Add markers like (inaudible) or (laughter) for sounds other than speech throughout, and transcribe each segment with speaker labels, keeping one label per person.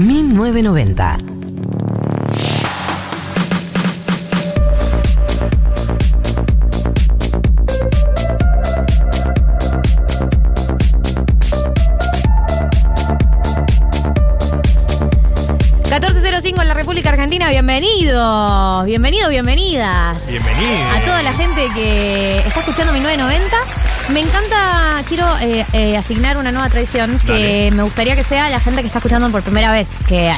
Speaker 1: 1990.
Speaker 2: en la República Argentina, bienvenidos, bienvenidos, bienvenidas.
Speaker 3: Bienvenido.
Speaker 2: A toda la gente que está escuchando 1990. Me encanta, quiero eh, eh, asignar una nueva tradición que
Speaker 3: Dale.
Speaker 2: me gustaría que sea la gente que está escuchando por primera vez, que eh,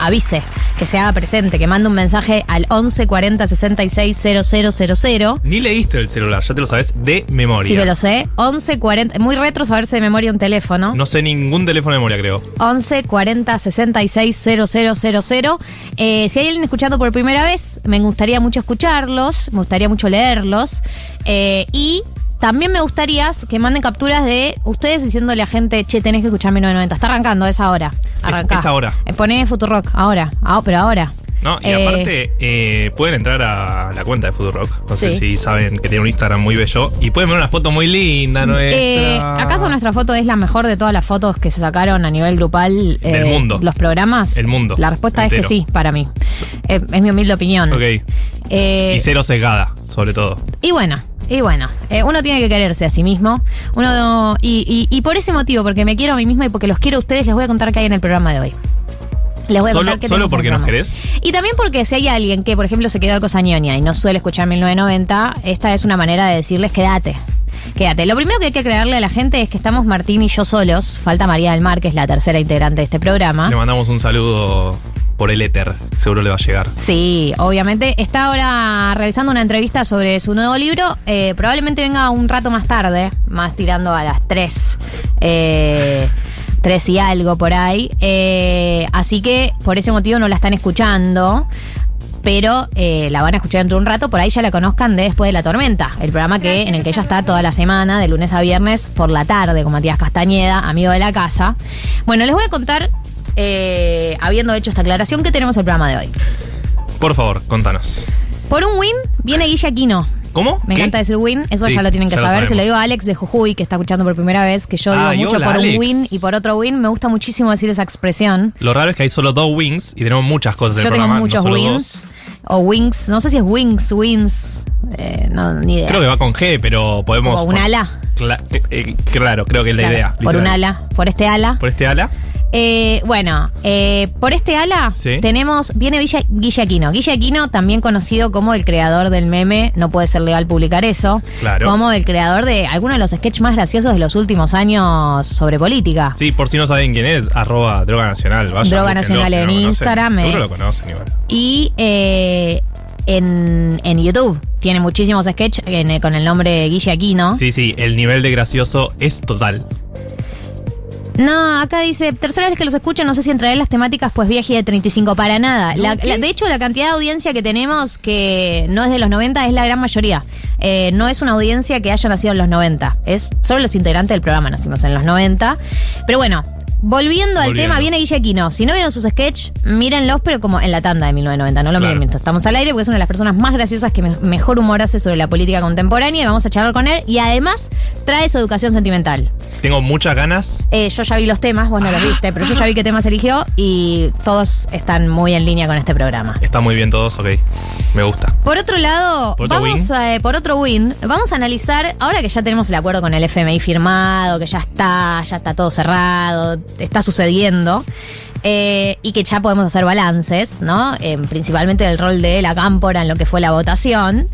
Speaker 2: avise, que se haga presente, que mande un mensaje al 11 40 66 000.
Speaker 3: Ni leíste el celular, ya te lo sabes de memoria.
Speaker 2: Sí, me lo sé. 11 40, muy retro saberse de memoria un teléfono.
Speaker 3: No sé ningún teléfono de memoria, creo.
Speaker 2: 11 40 66 000. Eh, si hay alguien escuchando por primera vez, me gustaría mucho escucharlos, me gustaría mucho leerlos. eh, y también me gustaría que manden capturas de ustedes diciéndole a gente, che, tenés que escuchar 1990. Está arrancando, es ahora. Arrancá.
Speaker 3: es ahora.
Speaker 2: Eh, poné Futurock, ahora. Ah, pero ahora.
Speaker 3: No, y
Speaker 2: Eh,
Speaker 3: aparte, eh, pueden entrar a la cuenta de Futurock. No sé
Speaker 2: Sí.
Speaker 3: si saben que tiene un Instagram muy bello. Y pueden ver una foto muy linda nuestra.
Speaker 2: Eh, ¿Acaso nuestra foto es la mejor de todas las fotos que se sacaron a nivel grupal eh,
Speaker 3: Del mundo.
Speaker 2: Los programas.
Speaker 3: El mundo
Speaker 2: La respuesta es que sí, para mí. Eh, es mi humilde opinión.
Speaker 3: Ok.
Speaker 2: Eh,
Speaker 3: y cero sesgada, sobre todo.
Speaker 2: Y bueno, y bueno, eh, uno tiene que quererse a sí mismo. Uno y, y- y por ese motivo, porque me quiero a mí misma y porque los quiero a ustedes, les voy a contar qué hay en el programa de hoy. Les voy a
Speaker 3: Solo,
Speaker 2: contar
Speaker 3: solo porque nos querés.
Speaker 2: Y también porque si hay alguien que, por ejemplo, se quedó de cosa ñoña y no suele escuchar 1990, esta es una manera de decirles quédate. Quédate. Lo primero que hay que aclararle a la gente es que estamos Martín y yo solos. Falta María del Mar, que es la tercera integrante de este programa.
Speaker 3: Le mandamos un saludo por el éter. Seguro le va a llegar.
Speaker 2: Sí, obviamente. Está ahora realizando una entrevista sobre su nuevo libro. Eh, probablemente venga un rato más tarde, más tirando a las 3. Eh, 3 y algo por ahí. Eh, así que por ese motivo no la están escuchando. Pero eh, la van a escuchar dentro de un rato. Por ahí ya la conozcan de Después de la Tormenta. El programa que, en el que ella está toda la semana, de lunes a viernes, por la tarde, con Matías Castañeda, amigo de la casa. Bueno, les voy a contar, eh, habiendo hecho esta aclaración, que tenemos el programa de hoy.
Speaker 3: Por favor, contanos.
Speaker 2: Por un win viene Guille Aquino.
Speaker 3: ¿Cómo?
Speaker 2: Me
Speaker 3: ¿Qué?
Speaker 2: encanta decir win, eso
Speaker 3: Sí,
Speaker 2: ya lo tienen que
Speaker 3: lo
Speaker 2: saber. Se lo digo a Alex de Jujuy, que está escuchando por primera vez, que yo
Speaker 3: Ah,
Speaker 2: digo mucho
Speaker 3: hola,
Speaker 2: por
Speaker 3: Alex.
Speaker 2: un win y por otro win. Me gusta muchísimo decir esa expresión.
Speaker 3: Lo raro es que hay solo dos wings y tenemos muchas cosas en el
Speaker 2: tengo
Speaker 3: programa.
Speaker 2: muchos wins.
Speaker 3: dos.
Speaker 2: O wings, no sé si es wings, wins. eh, no, ni idea.
Speaker 3: Creo que va con G, pero podemos.
Speaker 2: Como un ala.
Speaker 3: Cla- eh, claro, creo que es la
Speaker 2: Claro,
Speaker 3: idea.
Speaker 2: Por un
Speaker 3: literal.
Speaker 2: ala, por este ala.
Speaker 3: Por este ala.
Speaker 2: Eh, bueno, eh, por este ala
Speaker 3: Sí.
Speaker 2: tenemos, viene Villa- Guille Aquino. Guille Aquino, también conocido como el creador del meme, no puede ser legal publicar eso.
Speaker 3: Claro.
Speaker 2: Como el creador de algunos de los sketches más graciosos de los últimos años sobre política.
Speaker 3: Sí, por si no saben quién es, arroba Droga Nacional. Vayan,
Speaker 2: Droga
Speaker 3: búsquenlo
Speaker 2: Nacional
Speaker 3: si no
Speaker 2: en
Speaker 3: lo conocen.
Speaker 2: Instagram,
Speaker 3: Seguro
Speaker 2: eh.
Speaker 3: lo conocen igual.
Speaker 2: Y eh, en, en YouTube tiene muchísimos sketches en- con el nombre Guille Aquino.
Speaker 3: Sí, sí, el nivel de gracioso es total.
Speaker 2: No, acá dice, tercera vez que los escucho, no sé si entraré en las temáticas, pues viaje de 35, para nada. La- la- de hecho, la cantidad de audiencia que tenemos, que no es de los 90, es la gran mayoría. Eh, no es una audiencia que haya nacido en los 90, es solo los integrantes del programa nacimos en los 90. Pero bueno, volviendo al
Speaker 3: Volviendo.
Speaker 2: tema, viene Guille Aquino. Si no vieron sus sketch, mírenlos, pero como en la tanda de 1990, no lo
Speaker 3: Claro.
Speaker 2: miren mientras estamos al aire, porque es una de las personas más graciosas que me- mejor humor hace sobre la política contemporánea y vamos a charlar con él. Y además, trae su educación sentimental.
Speaker 3: Tengo muchas ganas.
Speaker 2: Eh, yo ya vi los temas, vos no los viste, pero yo ya vi qué temas eligió y todos están muy en línea con este programa.
Speaker 3: Está muy bien todos, ok. Me gusta.
Speaker 2: Por otro lado,
Speaker 3: Por otro
Speaker 2: vamos
Speaker 3: win.
Speaker 2: a, eh, por otro win, vamos a analizar, ahora que ya tenemos el acuerdo con el FMI firmado, que ya está, ya está todo cerrado, está sucediendo, eh, y que ya podemos hacer balances, ¿no? Eh, principalmente del rol de la cámpora en lo que fue la votación.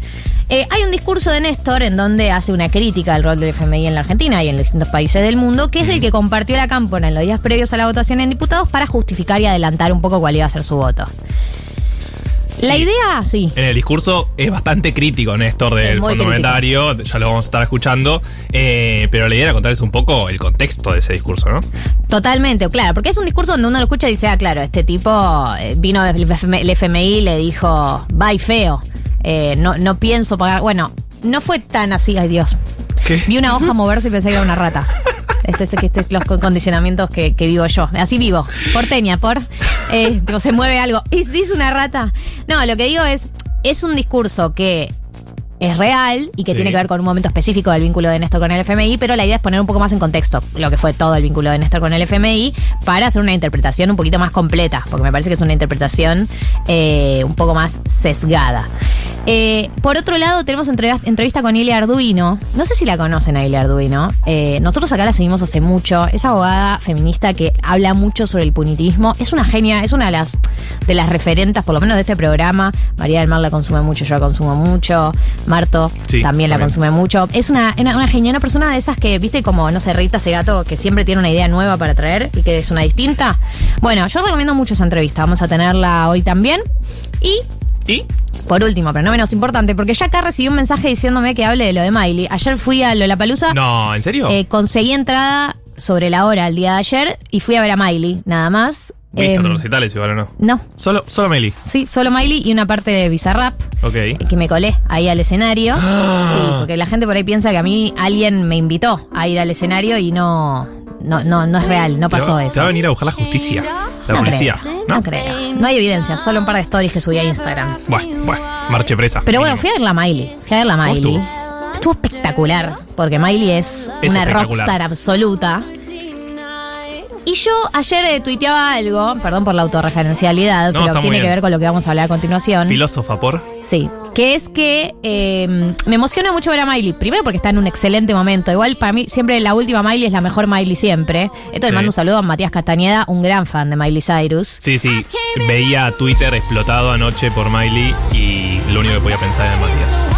Speaker 2: Eh, hay un discurso de Néstor en donde hace una crítica al rol del FMI en la Argentina y en los distintos países del mundo, que es el que compartió la cámpora en los días previos a la votación en diputados para justificar y adelantar un poco cuál iba a ser su voto. La
Speaker 3: Sí.
Speaker 2: idea, sí.
Speaker 3: En el discurso es bastante crítico, Néstor, del Fondo. Monetario. Ya lo vamos a estar escuchando. Eh, pero la idea era contarles un poco el contexto de ese discurso, ¿no?
Speaker 2: Totalmente, claro, porque es un discurso donde uno lo escucha y dice, ah, claro, este tipo eh, vino FMI, el FMI y le dijo, bye feo, eh, no, no pienso pagar. Bueno, no fue tan así, ay Dios.
Speaker 3: ¿Qué?
Speaker 2: Vi una hoja moverse y pensé que era una rata. (laughs) Este es, este es los con- condicionamientos que, que vivo yo. Así vivo. Porteña, por. Eh, digo, se mueve algo. ¿Es, es una rata? No, lo que digo es. Es un discurso que es real y que
Speaker 3: Sí.
Speaker 2: tiene que ver con un momento específico del vínculo de Néstor con el FMI, pero la idea es poner un poco más en contexto lo que fue todo el vínculo de Néstor con el FMI para hacer una interpretación un poquito más completa, porque me parece que es una interpretación eh, un poco más sesgada. Eh, por otro lado, tenemos entrevista, entrevista con Ilia Arduino. No sé si la conocen a Ilia Arduino. Eh, nosotros acá la seguimos hace mucho. Es abogada feminista que habla mucho sobre el punitismo. Es una genia, es una de las, de las referentas, por lo menos de este programa. María del Mar la consume mucho, yo la consumo mucho. Marto
Speaker 3: Sí,
Speaker 2: también la consume mucho. Es una, una, una genia, una persona de esas que, viste, como, no sé, Rita Segato, que siempre tiene una idea nueva para traer y que es una distinta. Bueno, yo recomiendo mucho esa entrevista. Vamos a tenerla hoy también. Y
Speaker 3: ¿Y?
Speaker 2: por último, pero no menos importante, porque ya acá recibí un mensaje diciéndome que hable de lo de Miley. Ayer fui a Lollapalooza,
Speaker 3: No, ¿en serio?
Speaker 2: eh, conseguí entrada sobre la hora el día de ayer y fui a ver a Miley, nada más.
Speaker 3: ¿Viste
Speaker 2: Em,
Speaker 3: otros recitales igual o no?
Speaker 2: no,
Speaker 3: Solo, solo Meli.
Speaker 2: sí, solo Miley y una parte de Bizarrap
Speaker 3: Ok.
Speaker 2: que me colé ahí al escenario. (gasps) Sí, porque la gente por ahí piensa que a mí alguien me invitó a ir al escenario y no, no, no, no es real, no
Speaker 3: Te
Speaker 2: pasó
Speaker 3: va-
Speaker 2: eso.
Speaker 3: Te va a venir a buscar la justicia. La
Speaker 2: no
Speaker 3: policía. ¿no?
Speaker 2: no creo. No hay evidencia, solo un par de stories que subí a Instagram.
Speaker 3: Bueno, bueno. Marche presa.
Speaker 2: Pero bueno, fui a ver la Miley. Fui a ver la
Speaker 3: ¿Cómo
Speaker 2: Miley.
Speaker 3: estuvo?
Speaker 2: Estuvo espectacular, porque Miley es,
Speaker 3: Es
Speaker 2: una rockstar absoluta. Y yo ayer eh, tuiteaba algo, perdón por la autorreferencialidad,
Speaker 3: No,
Speaker 2: pero
Speaker 3: está muy
Speaker 2: tiene que
Speaker 3: bien.
Speaker 2: ver con lo que vamos a hablar a continuación.
Speaker 3: Filósofa por.
Speaker 2: Sí, que es que eh, me emociona mucho ver a Miley. Primero porque está en un excelente momento. Igual para mí siempre la última Miley es la mejor Miley siempre. Esto le
Speaker 3: Sí.
Speaker 2: mando un saludo a Matías Castañeda, un gran fan de Miley Cyrus.
Speaker 3: Sí, sí. Veía Twitter explotado anoche por Miley y lo único que podía pensar era en Matías.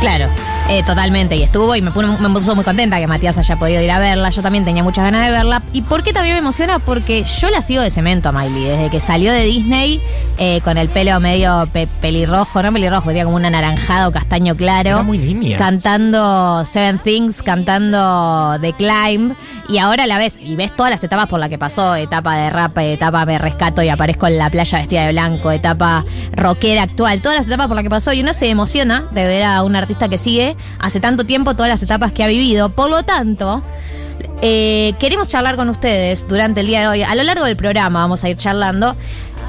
Speaker 2: Claro, eh, totalmente. Y estuvo y me, puso- me puso muy contenta que Matías haya podido ir a verla. Yo también tenía muchas ganas de verla. ¿Y por qué también me emociona? Porque yo la sigo de cemento a Miley. Desde que salió de Disney eh, con el pelo medio pe- pelirrojo, no pelirrojo, tenía como un anaranjado castaño claro.
Speaker 3: Era muy niña.
Speaker 2: Cantando Seven Things, cantando The Climb. Y ahora la ves, y ves todas las etapas por las que pasó: etapa de rap, etapa me rescato y aparezco en la playa vestida de blanco, etapa rockera actual, todas las etapas por las que pasó. Y uno se emociona de ver a un artista que sigue hace tanto tiempo todas las etapas que ha vivido. Por lo tanto. eh, queremos charlar con ustedes durante el día de hoy. A lo largo del programa vamos a ir charlando.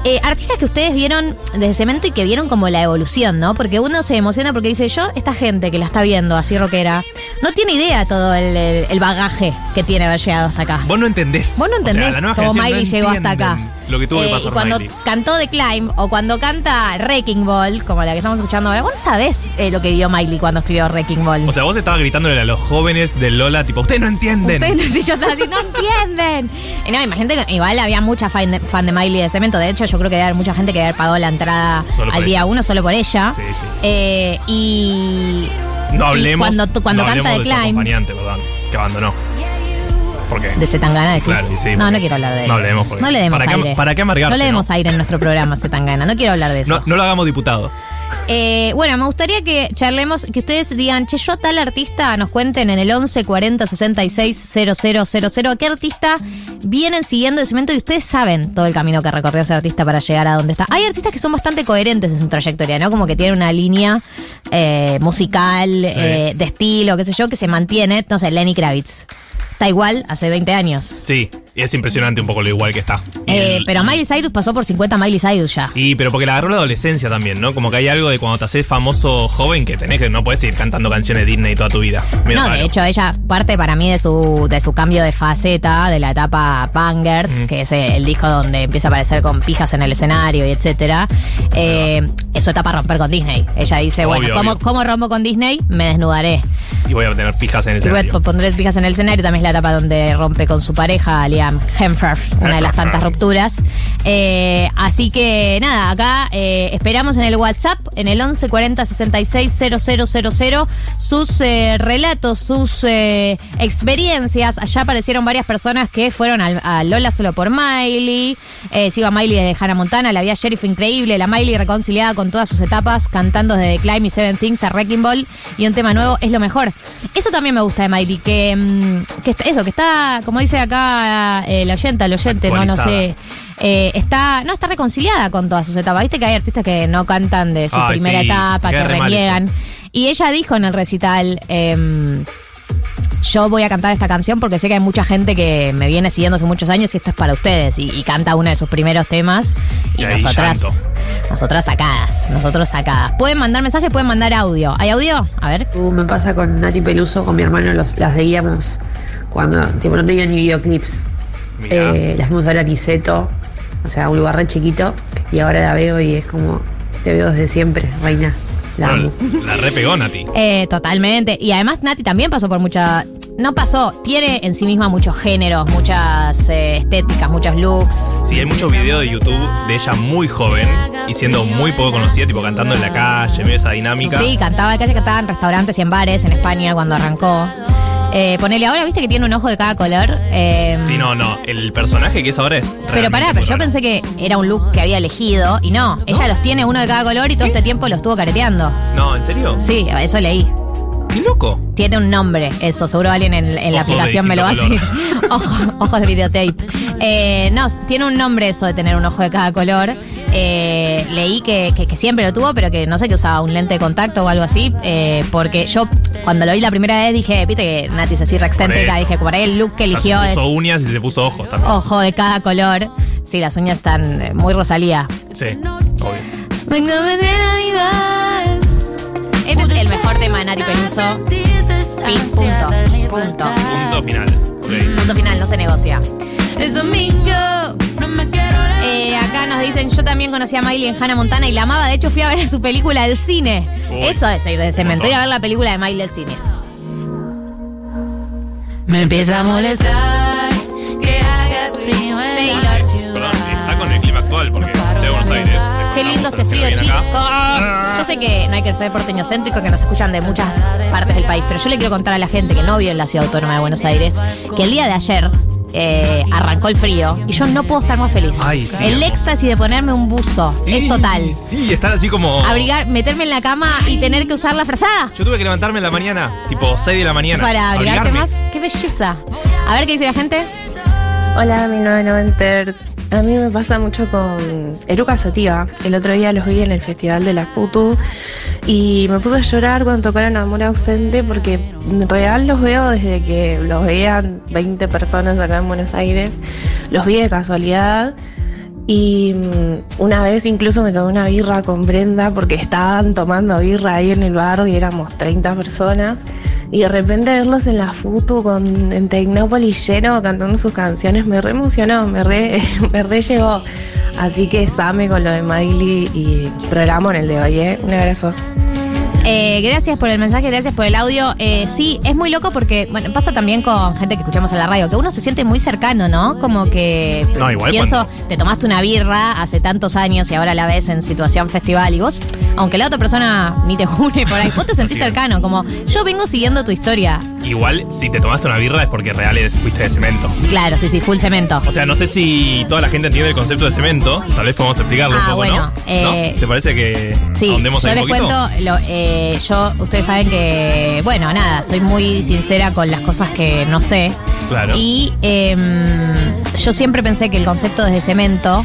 Speaker 2: Eh, artistas que ustedes vieron desde Cemento y que vieron como la evolución, ¿no? Porque uno se emociona porque dice, yo, esta gente que la está viendo así rockera, no tiene idea todo el, el- el bagaje que tiene haber llegado hasta acá.
Speaker 3: Vos no entendés.
Speaker 2: Vos no
Speaker 3: O sea,
Speaker 2: entendés cómo Miley
Speaker 3: no
Speaker 2: llegó hasta acá.
Speaker 3: Lo que tuvo que
Speaker 2: Eh,
Speaker 3: pasar
Speaker 2: y cuando
Speaker 3: Miley.
Speaker 2: cantó The Climb o cuando canta Wrecking Ball, como la que estamos escuchando ahora, vos no sabés eh, lo que vio Miley cuando escribió Wrecking Ball.
Speaker 3: O sea, vos estabas gritándole a los jóvenes de Lola, tipo, ustedes no entienden.
Speaker 2: Ustedes no, si yo estaba así, no entienden. Y no, imagínate que igual había mucha fan de, fan de Miley de Cemento. De hecho, yo creo que debe haber mucha gente que debe haber pagado la entrada
Speaker 3: Solo
Speaker 2: al día
Speaker 3: ella.
Speaker 2: uno solo por ella.
Speaker 3: Sí, sí.
Speaker 2: Eh, y.
Speaker 3: No
Speaker 2: y
Speaker 3: hablemos,
Speaker 2: cuando, cuando
Speaker 3: no
Speaker 2: canta
Speaker 3: hablemos
Speaker 2: The Climb.
Speaker 3: acompañante, perdón, que abandonó. ¿Por qué?
Speaker 2: De Zetangana decís.
Speaker 3: Claro, sí,
Speaker 2: no,
Speaker 3: porque-
Speaker 2: no quiero hablar de él.
Speaker 3: no hablemos porque-
Speaker 2: No le demos
Speaker 3: ¿para qué-
Speaker 2: aire.
Speaker 3: para qué amargarse,
Speaker 2: No le demos
Speaker 3: no?
Speaker 2: aire en nuestro programa (laughs) Zetangana. No quiero hablar de eso.
Speaker 3: No, no lo hagamos diputado.
Speaker 2: Eh, bueno, me gustaría que charlemos, que ustedes digan, che, yo a tal artista nos cuenten en el 11 40 66 000. ¿Qué artista vienen siguiendo de cemento y ustedes saben todo el camino que recorrió ese artista para llegar a donde está? Hay artistas que son bastante coherentes en su trayectoria, ¿no? Como que tienen una línea eh, musical, eh, de estilo, qué sé yo, que se mantiene. No sé, Lenny Kravitz. Está igual hace 20 años.
Speaker 3: Sí, es impresionante un poco lo igual que está.
Speaker 2: Eh,
Speaker 3: el-
Speaker 2: pero Miley Cyrus pasó por 50 Miley Cyrus ya.
Speaker 3: Y pero porque la agarró la adolescencia también, ¿no? Como que hay algo de cuando te haces famoso joven que tenés que no puedes ir cantando canciones Disney toda tu vida. Medio
Speaker 2: No,
Speaker 3: raro.
Speaker 2: de hecho, ella parte para mí de su, de su cambio de faceta, de la etapa Bangers,
Speaker 3: Mm.
Speaker 2: que es eh, el disco donde empieza a aparecer con pijas en el escenario y etcétera. Eh, es su etapa romper con Disney. Ella dice,
Speaker 3: Obvio,
Speaker 2: bueno, ¿cómo,
Speaker 3: obvio.
Speaker 2: ¿cómo rompo con Disney? Me desnudaré.
Speaker 3: Y voy a tener pijas en el
Speaker 2: Y voy a
Speaker 3: escenario.
Speaker 2: pondré pijas en el escenario. También es la etapa donde rompe con su pareja, Liam Hemsworth, una de las tantas rupturas. Eh, así que nada, acá eh, esperamos en el WhatsApp, en el 11 40 66 000, sus eh, relatos, sus experiencias. Allá aparecieron varias personas que fueron al- a, Lola solo por Miley. Sigo a Miley de Hannah Montana, la y fue increíble. La Miley reconciliada con todas sus etapas, cantando desde Climb y Seven Things a Wrecking Ball y un tema nuevo es lo mejor. Eso también me gusta de Miley, que, mm, que eso, que está, como dice acá eh, el oyente, el oyente, no, no sé. eh, está, no, está reconciliada con todas sus etapas. Viste que hay artistas que no cantan de su
Speaker 3: Ay,
Speaker 2: primera
Speaker 3: sí,
Speaker 2: etapa, que reniegan. Y ella dijo en el recital, em, yo voy a cantar esta canción porque sé que hay mucha gente que me viene siguiendo hace muchos años y esto es para ustedes. Y, y canta uno de sus primeros temas. Y, nosotras,
Speaker 3: llanto.
Speaker 2: nosotras sacadas, nosotros sacadas. Pueden mandar mensajes, pueden mandar audio. ¿Hay audio? A ver.
Speaker 1: Uh, me pasa con Nati Peluso, con mi hermano, los, las veíamos cuando tipo, no tenía ni videoclips. Eh, las fuimos a ver a Niceto, o sea, un lugar re chiquito, y ahora la veo y es como, te veo desde siempre, reina. La
Speaker 3: Bueno,
Speaker 1: amo.
Speaker 3: la repegó Nati. (laughs)
Speaker 2: Eh, totalmente. Y además Nati también pasó por mucha... No pasó, tiene en sí misma muchos géneros, muchas eh, estéticas, muchos looks.
Speaker 3: Sí, hay muchos videos de YouTube de ella muy joven y siendo muy poco conocida, tipo cantando en la calle, medio esa dinámica.
Speaker 2: Sí, cantaba de calle, cantaba en restaurantes y en bares en España cuando arrancó. Eh, ponele ahora, viste que tiene un ojo de cada color. Eh,
Speaker 3: Sí, no, no. El personaje que es ahora es.
Speaker 2: Pero pará, pero yo pensé que era un look que había elegido y no, ella los tiene uno de cada color y todo este tiempo lo estuvo careteando.
Speaker 3: No, ¿en serio?
Speaker 2: Sí, eso leí.
Speaker 3: Qué loco.
Speaker 2: Tiene un nombre, eso, seguro alguien en, en la aplicación me lo va a decir.
Speaker 3: distinto (laughs)
Speaker 2: Ojo- ojos de videotape. Eh, no, tiene un nombre eso de tener un ojo de cada color. Eh, leí que, que- que siempre lo tuvo, pero que no sé que usaba un lente de contacto o algo así. eh, porque yo, cuando lo vi la primera vez, dije, viste que Nati es así re excéntrica.
Speaker 3: eso.
Speaker 2: Dije, por ahí el look que
Speaker 3: O sea,
Speaker 2: eligió
Speaker 3: se
Speaker 2: es
Speaker 3: puso uñas y se puso ojos también.
Speaker 2: ojo de cada color. Sí, las uñas están muy Rosalía.
Speaker 3: Sí, obvio.
Speaker 2: Venga, animal. Este es el mejor tema de Nati Peluso. Fin, punto. Punto.
Speaker 3: Punto final.
Speaker 2: Punto final, no se negocia. Es domingo. Eh, acá nos dicen, yo también conocí a Miley en Hannah Montana y la amaba. De hecho, fui a ver su película al cine.
Speaker 3: Uy,
Speaker 2: Eso es ir de cemento, ir a ver la película de Miley al cine.
Speaker 4: Me empieza a molestar que haga frío en
Speaker 2: Taylor.
Speaker 4: la ciudad.
Speaker 3: Perdón, está con el clima actual porque Buenos Aires.
Speaker 2: Qué lindo este frío, chicos. Yo sé que no hay que ser porteño céntrico, que nos escuchan de muchas partes del país, pero yo le quiero contar a la gente que no vive en la ciudad autónoma de Buenos Aires que el día de ayer eh, arrancó el frío y yo no puedo estar más feliz.
Speaker 3: Ay, sí,
Speaker 2: el
Speaker 3: amor.
Speaker 2: éxtasis de ponerme un buzo es total.
Speaker 3: Sí, estar así como.
Speaker 2: Abrigar, meterme en la cama y tener que usar la frazada
Speaker 3: Yo tuve que levantarme en la mañana, tipo 6 de la mañana.
Speaker 2: para abrigarte
Speaker 3: abrigarme.
Speaker 2: más. ¡Qué belleza! A ver qué dice la gente.
Speaker 5: Hola, mi 990ers. A mí me pasa mucho con Eruca Sativa. El otro día los vi en el Festival de la Futu y me puse a llorar cuando tocaron Amor Ausente porque en real los veo desde que los veían 20 personas acá en Buenos Aires. Los vi de casualidad y mm, una vez incluso me tomé una birra con Brenda porque estaban tomando birra ahí en el bar y éramos 30 personas. Y de repente verlos en la Futu con, en Tecnópolis lleno cantando sus canciones me re emocionó, me re, (laughs) me re llegó. Así que same con lo de Miley y programa en el de hoy, ¿eh? Un abrazo.
Speaker 2: Eh, gracias por el mensaje, gracias por el audio. Eh, sí, es muy loco porque, bueno, pasa también con gente que escuchamos en la radio, que uno se siente muy cercano, ¿no? Como que
Speaker 3: No, igual
Speaker 2: pienso,
Speaker 3: cuando-
Speaker 2: te tomaste una birra hace tantos años y ahora la ves en situación festival y vos, aunque la otra persona ni te jure por ahí, vos te sentís (laughs) cercano, como yo vengo siguiendo tu historia.
Speaker 3: Igual, si te tomaste una birra es porque reales fuiste de cemento.
Speaker 2: Claro, sí, sí, full cemento.
Speaker 3: O sea, no sé si toda la gente entiende el concepto de cemento. Tal vez podemos explicarlo
Speaker 2: Ah,
Speaker 3: un poco,
Speaker 2: bueno,
Speaker 3: ¿no?
Speaker 2: eh,
Speaker 3: ¿No? ¿Te parece que
Speaker 2: Sí,
Speaker 3: ahondemos
Speaker 2: yo
Speaker 3: ahí
Speaker 2: les
Speaker 3: un poquito?
Speaker 2: cuento, lo- eh, yo, ustedes saben que, bueno, nada, soy muy sincera con las cosas que no sé.
Speaker 3: Claro.
Speaker 2: Y em, yo siempre pensé que el concepto desde cemento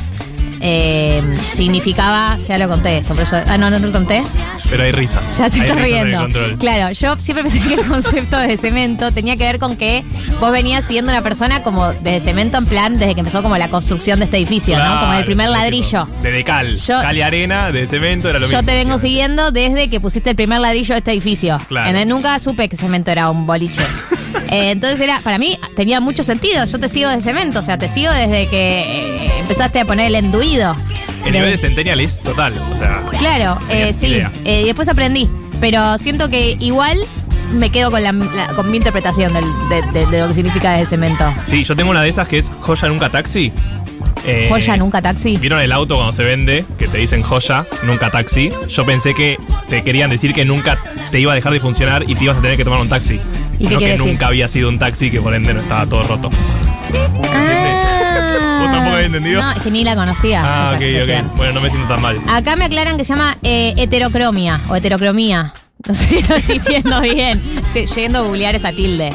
Speaker 2: em, significaba, ya lo conté esto, por eso, ah, no, no lo conté.
Speaker 3: Pero hay risas.
Speaker 2: Ya
Speaker 3: en el
Speaker 2: riendo. Claro, yo siempre pensé que el concepto de cemento tenía que ver con que vos venías siguiendo una persona como desde cemento en plan, desde que empezó como la construcción de este edificio, ¿no? Como el primer ladrillo.
Speaker 3: De decal.
Speaker 2: Yo-
Speaker 3: cal y arena, de cemento era lo mismo.
Speaker 2: Yo te vengo siguiendo desde que pusiste el primer ladrillo de este edificio.
Speaker 3: Claro.
Speaker 2: En el- nunca supe que cemento era un boliche. (laughs) Eh, entonces era, para mí tenía mucho sentido. Yo te sigo de cemento, o sea, te sigo desde que eh, empezaste a poner el
Speaker 3: El nivel de Centennial es total. O sea,
Speaker 2: Claro, eh, sí. Eh, después aprendí. Pero siento que igual me quedo con, la, la- con mi interpretación del- de, de- de lo que significa de cemento.
Speaker 3: Sí, yo tengo una de esas que es joya nunca taxi. Eh,
Speaker 2: Joya, nunca taxi.
Speaker 3: ¿Vieron el auto cuando se vende? Que te dicen joya, nunca taxi. Yo pensé que te querían decir que nunca te iba a dejar de funcionar y te ibas a tener que tomar un taxi.
Speaker 2: ¿Y
Speaker 3: no que
Speaker 2: decir?
Speaker 3: nunca había sido un taxi, que por ende no estaba todo roto.
Speaker 2: Ah.
Speaker 3: ¿Vos tampoco habías entendido?
Speaker 2: No, es que ni la conocía.
Speaker 3: Ah,
Speaker 2: esa
Speaker 3: ok,
Speaker 2: expresión.
Speaker 3: ok. Bueno, no me siento tan mal.
Speaker 2: Acá me aclaran que se llama eh, heterocromia o heterocromía. (laughs) No sé si estoy diciendo bien. Estoy yendo a googlear esa tilde.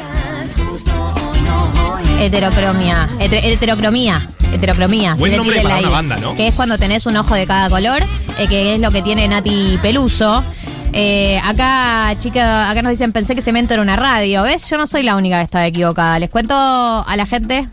Speaker 2: Heterocromia. Heter- heterocromía. Heterocromía.
Speaker 3: Buen nombre para una banda, ¿no?
Speaker 2: Que es cuando tenés un ojo de cada color, eh, que es lo que tiene Nati Peluso. Eh, acá, chica, acá nos dicen, pensé que Cemento era una radio. ¿Ves? Yo no soy la única que estaba equivocada. Les cuento a la gente.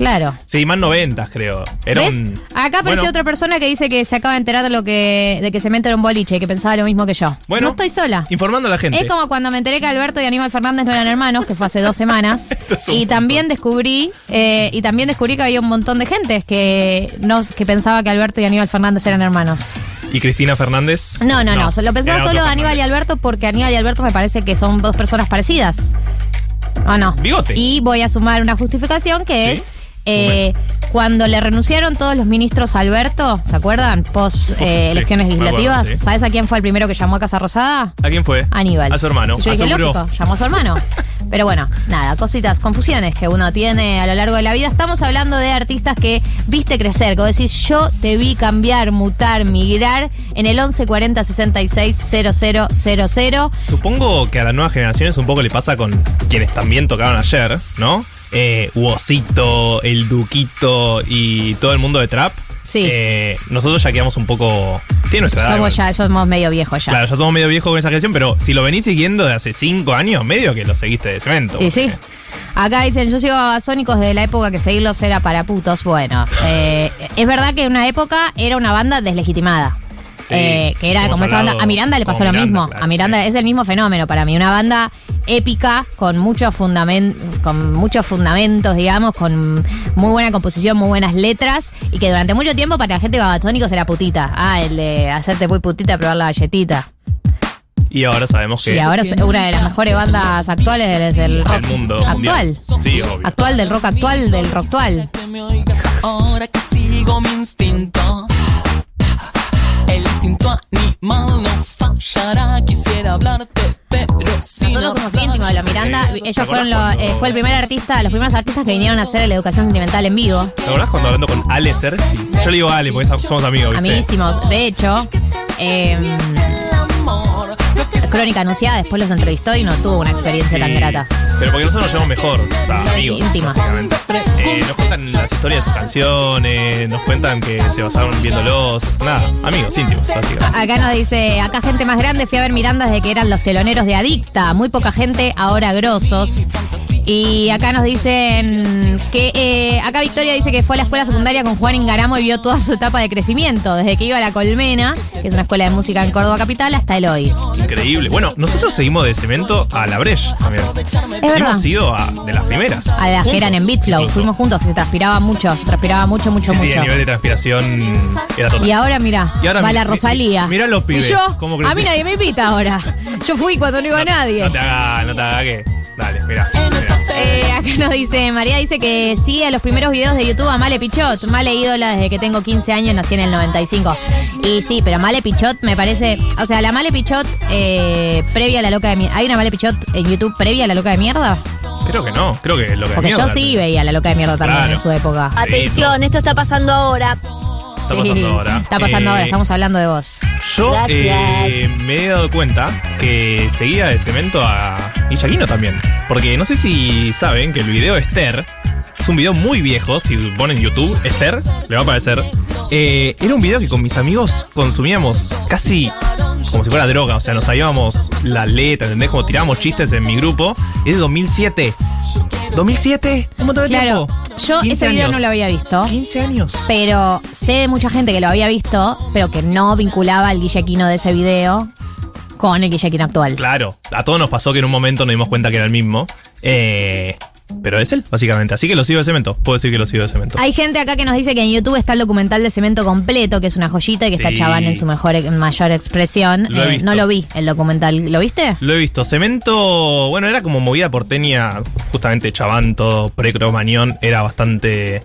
Speaker 2: Claro.
Speaker 3: Sí, más noventas, creo. Era
Speaker 2: ¿Ves?
Speaker 3: un.
Speaker 2: Acá apareció
Speaker 3: Bueno,
Speaker 2: otra persona que dice que se acaba de enterar de lo que de que Cemento era un boliche y que pensaba lo mismo que yo.
Speaker 3: Bueno,
Speaker 2: no estoy sola.
Speaker 3: Informando a la gente.
Speaker 2: Es como cuando me enteré que Alberto y Aníbal Fernández no eran hermanos, que fue hace dos semanas. (laughs)
Speaker 3: Es
Speaker 2: y
Speaker 3: montón.
Speaker 2: también descubrí, eh, y también descubrí que había un montón de gente que no, que pensaba que Alberto y Aníbal Fernández eran hermanos.
Speaker 3: ¿Y Cristina Fernández?
Speaker 2: No, no, no. Lo pensaba solo Aníbal y. Alberto porque Aníbal y Alberto me parece que son dos personas parecidas. ¿O no?
Speaker 3: Bigote.
Speaker 2: Y voy a sumar una justificación que
Speaker 3: Sí.
Speaker 2: es eh, cuando le renunciaron todos los ministros a Alberto, ¿se acuerdan? Post eh,
Speaker 3: sí,
Speaker 2: elecciones
Speaker 3: acuerdo,
Speaker 2: legislativas.
Speaker 3: sí.
Speaker 2: ¿Sabes a quién fue el primero que llamó a Casa Rosada?
Speaker 3: ¿A quién fue?
Speaker 2: Aníbal.
Speaker 3: A su hermano.
Speaker 2: Y yo dije, lógico, llamó a su hermano. (laughs) Pero bueno, nada, cositas, confusiones que uno tiene a lo largo de la vida. Estamos hablando de artistas que viste crecer, vos decís, yo te vi cambiar, mutar, migrar en el 1140 66 0000.
Speaker 3: Supongo que a las nuevas generaciones un poco le pasa con quienes también tocaron ayer, ¿no? Eh, Wosito, el Duquito y todo el mundo de trap.
Speaker 2: Sí.
Speaker 3: Eh, nosotros ya quedamos un poco. Tiene nuestra edad.
Speaker 2: Somos
Speaker 3: igual.
Speaker 2: ya, somos medio viejos ya.
Speaker 3: Claro, ya somos medio viejos con esa generación, pero si lo venís siguiendo de hace cinco años, medio que lo seguiste de cemento.
Speaker 2: Y sí. Acá dicen, yo sigo a Babasónicos de la época que seguirlos era para putos. Bueno, eh, es verdad que en una época era una banda deslegitimada.
Speaker 3: Sí,
Speaker 2: Eh, que era como esa banda. A Miranda le pasó lo mismo.
Speaker 3: claro,
Speaker 2: a Miranda
Speaker 3: sí.
Speaker 2: es el mismo fenómeno para mí. Una banda épica, con muchos fundamen- con muchos fundamentos, digamos, con muy buena composición, muy buenas letras, y que durante mucho tiempo para la gente de Babasónicos era putita. Ah, el de hacerte muy putita, probar la galletita.
Speaker 3: Y ahora sabemos que
Speaker 2: Y ahora es una de las mejores bandas actuales del, del rock
Speaker 3: mundo
Speaker 2: actual.
Speaker 3: mundial. Sí, obvio.
Speaker 2: Actual del rock actual, del rock actual.
Speaker 6: ahora que sigo mi instinto. El instinto animal no fallará.
Speaker 2: Ellos
Speaker 3: ¿Te
Speaker 2: fueron los, eh, fue el primer artista, los primeros artistas que vinieron a hacer la educación sentimental en vivo.
Speaker 3: ¿Te acordás cuando hablando con Ale Sergi? Yo le digo Ale porque somos amigos, ¿viste?
Speaker 2: Amiguísimos. De hecho, eh, Crónica Anunciada después los entrevistó y no tuvo una experiencia tan grata.
Speaker 3: Pero porque nosotros nos llevamos mejor, o sea, amigos.
Speaker 2: íntimas.
Speaker 3: básicamente. Eh, nos cuentan las historias de sus canciones, nos cuentan que se basaron viéndolos. Nada, amigos, íntimos, básicamente.
Speaker 2: Acá nos dice, acá gente más grande, fui a ver Miranda desde que eran los teloneros de Adicta, muy poca gente, ahora grosos. Y acá nos dicen que, eh, acá Victoria dice que fue a la escuela secundaria con Juan Ingaramo y vio toda su etapa de crecimiento, desde que iba a la Colmena, que es una escuela de música en Córdoba Capital, hasta el hoy.
Speaker 3: Increíble. Bueno, nosotros seguimos de cemento a la Breche también.
Speaker 2: Es verdad.
Speaker 3: Hemos ido a, de las primeras.
Speaker 2: A las que eran en Bitflow, fuimos juntos, que se transpiraba mucho, se transpiraba mucho, mucho,
Speaker 3: Sí, sí,
Speaker 2: mucho.
Speaker 3: el nivel de transpiración era total.
Speaker 2: Y ahora mira, va la Rosalía.
Speaker 3: mirá los pibes,
Speaker 2: Y yo,
Speaker 3: cómo
Speaker 2: a mí nadie me invita ahora. Yo fui cuando no iba nadie.
Speaker 3: No te haga, no te haga que. Dale, mira.
Speaker 2: Eh, acá nos dice, María dice que sigue a los primeros videos de YouTube a Male Pichot. Male ídola desde que tengo 15 años, nací en el 95. Y sí, pero Male Pichot me parece. O sea, la Male Pichot eh, previa a la loca de mierda. ¿Hay una Male Pichot en YouTube previa a la loca de mierda?
Speaker 3: Creo que no, creo que lo que
Speaker 2: Porque yo
Speaker 3: mierda,
Speaker 2: sí
Speaker 3: te-
Speaker 2: veía a la loca de mierda también
Speaker 3: Claro.
Speaker 2: en su época.
Speaker 7: Atención, esto está pasando ahora.
Speaker 3: Está pasando ahora.
Speaker 2: Está pasando
Speaker 3: Eh,
Speaker 2: ahora, estamos hablando de vos.
Speaker 3: Yo eh, me he dado cuenta que seguía de cemento a Illaquino también. Porque no sé si saben que el video Esther es un video muy viejo. Si ponen YouTube Esther, le va a aparecer. Eh, era un video que con mis amigos consumíamos casi como si fuera droga. O sea, nos sabíamos la letra, ¿entendés? Como tirábamos chistes en mi grupo. Es de 2007. ¿2007? Un montón de
Speaker 2: Claro,
Speaker 3: tiempo.
Speaker 2: yo
Speaker 3: 15
Speaker 2: ese video
Speaker 3: años.
Speaker 2: no lo había visto.
Speaker 3: 15 años.
Speaker 2: Pero sé de mucha gente que lo había visto, pero que no vinculaba al guillequino de ese video con el guillequino actual.
Speaker 3: Claro, a todos nos pasó que en un momento nos dimos cuenta que era el mismo. Eh, pero es él, básicamente. Así que lo sigo de cemento. Puedo decir que lo sigo de cemento.
Speaker 2: Hay gente acá que nos dice que en YouTube está el documental de Cemento completo, que es una joyita y que está
Speaker 3: Sí.
Speaker 2: Chabán en su mejor en mayor expresión.
Speaker 3: Lo he
Speaker 2: Eh,
Speaker 3: visto.
Speaker 2: no lo vi, el documental. ¿Lo viste?
Speaker 3: Lo he visto. Cemento, bueno, era como movida porteña, justamente Chaván, todo pre-Cromañón, era bastante.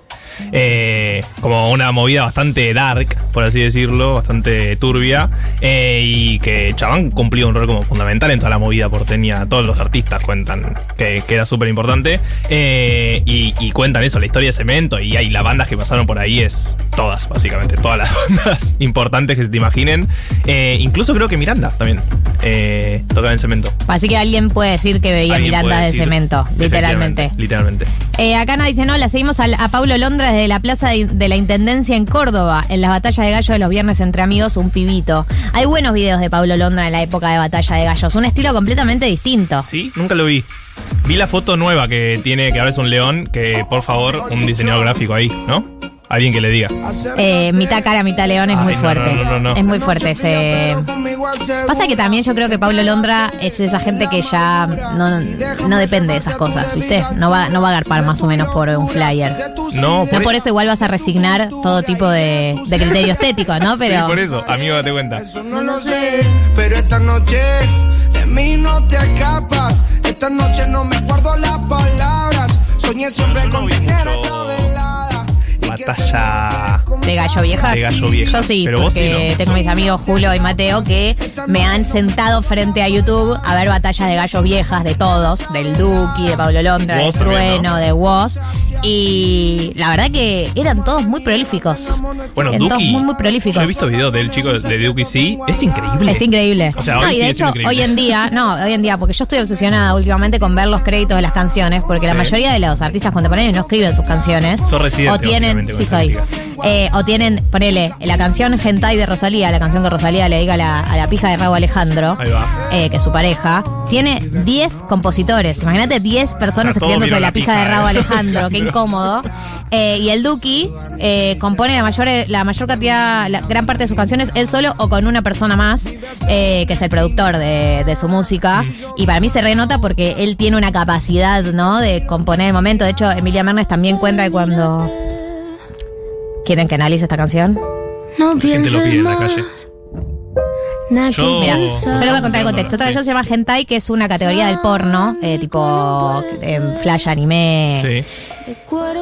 Speaker 3: eh, como una movida bastante dark, por así decirlo, bastante turbia. eh, y que Chaván cumplía un rol como fundamental en toda la movida porteña. Todos los artistas cuentan que, que era súper importante. Eh, y, y cuentan eso, la historia de Cemento. Y hay las bandas que pasaron por ahí, es todas, básicamente. Todas las (laughs) bandas importantes que se te imaginen. Eh, incluso creo que Miranda también eh, tocaba en Cemento.
Speaker 2: Así que alguien puede decir que veía Miranda de
Speaker 3: decir,
Speaker 2: cemento, literalmente.
Speaker 3: Literalmente.
Speaker 2: Acá nos dice, no, la seguimos al- a, Paulo Londra desde la Plaza de, de la Intendencia en Córdoba, en las batallas de gallos de los viernes entre amigos, un pibito. Hay buenos videos de Paulo Londra en la época de batalla de gallos, un estilo completamente distinto.
Speaker 3: Sí, nunca lo vi. Vi la foto nueva que tiene, que ahora es un león, que por favor, un diseñador gráfico ahí, ¿no? Alguien que le diga.
Speaker 2: Eh, mitad cara, mitad león es
Speaker 3: Ay,
Speaker 2: muy
Speaker 3: no,
Speaker 2: fuerte.
Speaker 3: no, no, no, no.
Speaker 2: Es muy fuerte ese... Pasa que también yo creo que Paulo Londra es esa gente que ya no, no depende de esas cosas, ¿viste? No va, no va a agarpar más o menos por un flyer.
Speaker 3: No,
Speaker 2: No por eso igual vas a resignar todo tipo de, de criterio estético, ¿no? Pero...
Speaker 3: Sí, por eso, amigo, date cuenta.
Speaker 8: No lo sé, pero esta noche de mí no te escapas. Esta noche no me guardo las palabras. Soñé siempre
Speaker 3: no
Speaker 8: con tener. Y que
Speaker 3: Batalla.
Speaker 2: De gallo viejas.
Speaker 3: De gallo viejas.
Speaker 2: Yo sí,
Speaker 3: Pero vos
Speaker 2: porque
Speaker 3: sí, ¿no?
Speaker 2: tengo mis amigos Julio y Mateo que me han sentado frente a YouTube a ver batallas de gallos viejas de todos, del Duki, de Pablo Londra, de Trueno,
Speaker 3: ¿no?
Speaker 2: de Woz. Y la verdad que eran todos muy prolíficos.
Speaker 3: Bueno,
Speaker 2: Eran todos
Speaker 3: Duki.
Speaker 2: muy, muy prolíficos.
Speaker 3: Yo he visto videos del chico de Duki, sí. Es increíble.
Speaker 2: Es increíble.
Speaker 3: O sea,
Speaker 2: no,
Speaker 3: hoy
Speaker 2: y de hecho, hoy en día, no, hoy en día, porque yo estoy obsesionada últimamente con ver los créditos de las canciones, porque la mayoría de los artistas contemporáneos no escriben sus canciones.
Speaker 3: Sos residente,
Speaker 2: O tienen, sí soy. Eh, o tienen, ponele, la canción Gentai de Rosalía, la canción que Rosalía le diga a la, a la pija de Raúl Alejandro,
Speaker 3: Ahí va.
Speaker 2: eh, que es su pareja, tiene 10 compositores. Imagínate 10 personas
Speaker 3: O sea, todos
Speaker 2: escribiendo sobre la
Speaker 3: la
Speaker 2: pija
Speaker 3: pija,
Speaker 2: de Raúl. Alejandro, qué (laughs) incómodo. Eh, y el Duki eh, compone la mayor, la mayor cantidad, la gran parte de sus canciones él solo o con una persona más, eh, que es el productor de, de su música. Y para mí se renota porque él tiene una capacidad, ¿no? De componer el momento. De hecho, Emilia Mernes también cuenta que cuando. ¿Quieren que analice esta canción?
Speaker 9: No
Speaker 3: La gente lo pide en la calle. Yo-
Speaker 2: Mira, yo le voy a contar el contexto. Esta
Speaker 3: sí.
Speaker 2: canción se llama Hentai, que es una categoría del porno, eh, tipo eh, flash anime.
Speaker 3: Sí.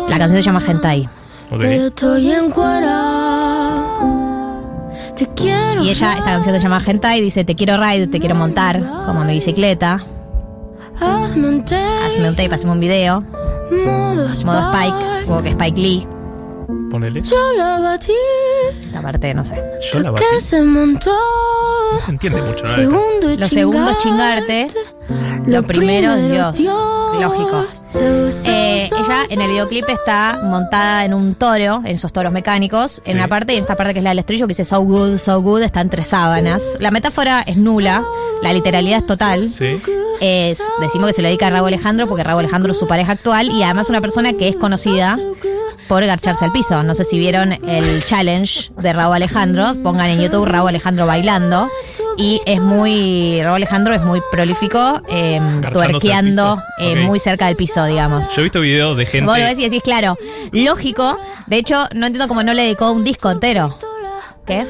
Speaker 2: La canción se llama Hentai.
Speaker 9: Pero
Speaker 3: Ok.
Speaker 9: estoy Te quiero.
Speaker 2: Y ella, esta canción se llama Hentai, dice: Te quiero ride, te quiero montar, como mi bicicleta.
Speaker 9: Hazme un tape,
Speaker 2: Hazme un tape, hazme un video.
Speaker 9: Modo
Speaker 2: Modo Spike, supongo que Spike Lee.
Speaker 3: Ponele.
Speaker 9: Yo la batí.
Speaker 2: Esta parte, no sé.
Speaker 3: Yo la batí.
Speaker 9: Se montó.
Speaker 3: No se entiende mucho, ¿no?
Speaker 9: Segundo
Speaker 2: Lo segundo es chingarte. Lo primero es Dios. Lógico. Eh, ella en el videoclip está montada en un toro, en esos toros mecánicos, en
Speaker 3: Sí.
Speaker 2: una parte y en esta parte que es la del estribillo que dice so good, so good, está entre sábanas. La metáfora es nula, la literalidad es total.
Speaker 3: Sí.
Speaker 2: Es, decimos que se lo dedica a Raúl Alejandro porque Raúl Alejandro es su pareja actual y además una persona que es conocida por garcharse al piso. No sé si vieron el challenge de Raúl Alejandro, pongan en YouTube Raúl Alejandro bailando y es muy, Raúl Alejandro es muy prolífico, eh, tuerqueando
Speaker 3: piso.
Speaker 2: eh,
Speaker 3: Ok.
Speaker 2: muy cerca del piso, digamos.
Speaker 3: Yo he visto videos de gente.
Speaker 2: Vos lo ves y decís, claro, lógico. De hecho, no entiendo cómo no le dedicó un disco entero. ¿Qué?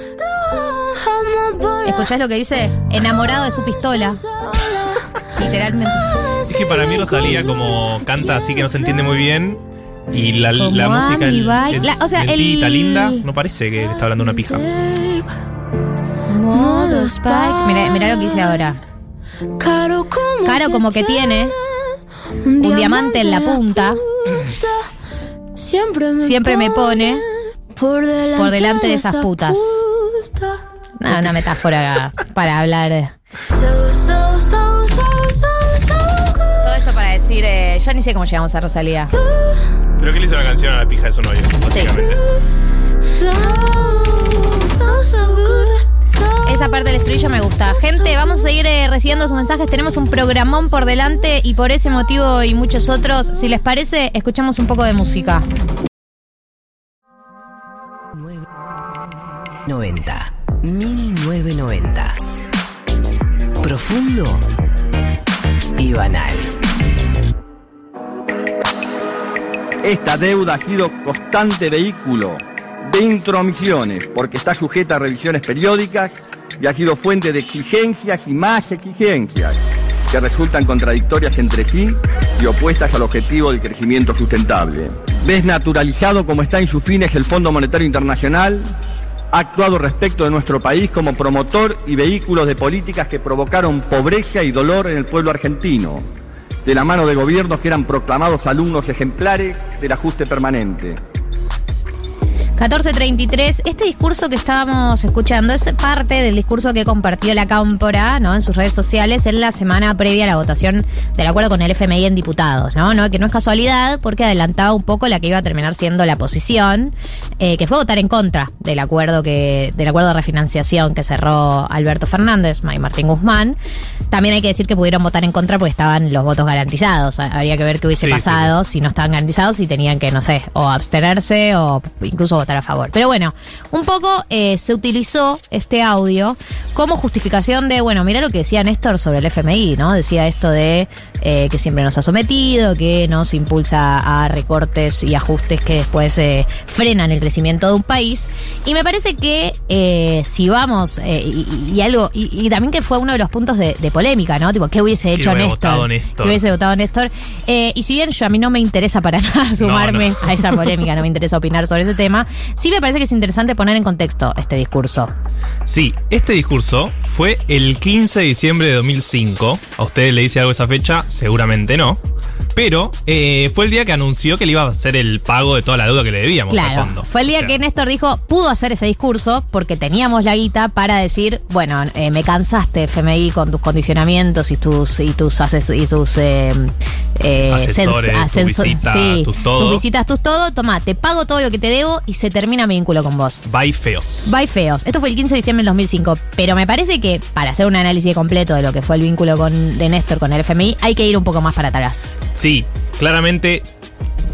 Speaker 2: ¿Escuchás lo que dice? Enamorado de su pistola. Literalmente.
Speaker 3: Es que para mí Rosalía como canta así que no se entiende muy bien. Y la, la música el,
Speaker 2: la- o sea, el-
Speaker 3: linda, no parece que le está hablando una pija.
Speaker 2: Modo Spike. Mirá, mirá lo que dice ahora.
Speaker 9: Caro como,
Speaker 2: Caro como que tiene un diamante en la punta.
Speaker 9: Siempre me,
Speaker 2: Siempre me pone
Speaker 9: por delante,
Speaker 2: por delante de esas putas. una metáfora para hablar. Decir, eh, yo ni sé cómo llegamos a Rosalía.
Speaker 3: Pero que le hizo una canción a la pija de su novio, básicamente.
Speaker 2: Esa parte del estribillo me gusta. Gente, vamos a seguir eh, recibiendo sus mensajes. Tenemos un programón por delante y por ese motivo y muchos otros, si les parece, escuchamos un poco de música.
Speaker 10: 90. 1990. Profundo y banal.
Speaker 11: Esta deuda ha sido constante vehículo de intromisiones porque está sujeta a revisiones periódicas y ha sido fuente de exigencias y más exigencias que resultan contradictorias entre sí y opuestas al objetivo del crecimiento sustentable. Desnaturalizado como está en sus fines el Fondo Monetario Internacional, ha actuado respecto de nuestro país como promotor y vehículo de políticas que provocaron pobreza y dolor en el pueblo argentino de la mano de gobiernos que eran proclamados alumnos ejemplares del ajuste permanente.
Speaker 2: 1433, este discurso que estábamos escuchando es parte del discurso que compartió la Cámpora ¿no? en sus redes sociales en la semana previa a la votación del acuerdo con el FMI en diputados, ¿no? ¿no? Que no es casualidad porque adelantaba un poco la que iba a terminar siendo la posición, eh, que fue votar en contra del acuerdo que, del acuerdo de refinanciación que cerró Alberto Fernández y Martín Guzmán. También hay que decir que pudieron votar en contra porque estaban los votos garantizados. Habría que ver qué hubiese
Speaker 3: Sí, sí,
Speaker 2: pasado si no estaban garantizados y tenían que, no sé, o abstenerse o incluso votar a favor. Pero bueno, un poco eh, se utilizó este audio como justificación de, bueno, mira lo que decía Néstor sobre el FMI, ¿no? Decía esto de eh, que siempre nos ha sometido, que nos impulsa a recortes y ajustes que después eh, frenan el crecimiento de un país. Y me parece que eh, si vamos, y, y algo, y, y también que fue uno de los puntos de, de polémica, ¿no? Tipo, ¿qué hubiese hecho Néstor?
Speaker 3: Néstor?
Speaker 2: ¿Qué hubiese votado Néstor? Y si bien yo a mí no me interesa para (laughs) nada sumarme
Speaker 3: no.
Speaker 2: a esa polémica, no me interesa opinar sobre ese tema, sí me parece que es interesante poner en contexto este discurso.
Speaker 3: Sí, este discurso fue el 15 de diciembre de 2005. A ustedes le dice algo esa fecha, seguramente no. Pero eh, fue el día que anunció que le iba a hacer el pago de toda la deuda que le debíamos al
Speaker 2: Claro,
Speaker 3: fondo.
Speaker 2: fue el día
Speaker 3: O sea,
Speaker 2: que Néstor dijo, pudo hacer ese discurso porque teníamos la guita para decir, bueno, eh, me cansaste FMI con tus condicionamientos y tus y tus ases- y tus eh,
Speaker 3: Asesores,
Speaker 2: sens-
Speaker 3: tus visitas,
Speaker 2: sí,
Speaker 3: tus todo.
Speaker 2: tus visitas, tus todo, toma, te pago todo lo que te debo y se termina mi vínculo con vos.
Speaker 3: Bye feos.
Speaker 2: Bye feos. Esto fue el 15 de diciembre del 2005, pero me parece que para hacer un análisis completo de lo que fue el vínculo con, de Néstor con el FMI hay que ir un poco más para atrás.
Speaker 3: Sí, claramente,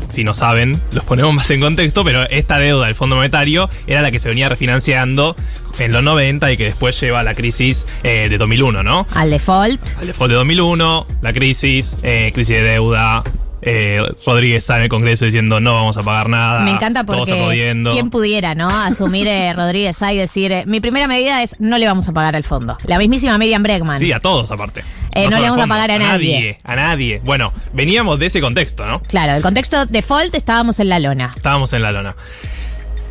Speaker 3: si no saben, los ponemos más en contexto, pero esta deuda del Fondo Monetario era la que se venía refinanciando en los 90 y que después lleva a la crisis eh, de 2001, ¿no?
Speaker 2: Al default.
Speaker 3: Al default de 2001, la crisis, eh, crisis de deuda. Eh, Rodríguez está en el Congreso diciendo no vamos a pagar nada.
Speaker 2: Me encanta porque quién pudiera, ¿no? Asumir eh, (laughs) Rodríguez A y decir, eh, mi primera medida es no le vamos a pagar al fondo. La mismísima Miriam Bregman.
Speaker 3: Sí, a todos aparte.
Speaker 2: Eh, no
Speaker 3: solo
Speaker 2: le vamos a pagar a nadie.
Speaker 3: A nadie. Bueno, veníamos de ese contexto, ¿no?
Speaker 2: Claro, el contexto default estábamos en la lona.
Speaker 3: Estábamos en la lona.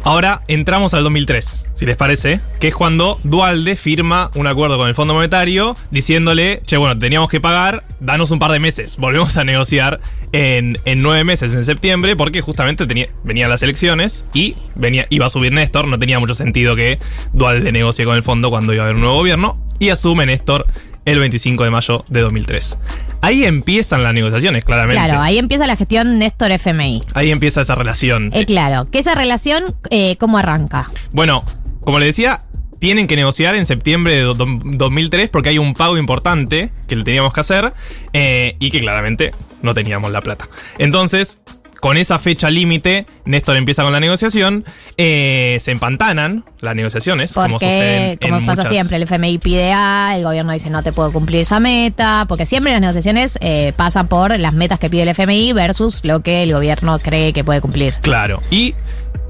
Speaker 3: Ahora entramos al 2003, si les parece, que es cuando Dualde firma un acuerdo con el Fondo Monetario diciéndole, che, bueno, teníamos que pagar, danos un par de meses, volvemos a negociar en, en nueve meses, en septiembre, porque justamente tenía, venían las elecciones y venía, iba a subir Néstor, no tenía mucho sentido que Dualde negocie con el fondo cuando iba a haber un nuevo gobierno, y asume Néstor el 25 de mayo de 2003. Ahí empiezan las negociaciones, claramente.
Speaker 2: Claro, ahí empieza la gestión Néstor FMI.
Speaker 3: Ahí empieza esa relación.
Speaker 2: Eh, claro, que esa relación, eh, ¿cómo arranca?
Speaker 3: Bueno, como le decía, tienen que negociar en septiembre de do- 2003 porque hay un pago importante que le teníamos que hacer eh, y que claramente no teníamos la plata. Entonces, con esa fecha límite, Néstor empieza con la negociación, eh, se empantanan las negociaciones, como sucede
Speaker 2: Porque,
Speaker 3: en
Speaker 2: como pasa
Speaker 3: muchas-
Speaker 2: siempre, el FMI pide A, el gobierno dice no te puedo cumplir esa meta, porque siempre las negociaciones eh, pasan por las metas que pide el FMI versus lo que el gobierno cree que puede cumplir.
Speaker 3: Claro. Y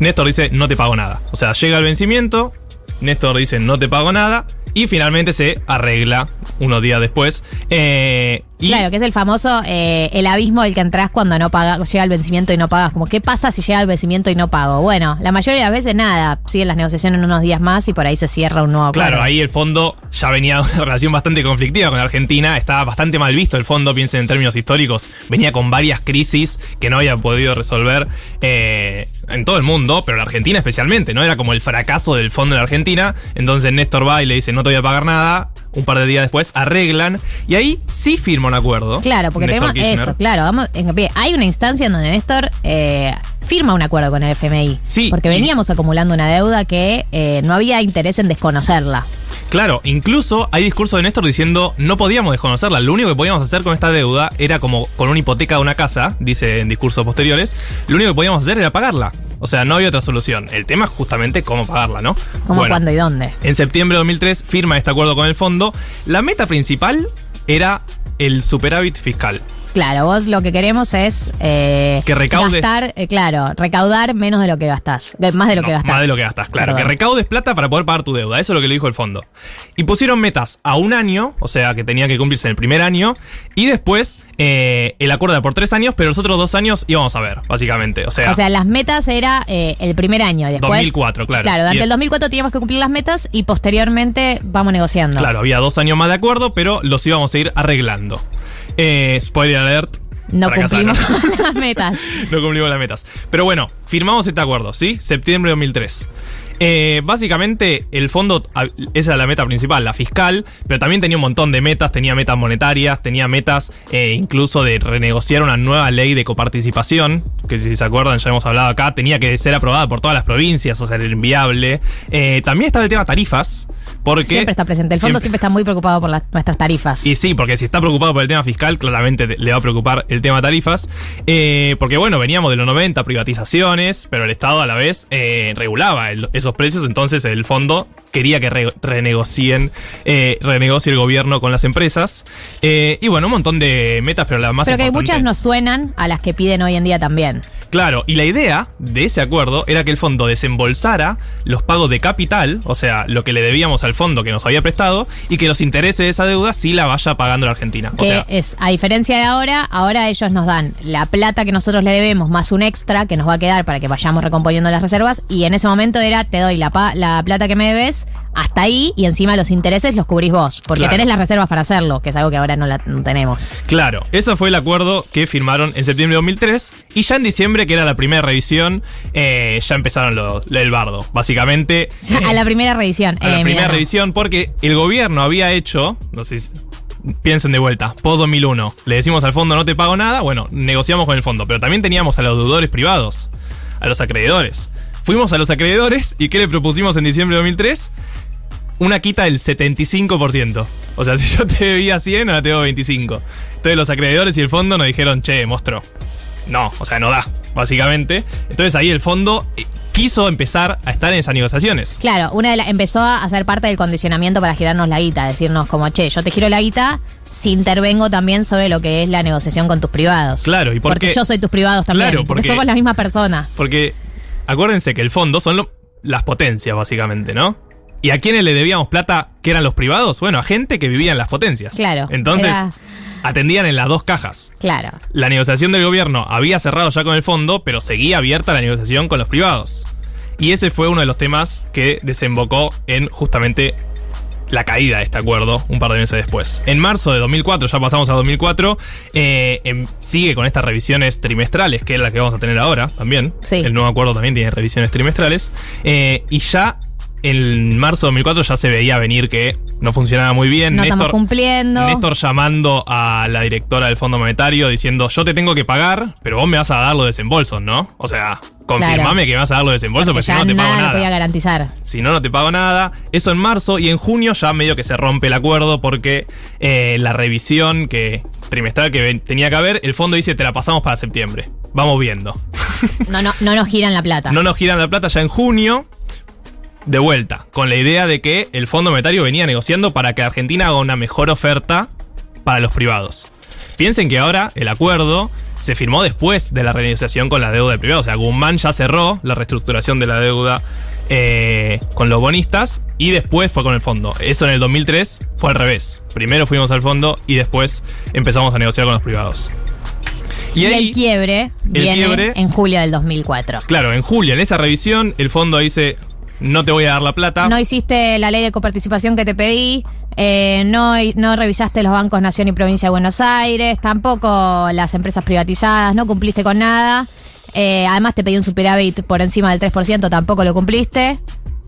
Speaker 3: Néstor dice, no te pago nada. O sea, llega el vencimiento, Néstor dice, no te pago nada. Y finalmente se arregla unos días después. Eh, y
Speaker 2: Claro, que es el famoso eh, el abismo del que entras cuando no pagas, llega el vencimiento y no pagas. Como, ¿qué pasa si llega el vencimiento y no pago? Bueno, la mayoría de las veces nada, siguen las negociaciones unos días más y por ahí se cierra un nuevo acuerdo.
Speaker 3: Claro, ahí el fondo ya venía una relación bastante conflictiva con Argentina, estaba bastante mal visto el fondo, piensen en términos históricos, venía con varias crisis que no había podido resolver eh, en todo el mundo, pero en Argentina especialmente, ¿no? Era como el fracaso del fondo en Argentina, entonces Néstor va y le dice no te voy a pagar nada, un par de días después arreglan y ahí sí firma un acuerdo.
Speaker 2: Claro, porque
Speaker 3: Néstor
Speaker 2: tenemos
Speaker 3: Kirchner.
Speaker 2: eso, claro. Vamos, en pie. hay una instancia en donde Néstor eh, firma un acuerdo con el FMI.
Speaker 3: Sí,
Speaker 2: Porque
Speaker 3: y-
Speaker 2: veníamos acumulando una deuda que eh, no había interés en desconocerla.
Speaker 3: Claro, incluso hay discurso de Néstor diciendo no podíamos desconocerla, lo único que podíamos hacer con esta deuda era como con una hipoteca de una casa, dice en discursos posteriores, lo único que podíamos hacer era pagarla. O sea, no había otra solución. El tema es justamente cómo pagarla, ¿no?
Speaker 2: ¿Cómo,
Speaker 3: Bueno,
Speaker 2: cuándo y dónde?
Speaker 3: En septiembre de 2003 firma este acuerdo con el fondo. La meta principal era el superávit fiscal.
Speaker 2: Claro, vos lo que queremos es eh,
Speaker 3: Que recaudes-
Speaker 2: gastar, eh, claro, recaudar menos de lo que gastás, de- más de lo
Speaker 3: No,
Speaker 2: que gastás.
Speaker 3: Más de lo que gastas, claro.
Speaker 2: Perdón.
Speaker 3: Que recaudes plata para poder pagar tu deuda. Eso es lo que le dijo el fondo. Y pusieron metas a un año, o sea que tenía que cumplirse en el primer año. Y después eh, el acuerdo era por tres años, pero los otros dos años íbamos a ver, básicamente. O sea,
Speaker 2: O sea, las metas era el primer año y después.
Speaker 3: 2004, claro.
Speaker 2: Claro, durante
Speaker 3: el
Speaker 2: 2004 teníamos que cumplir las metas y posteriormente vamos negociando.
Speaker 3: claro, había dos años más de acuerdo, pero los íbamos a ir arreglando. Eh, spoiler alert.
Speaker 2: No cumplimos (laughs) las metas.
Speaker 3: no cumplimos las metas. Pero bueno, firmamos este acuerdo, ¿sí? Septiembre de 2003. Eh, básicamente, el fondo, a- esa era la meta principal, la fiscal, pero también tenía un montón de metas, tenía metas monetarias, tenía metas eh, incluso de renegociar una nueva ley de coparticipación, que si se acuerdan ya hemos hablado acá, tenía que ser aprobada por todas las provincias, o sea, era inviable. Eh, también estaba el tema tarifas, porque...
Speaker 2: Siempre está presente. El fondo siempre, está muy preocupado por las- nuestras tarifas.
Speaker 3: Y sí, porque si está preocupado por el tema fiscal, claramente le va a preocupar el tema tarifas. Eh, porque bueno, veníamos de los 90, privatizaciones, pero el Estado a la vez eh, regulaba el- esos precios, entonces el fondo quería que re- renegocien, eh, renegocie el gobierno con las empresas. Y bueno, un montón de metas, pero la más
Speaker 2: Pero que muchas nos suenan a las que piden hoy en día también.
Speaker 3: Claro, y la idea de ese acuerdo era que el fondo desembolsara los pagos de capital, o sea, lo que le debíamos al fondo que nos había prestado, y que los intereses de esa deuda sí la vaya pagando la Argentina. O
Speaker 2: Que
Speaker 3: sea,
Speaker 2: es, a diferencia de ahora, ahora ellos nos dan la plata que nosotros le debemos más un extra que nos va a quedar para que vayamos recomponiendo las reservas. Y en ese momento era, te doy la, pa- la plata que me debes hasta ahí y encima los intereses los cubrís vos. Porque
Speaker 3: Claro.
Speaker 2: tenés las reservas para hacerlo, que es algo que ahora no, la, no tenemos.
Speaker 3: Claro, eso fue el acuerdo que firmaron en septiembre de 2003 y ya en diciembre, que era la primera revisión, eh, ya empezaron lo, lo del bardo. Básicamente...
Speaker 2: Ya,
Speaker 3: eh,
Speaker 2: a la primera revisión.
Speaker 3: a la
Speaker 2: eh,
Speaker 3: primera revisión porque el gobierno había hecho, no sé si... Piensen de vuelta, post 2001. Le decimos al fondo no te pago nada, bueno, negociamos con el fondo, pero también teníamos a los deudores privados, a los acreedores. Fuimos a los acreedores y ¿qué le propusimos en diciembre de 2003? Una quita del 75%. O sea, (laughs) si yo te debía 100, ahora te debo 25. Entonces los acreedores y el fondo nos dijeron, che, monstruo. No, o sea, no da, básicamente. Entonces ahí el fondo eh, quiso empezar a estar en esas negociaciones.
Speaker 2: Claro, una de las empezó a hacer parte del condicionamiento para girarnos la guita, decirnos como, che, yo te giro la guita si intervengo también sobre lo que es la negociación con tus privados.
Speaker 3: Claro, ¿y por
Speaker 2: porque
Speaker 3: qué?
Speaker 2: yo soy tus privados también.
Speaker 3: Claro,
Speaker 2: porque
Speaker 3: porque-
Speaker 2: somos la misma persona.
Speaker 3: Porque acuérdense que el fondo son lo- las potencias, básicamente, ¿no? ¿Y a quiénes le debíamos plata que eran los privados? Bueno, a gente que vivía en las potencias.
Speaker 2: Claro,
Speaker 3: Entonces,
Speaker 2: era-
Speaker 3: atendían en las dos cajas.
Speaker 2: Claro.
Speaker 3: La negociación del gobierno había cerrado ya con el fondo, pero seguía abierta la negociación con los privados. Y ese fue uno de los temas que desembocó en justamente la caída de este acuerdo un par de meses después. En marzo de 2004, ya pasamos a 2004, eh, em- sigue con estas revisiones trimestrales, que es la que vamos a tener ahora también. El nuevo acuerdo también tiene revisiones trimestrales. eh, y ya en marzo de 2004 ya se veía venir que no funcionaba muy bien.
Speaker 2: No estamos
Speaker 3: Néstor-
Speaker 2: cumpliendo.
Speaker 3: Néstor llamando a la directora del Fondo Monetario diciendo, yo te tengo que pagar, pero vos me vas a dar los desembolsos, ¿no? O sea, confirmame
Speaker 2: Claro.
Speaker 3: que me vas a dar los desembolsos,
Speaker 2: Porque
Speaker 3: porque si no, no te pago
Speaker 2: nada le
Speaker 3: nada.
Speaker 2: podía garantizar.
Speaker 3: Si no, no te pago nada. Eso en marzo y en junio ya medio que se rompe el acuerdo porque eh, la revisión que trimestral que tenía que haber, el fondo dice te la pasamos para septiembre. Vamos viendo.
Speaker 2: No, no, no nos giran la plata.
Speaker 3: No nos giran la plata ya en junio. De vuelta, con la idea de que el Fondo Monetario venía negociando para que Argentina haga una mejor oferta para los privados. Piensen que ahora el acuerdo se firmó después de la renegociación con la deuda del privado. O sea, Guzmán ya cerró la reestructuración de la deuda eh, con los bonistas y después fue con el fondo. Eso en el 2003 fue al revés. Primero fuimos al fondo y después empezamos a negociar con los privados.
Speaker 2: Y,
Speaker 3: ahí-
Speaker 2: el quiebre
Speaker 3: el
Speaker 2: viene
Speaker 3: quiebre-
Speaker 2: en julio del 2004.
Speaker 3: Claro, en julio, en esa revisión, el fondo dice, no te voy a dar la plata.
Speaker 2: No hiciste la ley de coparticipación que te pedí, eh, no, revisaste los bancos Nación y Provincia de Buenos Aires, tampoco las empresas privatizadas, no cumpliste con nada. Eh, además te pedí un superávit por encima del 3%, tampoco lo cumpliste.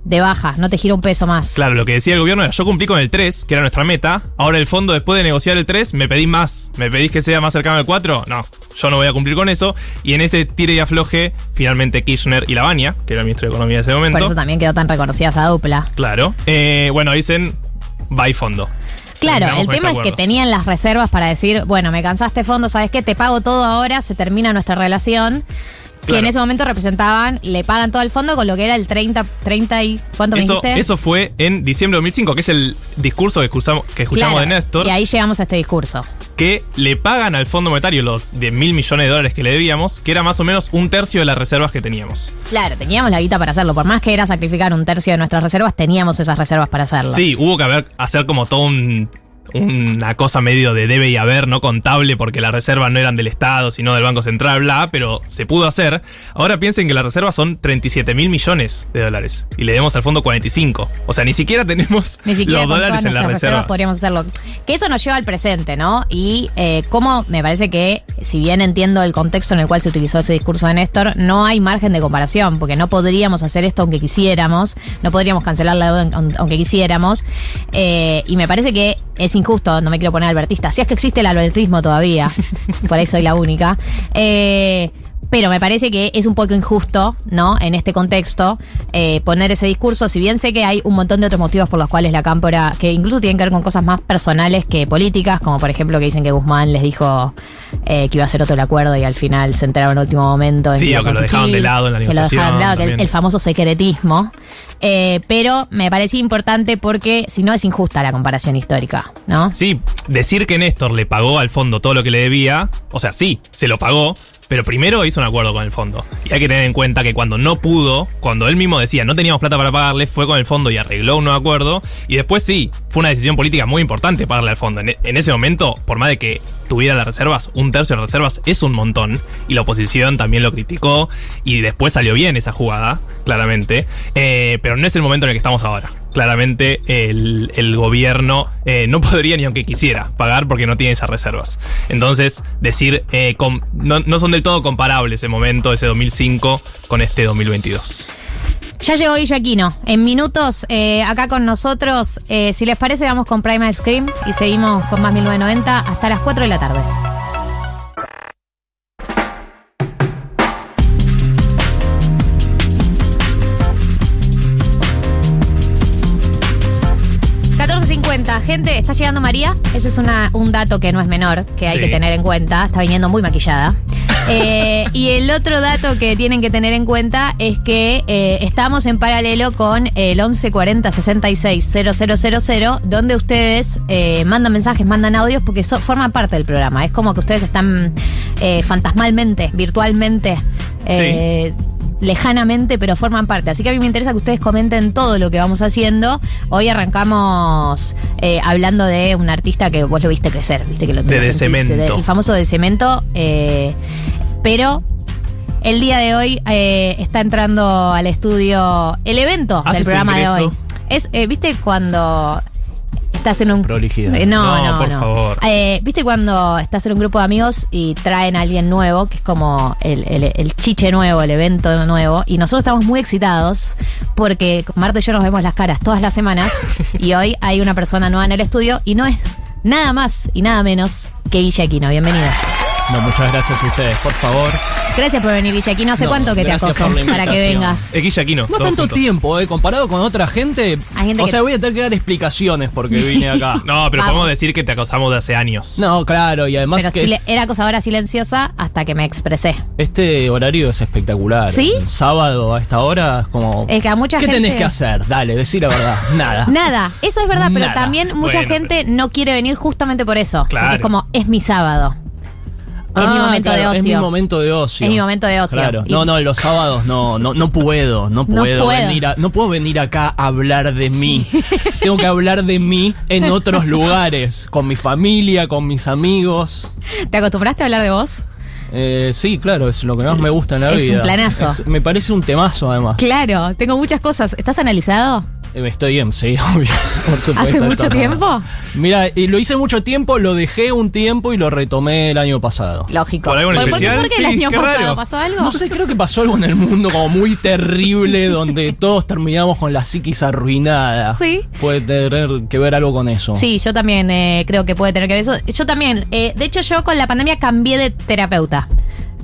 Speaker 2: De baja, no te gira un peso más.
Speaker 3: Claro, lo que decía el gobierno era, yo cumplí con el 3, que era nuestra meta. Ahora el fondo, después de negociar el 3, me pedís más. ¿Me pedís que sea más cercano al 4? No, yo no voy a cumplir con eso. Y en ese tire y afloje, finalmente Kirchner y Lavagna, que era el ministro de Economía en ese momento.
Speaker 2: Por eso también quedó tan reconocida esa dupla.
Speaker 3: Claro. Eh, bueno, dicen, bye fondo.
Speaker 2: Claro, el tema
Speaker 3: este
Speaker 2: es que tenían las reservas para decir, bueno, me cansaste fondo, ¿sabes qué? Te pago todo ahora, se termina nuestra relación. Que
Speaker 3: Claro.
Speaker 2: en ese momento representaban, le pagan todo el fondo con lo que era el 30, 30 y... ¿Cuánto me
Speaker 3: Eso,
Speaker 2: dijiste?
Speaker 3: eso fue en diciembre de 2005, que es el discurso que escuchamos, que escuchamos
Speaker 2: Claro,
Speaker 3: de Néstor.
Speaker 2: Y ahí llegamos a este discurso.
Speaker 3: que le pagan al Fondo Monetario los de mil millones de dólares que le debíamos, que era más o menos un tercio de las reservas que teníamos.
Speaker 2: Claro, teníamos la guita para hacerlo. Por más que era sacrificar un tercio de nuestras reservas, teníamos esas reservas para hacerlo.
Speaker 3: Sí, hubo que haber, hacer como todo un, una cosa medio de debe y haber, no contable, porque las reservas no eran del Estado, sino del Banco Central, bla, pero se pudo hacer. Ahora piensen que las reservas son 37 mil millones de dólares y le demos al fondo 45. O sea, ni siquiera tenemos (laughs)
Speaker 2: Ni siquiera
Speaker 3: los
Speaker 2: con
Speaker 3: dólares en las
Speaker 2: reservas
Speaker 3: reservas.
Speaker 2: podríamos hacerlo. Que eso nos lleva al presente, ¿no? Y eh, cómo me parece que, si bien entiendo el contexto en el cual se utilizó ese discurso de Néstor, no hay margen de comparación, porque no podríamos hacer esto aunque quisiéramos, no podríamos cancelar la deuda aun- aunque quisiéramos. Eh, y me parece que es injusto, no me quiero poner albertista, si es que existe el albertismo todavía, (laughs) por ahí soy la única. Eh, pero me parece que es un poco injusto, ¿no? En este contexto, eh, poner ese discurso. Si bien sé que hay un montón de otros motivos por los cuales la cámpora, que incluso tienen que ver con cosas más personales que políticas, como por ejemplo que dicen que Guzmán les dijo eh, que iba a hacer otro el acuerdo y al final se enteraron en el último momento. En
Speaker 3: Sí, o que lo dejaron de lado en la
Speaker 2: que lo dejaron de
Speaker 3: negociación
Speaker 2: lado, que el, famoso secretismo. Eh, pero me parecía importante porque si no es injusta la comparación histórica, ¿no?
Speaker 3: Sí, decir que Néstor le pagó al fondo todo lo que le debía, o sea, sí, se lo pagó, pero primero hizo un acuerdo con el fondo. Y hay que tener en cuenta que cuando no pudo, cuando él mismo decía no teníamos plata para pagarle, fue con el fondo y arregló un nuevo acuerdo. Y después sí, fue una decisión política muy importante pagarle al fondo. En, en ese momento, por más de que tuviera las reservas, un tercio de las reservas es un montón. Y la oposición también lo criticó. Y después salió bien esa jugada, claramente. Eh, pero no es el momento en el que estamos ahora. Claramente el, el gobierno eh, no (laughs) podría ni aunque quisiera pagar porque no tiene esas reservas. Entonces, decir, eh, no, no son del todo comparables ese momento, ese 2005, con este 2022.
Speaker 2: Ya llegó Guillo Aquino. En minutos, eh, acá con nosotros. Eh, si les parece, vamos con Primal Scream y seguimos con más 1990 hasta las 4 de la tarde. .50. Gente, está llegando María. Eso es una- un dato que no es menor, que hay
Speaker 3: Sí.
Speaker 2: que tener en cuenta. Está viniendo muy maquillada. (laughs) Eh, y el otro dato que tienen que tener en cuenta es que eh, estamos en paralelo con el 1140 66 000, donde ustedes eh, mandan mensajes, mandan audios, porque so- forman parte del programa. Es como que ustedes están fantasmalmente, virtualmente. eh, lejanamente, pero forman parte. Así que a mí me interesa que ustedes comenten todo lo que vamos haciendo. Hoy arrancamos eh, hablando de un artista que vos lo viste crecer, viste que lo
Speaker 3: De
Speaker 2: sentís,
Speaker 3: Cemento.
Speaker 2: de- el famoso de cemento. eh, pero el día de hoy eh, está entrando al estudio el evento
Speaker 3: ¿Hace
Speaker 2: del programa de hoy. Es, eh, viste cuando estás en un
Speaker 12: Prolijidad.
Speaker 2: eh, No,
Speaker 3: No,
Speaker 2: no,
Speaker 3: por
Speaker 2: no.
Speaker 3: favor.
Speaker 2: Eh, ¿Viste cuando estás en un grupo de amigos y traen a alguien nuevo, que es como el, el- el chiche nuevo, el evento nuevo? Y nosotros estamos muy excitados porque Marta y yo nos vemos las caras todas las semanas (laughs) y hoy hay una persona nueva en el estudio y no es nada más y nada menos que Guille Aquino. Bienvenido.
Speaker 12: No, muchas gracias a ustedes, por favor.
Speaker 2: Gracias por venir. ¿Hace
Speaker 12: No,
Speaker 2: cuánto que te acoso para que vengas?
Speaker 3: Es Guille Aquino.
Speaker 12: No tanto
Speaker 3: juntos.
Speaker 12: tiempo, eh, comparado con otra gente. O sea, voy a tener que dar explicaciones porque vine acá. (laughs)
Speaker 3: No, pero
Speaker 2: Vamos.
Speaker 3: podemos decir que te acosamos de hace años.
Speaker 12: No, claro, y además
Speaker 2: Pero
Speaker 12: que
Speaker 2: sile-
Speaker 12: es-
Speaker 2: era acosadora silenciosa hasta que me expresé.
Speaker 12: este horario es espectacular.
Speaker 2: ¿Sí?
Speaker 12: El sábado a esta hora es como...
Speaker 2: Es que a mucha
Speaker 12: ¿Qué
Speaker 2: gente-
Speaker 12: tenés que hacer? Dale, decí la verdad. (laughs) Nada.
Speaker 2: Nada, eso es verdad, pero
Speaker 12: Nada.
Speaker 2: también mucha
Speaker 3: Bueno,
Speaker 2: gente no quiere venir justamente por eso.
Speaker 3: Claro.
Speaker 2: Porque es como, es mi sábado. Es mi
Speaker 12: Ah,
Speaker 2: momento
Speaker 12: claro,
Speaker 2: de
Speaker 12: Es mi
Speaker 2: ocio.
Speaker 12: momento de ocio.
Speaker 2: Es mi momento de ocio.
Speaker 12: Claro.
Speaker 2: Y-
Speaker 12: No, no, los sábados no, no, no puedo, no
Speaker 2: No
Speaker 12: puedo,
Speaker 2: puedo.
Speaker 12: venir a- no puedo venir acá a hablar de mí. (laughs) Tengo que hablar de mí en otros lugares, con mi familia, con mis amigos.
Speaker 2: ¿Te acostumbraste a hablar de vos?
Speaker 12: Eh, sí, claro, es lo que más me gusta en la
Speaker 2: Es
Speaker 12: vida.
Speaker 2: un planazo.
Speaker 12: Es- me parece un temazo, además.
Speaker 2: Claro, tengo muchas cosas. ¿Estás analizado?
Speaker 12: Eh, Estoy bien, sí, (laughs) obvio. Por supuesto,
Speaker 2: ¿Hace mucho tiempo?
Speaker 12: Mira, y lo hice mucho tiempo, lo dejé un tiempo y lo retomé el año pasado.
Speaker 2: Lógico.
Speaker 3: ¿Por algo en
Speaker 2: ¿Por, por qué, por qué el año
Speaker 3: qué
Speaker 2: pasado
Speaker 3: raro.
Speaker 2: pasó algo?
Speaker 12: No sé, creo que pasó algo en el mundo como muy terrible donde (laughs) todos terminamos con la psiquis arruinada.
Speaker 2: Sí.
Speaker 12: Puede tener que ver algo con eso.
Speaker 2: Sí, yo también eh, creo que puede tener que ver eso. Yo también. eh, de hecho, yo con la pandemia cambié de terapeuta.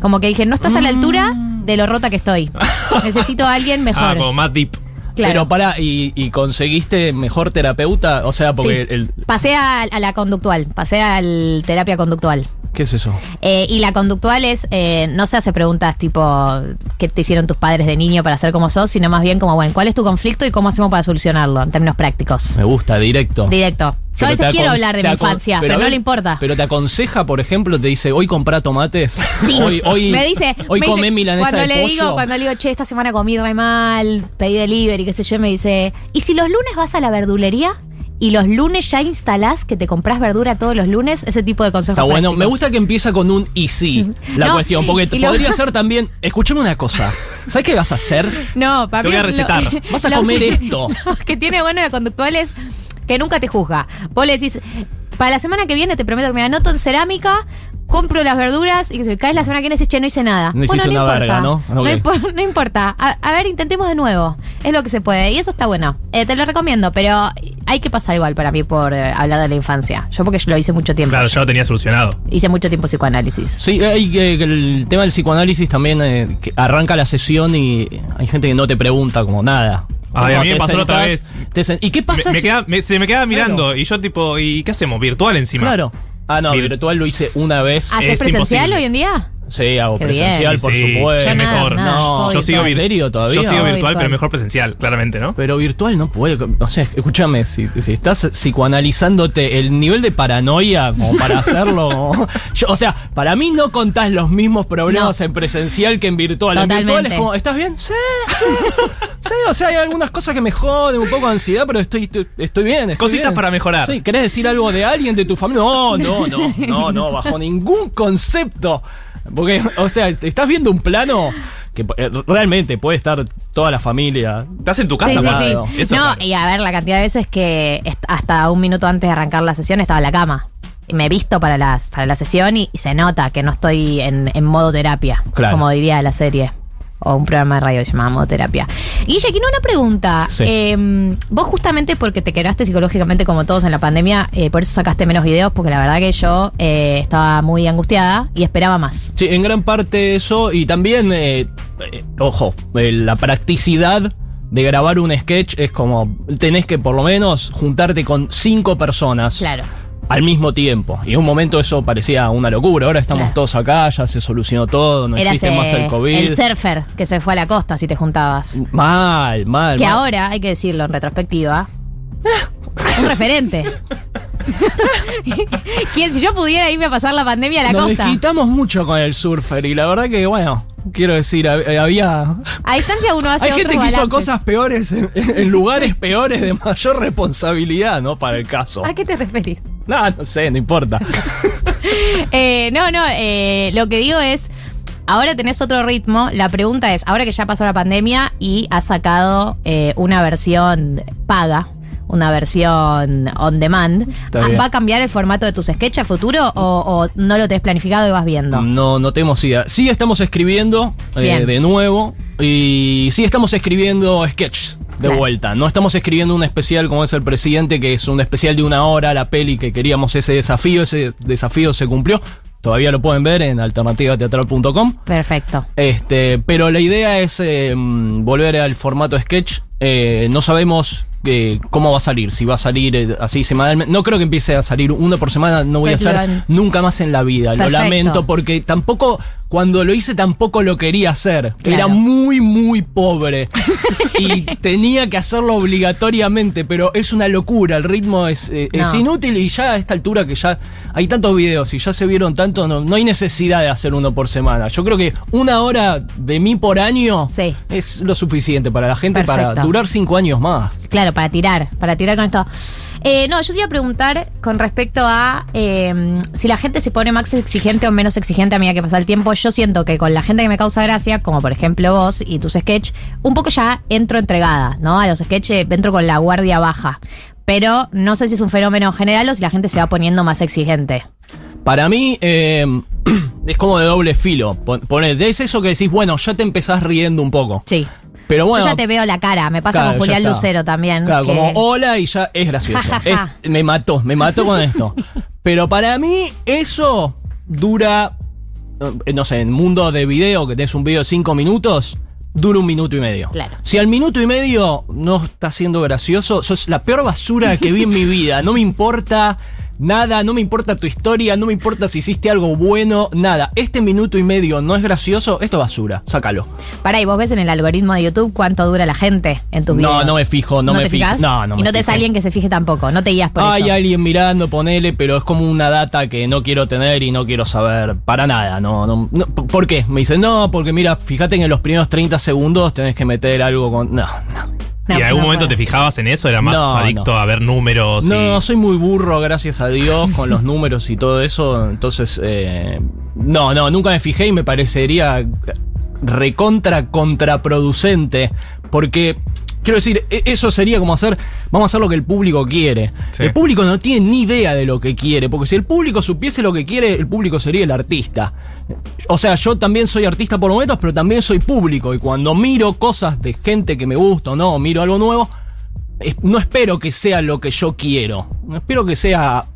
Speaker 2: Como que dije, no estás a la altura de lo rota que estoy. (laughs) Necesito a alguien
Speaker 3: Ah,
Speaker 2: mejor.
Speaker 3: como más deep.
Speaker 2: Claro.
Speaker 12: Pero para, ¿y, y conseguiste mejor terapeuta? O sea, porque
Speaker 2: Sí.
Speaker 12: el.
Speaker 2: Pasé a, a la conductual, pasé al terapia conductual.
Speaker 12: ¿Qué es eso?
Speaker 2: Eh, y la conductual es, eh, no se hace preguntas tipo, ¿qué te hicieron tus padres de niño para ser como sos? Sino más bien como, bueno, ¿cuál es tu conflicto y cómo hacemos para solucionarlo en términos prácticos?
Speaker 12: Me gusta, directo.
Speaker 2: Directo. Yo a veces quiero hablar de mi infancia, pero,
Speaker 12: a
Speaker 2: no le importa.
Speaker 12: Pero te aconseja, por ejemplo, te dice, hoy comprá tomates.
Speaker 2: Sí,
Speaker 12: Hoy, hoy,
Speaker 2: me dice,
Speaker 12: hoy
Speaker 2: me
Speaker 12: comé
Speaker 2: dice,
Speaker 12: milanesa
Speaker 2: cuando
Speaker 12: de
Speaker 2: le
Speaker 12: pollo.
Speaker 2: digo, cuando le digo, che, esta semana comí re mal, pedí delivery, qué sé yo, me dice, ¿y si los lunes vas a la verdulería y los lunes ya instalás que te compras verdura todos los lunes, ese tipo de consejos.
Speaker 12: Está bueno, me gusta que empieza con un y sí la
Speaker 2: No,
Speaker 12: cuestión, porque
Speaker 2: lo-
Speaker 12: podría (laughs) ser también, escúchame una cosa, ¿sabes qué vas a hacer?
Speaker 2: No, para
Speaker 12: Te voy a
Speaker 2: lo-
Speaker 12: recetar. (laughs) Vas a comer
Speaker 2: que-
Speaker 12: esto. (laughs)
Speaker 2: lo que tiene bueno la conductual es que nunca te juzga. Vos le decís, para la semana que viene te prometo que me anoto en cerámica, compro las verduras y que caes la semana que viene y che, no hice nada.
Speaker 12: No hiciste una
Speaker 2: importa.
Speaker 12: verga, ¿no?
Speaker 2: No, impo- no importa. A, a ver, intentemos de nuevo. Es lo que se puede. Y eso está bueno. Eh, te lo recomiendo, pero hay que pasar igual para mí por eh, hablar de la infancia. Yo porque yo lo hice mucho tiempo.
Speaker 3: Claro, ya lo tenía solucionado.
Speaker 2: Hice mucho tiempo psicoanálisis.
Speaker 12: Sí, hay el tema del psicoanálisis también eh, que arranca la sesión y hay gente que no te pregunta como nada.
Speaker 3: Ay, a mí me pasó la otra
Speaker 12: sentás,
Speaker 3: vez.
Speaker 12: te ¿Y qué pasa
Speaker 3: Me- me
Speaker 12: si-
Speaker 3: queda- me- se me queda mirando y yo tipo, ¿y qué hacemos? Virtual encima.
Speaker 12: Claro. Ah, no,
Speaker 3: Vir-
Speaker 12: virtual lo hice una vez.
Speaker 2: ¿Haces
Speaker 3: Es
Speaker 2: presencial
Speaker 3: imposible.
Speaker 2: hoy en día?
Speaker 12: Sí, hago
Speaker 2: Qué
Speaker 12: presencial,
Speaker 2: bien.
Speaker 12: por
Speaker 3: Sí,
Speaker 12: supuesto.
Speaker 2: Yo nada,
Speaker 3: mejor.
Speaker 2: nada,
Speaker 12: No,
Speaker 2: todo
Speaker 3: Yo sigo
Speaker 2: virtual.
Speaker 12: ¿En serio todavía?
Speaker 3: Yo sigo virtual,
Speaker 2: virtual.
Speaker 3: pero mejor presencial, claramente, ¿no?
Speaker 12: Pero virtual no puede. O sea, escúchame, si, si estás psicoanalizándote el nivel de paranoia como para (laughs) hacerlo. como- yo- o sea, para mí no contás los mismos problemas
Speaker 2: No.
Speaker 12: en presencial que en virtual. En virtual
Speaker 2: Totalmente.
Speaker 12: es como, ¿estás bien? Sí, sí. sí, o sea, hay algunas cosas que me joden, un poco de ansiedad, pero estoy, estoy, estoy bien. estoy
Speaker 3: Cositas
Speaker 12: bien.
Speaker 3: para mejorar.
Speaker 12: Sí, ¿querés decir algo de alguien de tu familia? No, no, no, no, no, bajo ningún concepto. Porque, o sea, estás viendo un plano que eh, realmente puede estar toda la familia.
Speaker 3: Estás en tu casa,
Speaker 2: sí,
Speaker 3: Pablo.
Speaker 2: sí.
Speaker 3: Eso,
Speaker 2: no,
Speaker 3: claro.
Speaker 2: y a ver, la cantidad de veces que hasta un minuto antes de arrancar la sesión estaba en la cama. Y me he visto para, las, para la sesión y, y se nota que no estoy en, en modo terapia,
Speaker 12: Claro.
Speaker 2: como diría la serie. O un programa de radio que se llamaba Modo Terapia. Guille, quiero una pregunta.
Speaker 12: Sí.
Speaker 2: Eh, vos justamente porque te quebraste psicológicamente como todos en la pandemia, eh, por eso sacaste menos videos, porque la verdad que yo eh, estaba muy angustiada y esperaba más.
Speaker 12: Sí, en gran parte eso y también, eh, eh, ojo, la practicidad de grabar un sketch es como, tenés que por lo menos juntarte con cinco personas
Speaker 2: Claro.
Speaker 12: Al mismo tiempo. Y en un momento eso parecía una locura. Ahora estamos
Speaker 2: Claro.
Speaker 12: todos acá, ya se solucionó todo, no
Speaker 2: Eras
Speaker 12: existe más
Speaker 2: eh,
Speaker 12: el COVID.
Speaker 2: el surfer que se fue a la costa si te juntabas.
Speaker 12: Mal, mal.
Speaker 2: Que
Speaker 12: mal.
Speaker 2: ahora, hay que decirlo en retrospectiva, un referente. (laughs) ¿Quién, si yo pudiera irme a pasar la pandemia a la
Speaker 12: Nos
Speaker 2: costa?
Speaker 12: desquitamos mucho con el surfer y la verdad que, bueno, quiero decir, eh, había...
Speaker 2: A distancia uno hace
Speaker 12: Hay gente que hizo cosas peores en, en lugares peores de mayor responsabilidad, ¿no? Para el caso.
Speaker 2: ¿A qué te referís? (laughs)
Speaker 12: No, no sé, no importa. (laughs)
Speaker 2: Eh, no, no, eh, lo que digo es, ahora tenés otro ritmo. La pregunta es, ahora que ya pasó la pandemia y has sacado eh, una versión paga, una versión on demand. ¿va a cambiar el formato de tus sketches a futuro o, o no lo tenés planificado y vas viendo?
Speaker 12: No, no tenemos idea. Sí estamos escribiendo eh, de nuevo y sí estamos escribiendo sketches de
Speaker 2: Claro.
Speaker 12: vuelta. No estamos escribiendo un especial como es el presidente, que es un especial de una hora, la peli que queríamos ese desafío, ese desafío se cumplió. Todavía lo pueden ver en alternativateatral.com.
Speaker 2: Perfecto.
Speaker 12: Este, pero la idea es eh, mm, volver al formato sketch. Eh, no sabemos eh, cómo va a salir, si va a salir eh, así semanalmente. No creo que empiece a salir uno por semana, no voy a hacer nunca más en la vida.
Speaker 2: Perfecto.
Speaker 12: Lo lamento porque tampoco, cuando lo hice tampoco lo quería hacer.
Speaker 2: Claro.
Speaker 12: Era muy, muy pobre. y (laughs) tenía que hacerlo obligatoriamente, pero es una locura. El ritmo es, eh, es inútil y ya a esta altura que ya hay tantos videos y ya se vieron tanto, no, no hay necesidad de hacer uno por semana. Yo creo que una hora de mí por año
Speaker 2: Sí.
Speaker 12: es lo suficiente para la gente para durar cinco años más.
Speaker 2: Claro, para tirar, para tirar con esto. Eh, no, yo te iba a preguntar con respecto a eh, si la gente se pone más exigente o menos exigente a medida que pasa el tiempo. Yo siento que con la gente que me causa gracia, como por ejemplo vos y tus sketch, un poco ya entro entregada, ¿no? A los sketch eh, entro con la guardia baja. Pero no sé si es un fenómeno general o si la gente se va poniendo más exigente.
Speaker 12: Para mí eh, (clears throat) es como de doble filo. Pon- Poner, es eso que decís, bueno, ya te empezás riendo un poco.
Speaker 2: Sí.
Speaker 12: Pero bueno.
Speaker 2: yo ya te veo la cara, me pasa
Speaker 12: Claro,
Speaker 2: con Julián. Lucero también.
Speaker 12: Claro,
Speaker 2: que-
Speaker 12: como hola y ya es gracioso. (laughs) Es- me mató, me mató con esto. (laughs) Pero para mí eso dura, eh, no sé, en mundo de video, que tenés un video de cinco minutos, dura un minuto y medio.
Speaker 2: Claro.
Speaker 12: Si al minuto y medio no está siendo gracioso, sos la peor basura que vi en mi vida. No me importa nada, no me importa tu historia, no me importa si hiciste algo bueno, nada. Este minuto y medio no es gracioso, esto es basura, sácalo.
Speaker 2: Pará, y vos ves en el algoritmo de YouTube cuánto dura la gente en
Speaker 12: No,
Speaker 2: videos.
Speaker 12: no me fijo, no me fijo. No, no
Speaker 2: Y
Speaker 12: me
Speaker 2: no te
Speaker 12: fijo.
Speaker 2: alguien que se fije tampoco, no te guías por
Speaker 12: Hay
Speaker 2: eso.
Speaker 12: alguien mirando, ponele, pero es como una data que no quiero tener y no quiero saber para nada. No, no, no. ¿Por qué? Me dicen, no, porque mira, fíjate que en los primeros 30 segundos tenés que meter algo con. No, no.
Speaker 3: ¿Y en algún
Speaker 2: no
Speaker 3: momento te fijabas en eso? ¿Era más
Speaker 12: No,
Speaker 3: adicto a ver números? y-
Speaker 12: No, soy muy burro, gracias a Dios, con los (laughs) números y todo eso. Entonces, eh, no, no, nunca me fijé y me parecería recontra contraproducente. Porque, quiero decir, e- eso sería como hacer, vamos a hacer lo que el público quiere.
Speaker 3: Sí.
Speaker 12: El público no tiene ni idea de lo que quiere, porque si el público supiese lo que quiere, el público sería el artista. O sea, yo también soy artista por momentos, pero también soy público. Y cuando miro cosas de gente que me gusta o no, o miro algo nuevo, no espero que sea lo que yo quiero. No espero que sea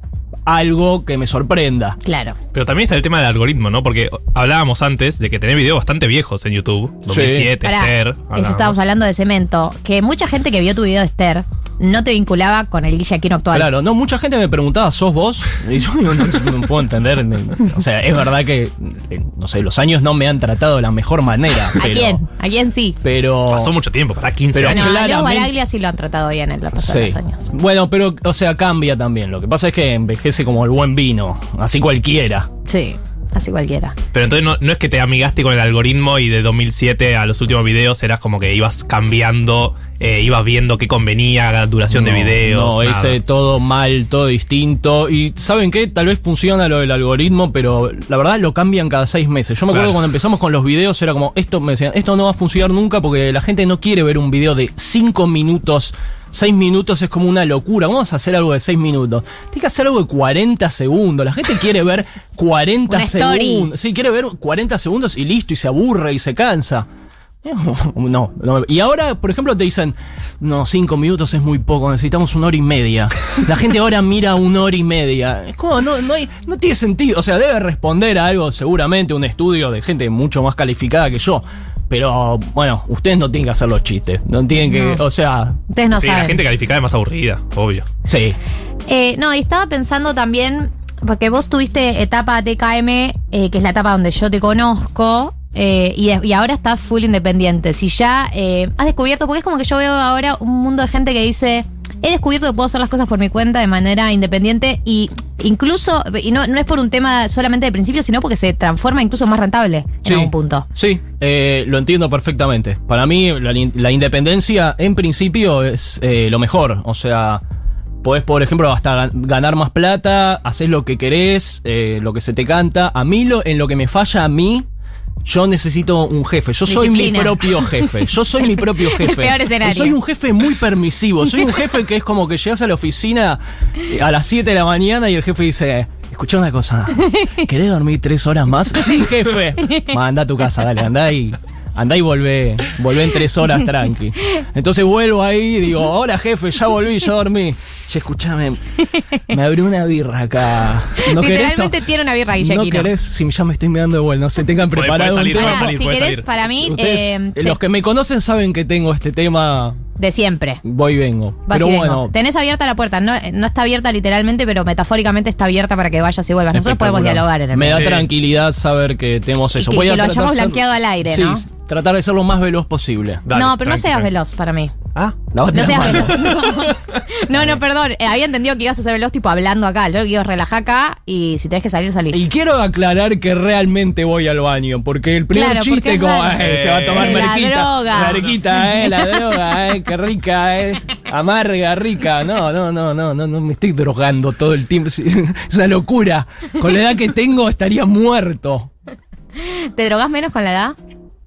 Speaker 12: algo que me sorprenda.
Speaker 2: Claro.
Speaker 3: Pero también está el tema del algoritmo, ¿no? Porque hablábamos antes de que tenés videos bastante viejos en YouTube. 2007,
Speaker 2: Pará,
Speaker 3: Esther.
Speaker 2: eso estábamos hablando de cemento. Que mucha gente que vio tu video de Esther no te vinculaba con el Guille Aquino actual.
Speaker 12: Claro, no, mucha gente me preguntaba, ¿sos vos? Y yo no, no- no puedo entender. O sea, es verdad que, eh, no sé, los años no me han tratado de la mejor manera.
Speaker 2: ¿A
Speaker 12: pero-
Speaker 2: quién? ¿A quién sí?
Speaker 12: Pero.
Speaker 3: Pasó mucho tiempo, para 15
Speaker 12: Pero
Speaker 3: años.
Speaker 2: Bueno, a Baraglia sí lo han tratado bien en los pasados
Speaker 12: Sí.
Speaker 2: años.
Speaker 12: Bueno, pero, o sea, cambia también. Lo que pasa es que envejece como el buen vino. Así cualquiera.
Speaker 2: Sí, así cualquiera.
Speaker 3: Pero entonces no, no es que te amigaste con el algoritmo y de 2007 a los últimos videos eras como que ibas cambiando, eh, ibas viendo qué convenía, la duración de videos.
Speaker 12: No,
Speaker 3: nada.
Speaker 12: ese todo mal, todo distinto. Y ¿saben qué? Tal vez funciona lo del algoritmo, pero la verdad lo cambian cada seis meses. Yo me acuerdo
Speaker 3: Claro.
Speaker 12: cuando empezamos con los videos, era como, esto me decían, esto no va a funcionar nunca porque la gente no quiere ver un video de cinco minutos. Seis minutos es como una locura. Vamos a hacer algo de seis minutos. Tiene que hacer algo de 40 segundos. La gente quiere ver 40 (laughs)
Speaker 2: Una story.
Speaker 12: segundos. Sí, quiere ver 40 segundos y listo, y se aburre y se cansa. (laughs) No, no. Y ahora, por ejemplo, te dicen, no, cinco minutos es muy poco, necesitamos una hora y media. La gente ahora mira una hora y media. Es como, no, no, hay- no tiene sentido. O sea, debe responder a algo, seguramente, un estudio de gente mucho más calificada que yo. Pero, bueno, ustedes no tienen que hacer los chistes. No tienen que,
Speaker 2: No.
Speaker 12: o sea,
Speaker 2: Ustedes no
Speaker 3: sí,
Speaker 2: saben.
Speaker 3: la gente calificada es más aburrida, obvio.
Speaker 12: sí.
Speaker 2: Eh, no, y estaba pensando también, porque vos tuviste etapa TKM, eh, que es la etapa donde yo te conozco, eh, y, y ahora estás full independiente. Si ya eh, has descubierto, porque es como que yo veo ahora un mundo de gente que dice, he descubierto que puedo hacer las cosas por mi cuenta de manera independiente y incluso, y no, no es por un tema solamente de principio, sino porque se transforma incluso más rentable en algún punto.
Speaker 12: Sí, eh, lo entiendo perfectamente. Para mí, la, la independencia en principio es lo mejor. O sea, podés, por ejemplo, hasta gan- ganar más plata, hacer lo que querés, lo que se te canta. A mí, lo, en lo que me falla a mí, yo necesito un jefe. Yo soy mi propio jefe. Yo soy mi propio (laughs) jefe.
Speaker 2: peor escenario.
Speaker 12: Soy un jefe muy permisivo. Soy un jefe que es como que llegas a la oficina eh, a las 7 de la mañana y el jefe dice. Escucha una cosa, (laughs) ¿querés dormir tres horas más? Sí, jefe. (laughs) Ma, anda a tu casa, dale, anda y, anda y volvé, volvé en tres horas (laughs) tranqui. Entonces vuelvo ahí y digo, hola jefe, ya volví, ya dormí. Che, escuchame, me abrí una birra acá. ¿No querés?
Speaker 2: Literalmente tiene una birra
Speaker 12: ¿No
Speaker 2: Guillaquino.
Speaker 12: querés? Si ya me estoy mirando de vuelta, no se tengan preparado
Speaker 3: puede salir,
Speaker 12: un tema.
Speaker 3: puede salir,
Speaker 2: si querés,
Speaker 3: salir.
Speaker 2: para mí,
Speaker 12: Ustedes,
Speaker 2: eh,
Speaker 12: eh, los que me conocen saben que tengo este tema,
Speaker 2: de siempre.
Speaker 12: voy y vengo.
Speaker 2: Vas
Speaker 12: Pero
Speaker 2: y vengo.
Speaker 12: bueno,
Speaker 2: Tenés abierta la puerta. No, no está abierta literalmente, pero metafóricamente está abierta para que vayas y vuelvas. Nosotros podemos dialogar en el
Speaker 12: Me da tranquilidad saber que tenemos
Speaker 2: Y
Speaker 12: eso.
Speaker 2: que-
Speaker 12: Voy
Speaker 2: que
Speaker 12: a
Speaker 2: lo hayamos blanqueado al aire,
Speaker 12: sí,
Speaker 2: ¿no?
Speaker 12: Tratar de ser lo más veloz posible.
Speaker 3: Dale,
Speaker 2: no, pero no seas
Speaker 3: tranqui.
Speaker 2: veloz para mí.
Speaker 12: Ah,
Speaker 2: No seas (laughs) veloz. No, no, perdón. Eh, había entendido que ibas a ser veloz tipo hablando acá. Yo quiero relajar acá y si tenés que salir, salís.
Speaker 12: Y quiero aclarar que realmente voy al baño, porque el primer
Speaker 2: Claro, porque
Speaker 12: chiste
Speaker 2: es
Speaker 12: como,
Speaker 2: raro.
Speaker 12: "Eh, se va a tomar
Speaker 2: La
Speaker 12: merquita.
Speaker 2: droga.
Speaker 12: Merquita, eh, la (laughs) droga, eh, qué rica, eh. Amarga, rica. No, no, no, no, no, no me estoy drogando todo el tiempo. Sí, (laughs) Es una locura. Con la edad que tengo estaría muerto.
Speaker 2: ¿Te drogás menos con la edad?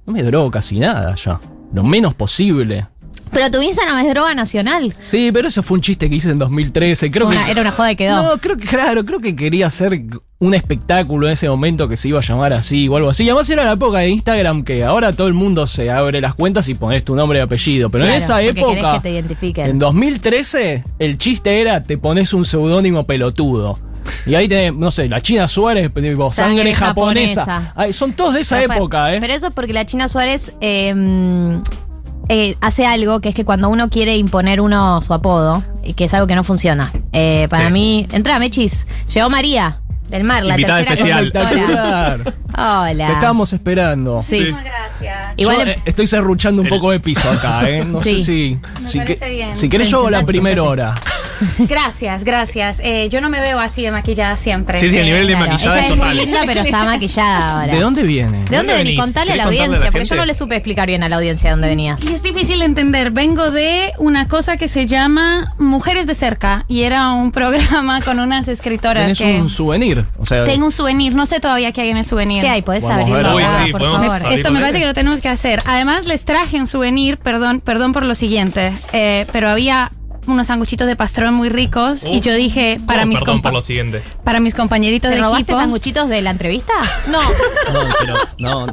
Speaker 12: No me drogo casi nada ya. Lo menos posible.
Speaker 2: Pero tu Instagram es droga nacional.
Speaker 12: Sí, pero eso fue un chiste que hice en 2013. Creo
Speaker 2: Fue
Speaker 12: que
Speaker 2: una- era una joda y quedó.
Speaker 12: No, creo que, claro, creo que quería hacer un espectáculo en ese momento que se iba a llamar así o algo así. Y además era la época de Instagram que ahora todo el mundo se abre las cuentas y pones tu nombre y apellido. Pero
Speaker 2: Claro,
Speaker 12: en esa época,
Speaker 2: que te
Speaker 12: en 2013, el chiste era te pones un seudónimo pelotudo. Y ahí tenés, no sé, la China Suárez, tipo, sangre,
Speaker 2: Sangre
Speaker 12: japonesa.
Speaker 2: japonesa.
Speaker 12: Ay, son todos de esa
Speaker 2: Pero fue-
Speaker 12: época, ¿eh?
Speaker 2: Pero eso es porque la China Suárez eh, eh, hace algo que es que cuando uno quiere imponer uno su apodo, y que es algo que no funciona. Eh, para
Speaker 3: Sí.
Speaker 2: mí, entra, Mechis. Llegó María del Mar, la
Speaker 3: Invitada
Speaker 2: tercera
Speaker 3: especial.
Speaker 2: Hola.
Speaker 12: Te estábamos esperando.
Speaker 2: Sí.
Speaker 9: Gracias.
Speaker 2: Igual
Speaker 12: Yo,
Speaker 2: em-
Speaker 12: eh, estoy serruchando un poco de piso acá, ¿eh? No
Speaker 2: Sí.
Speaker 12: sé si.
Speaker 9: Me
Speaker 12: si,
Speaker 9: parece
Speaker 12: que-
Speaker 9: bien.
Speaker 12: si querés, yo hago la primera hora. (laughs) (laughs)
Speaker 13: Gracias, gracias. Eh, yo no me veo así de maquillada siempre.
Speaker 3: Sí, sí, el nivel de
Speaker 2: Claro,
Speaker 3: maquillaje
Speaker 2: ella
Speaker 3: es
Speaker 2: es muy
Speaker 3: total.
Speaker 2: linda, pero está maquillada ahora.
Speaker 12: ¿De dónde viene?
Speaker 2: ¿De dónde venís? Contale a la
Speaker 3: ¿Querés contarle a
Speaker 2: audiencia,
Speaker 3: la
Speaker 2: porque yo no le supe explicar bien a la audiencia dónde venías.
Speaker 13: Y es difícil de entender. Vengo de una cosa que se llama Mujeres de Cerca y era un programa con unas escritoras que...
Speaker 12: un souvenir. O sea,
Speaker 13: Tengo un souvenir, no sé todavía qué hay en el souvenir.
Speaker 2: ¿Qué hay? ¿Podés
Speaker 12: Podemos
Speaker 2: abrirlo
Speaker 3: Uy, sí,
Speaker 2: por favor?
Speaker 3: abrir.
Speaker 13: Esto me parece que lo tenemos que hacer. Además, les traje un souvenir, perdón, perdón por lo siguiente, eh, pero había unos sanguchitos de pastrón muy ricos y yo dije para
Speaker 3: Oh,
Speaker 13: mis
Speaker 3: perdón por lo siguiente.
Speaker 13: para mis compañeritos
Speaker 2: ¿Te
Speaker 13: de
Speaker 2: robaste
Speaker 13: equipo.
Speaker 2: sanguchitos de la entrevista? (laughs)
Speaker 13: No,
Speaker 12: no, pero, no,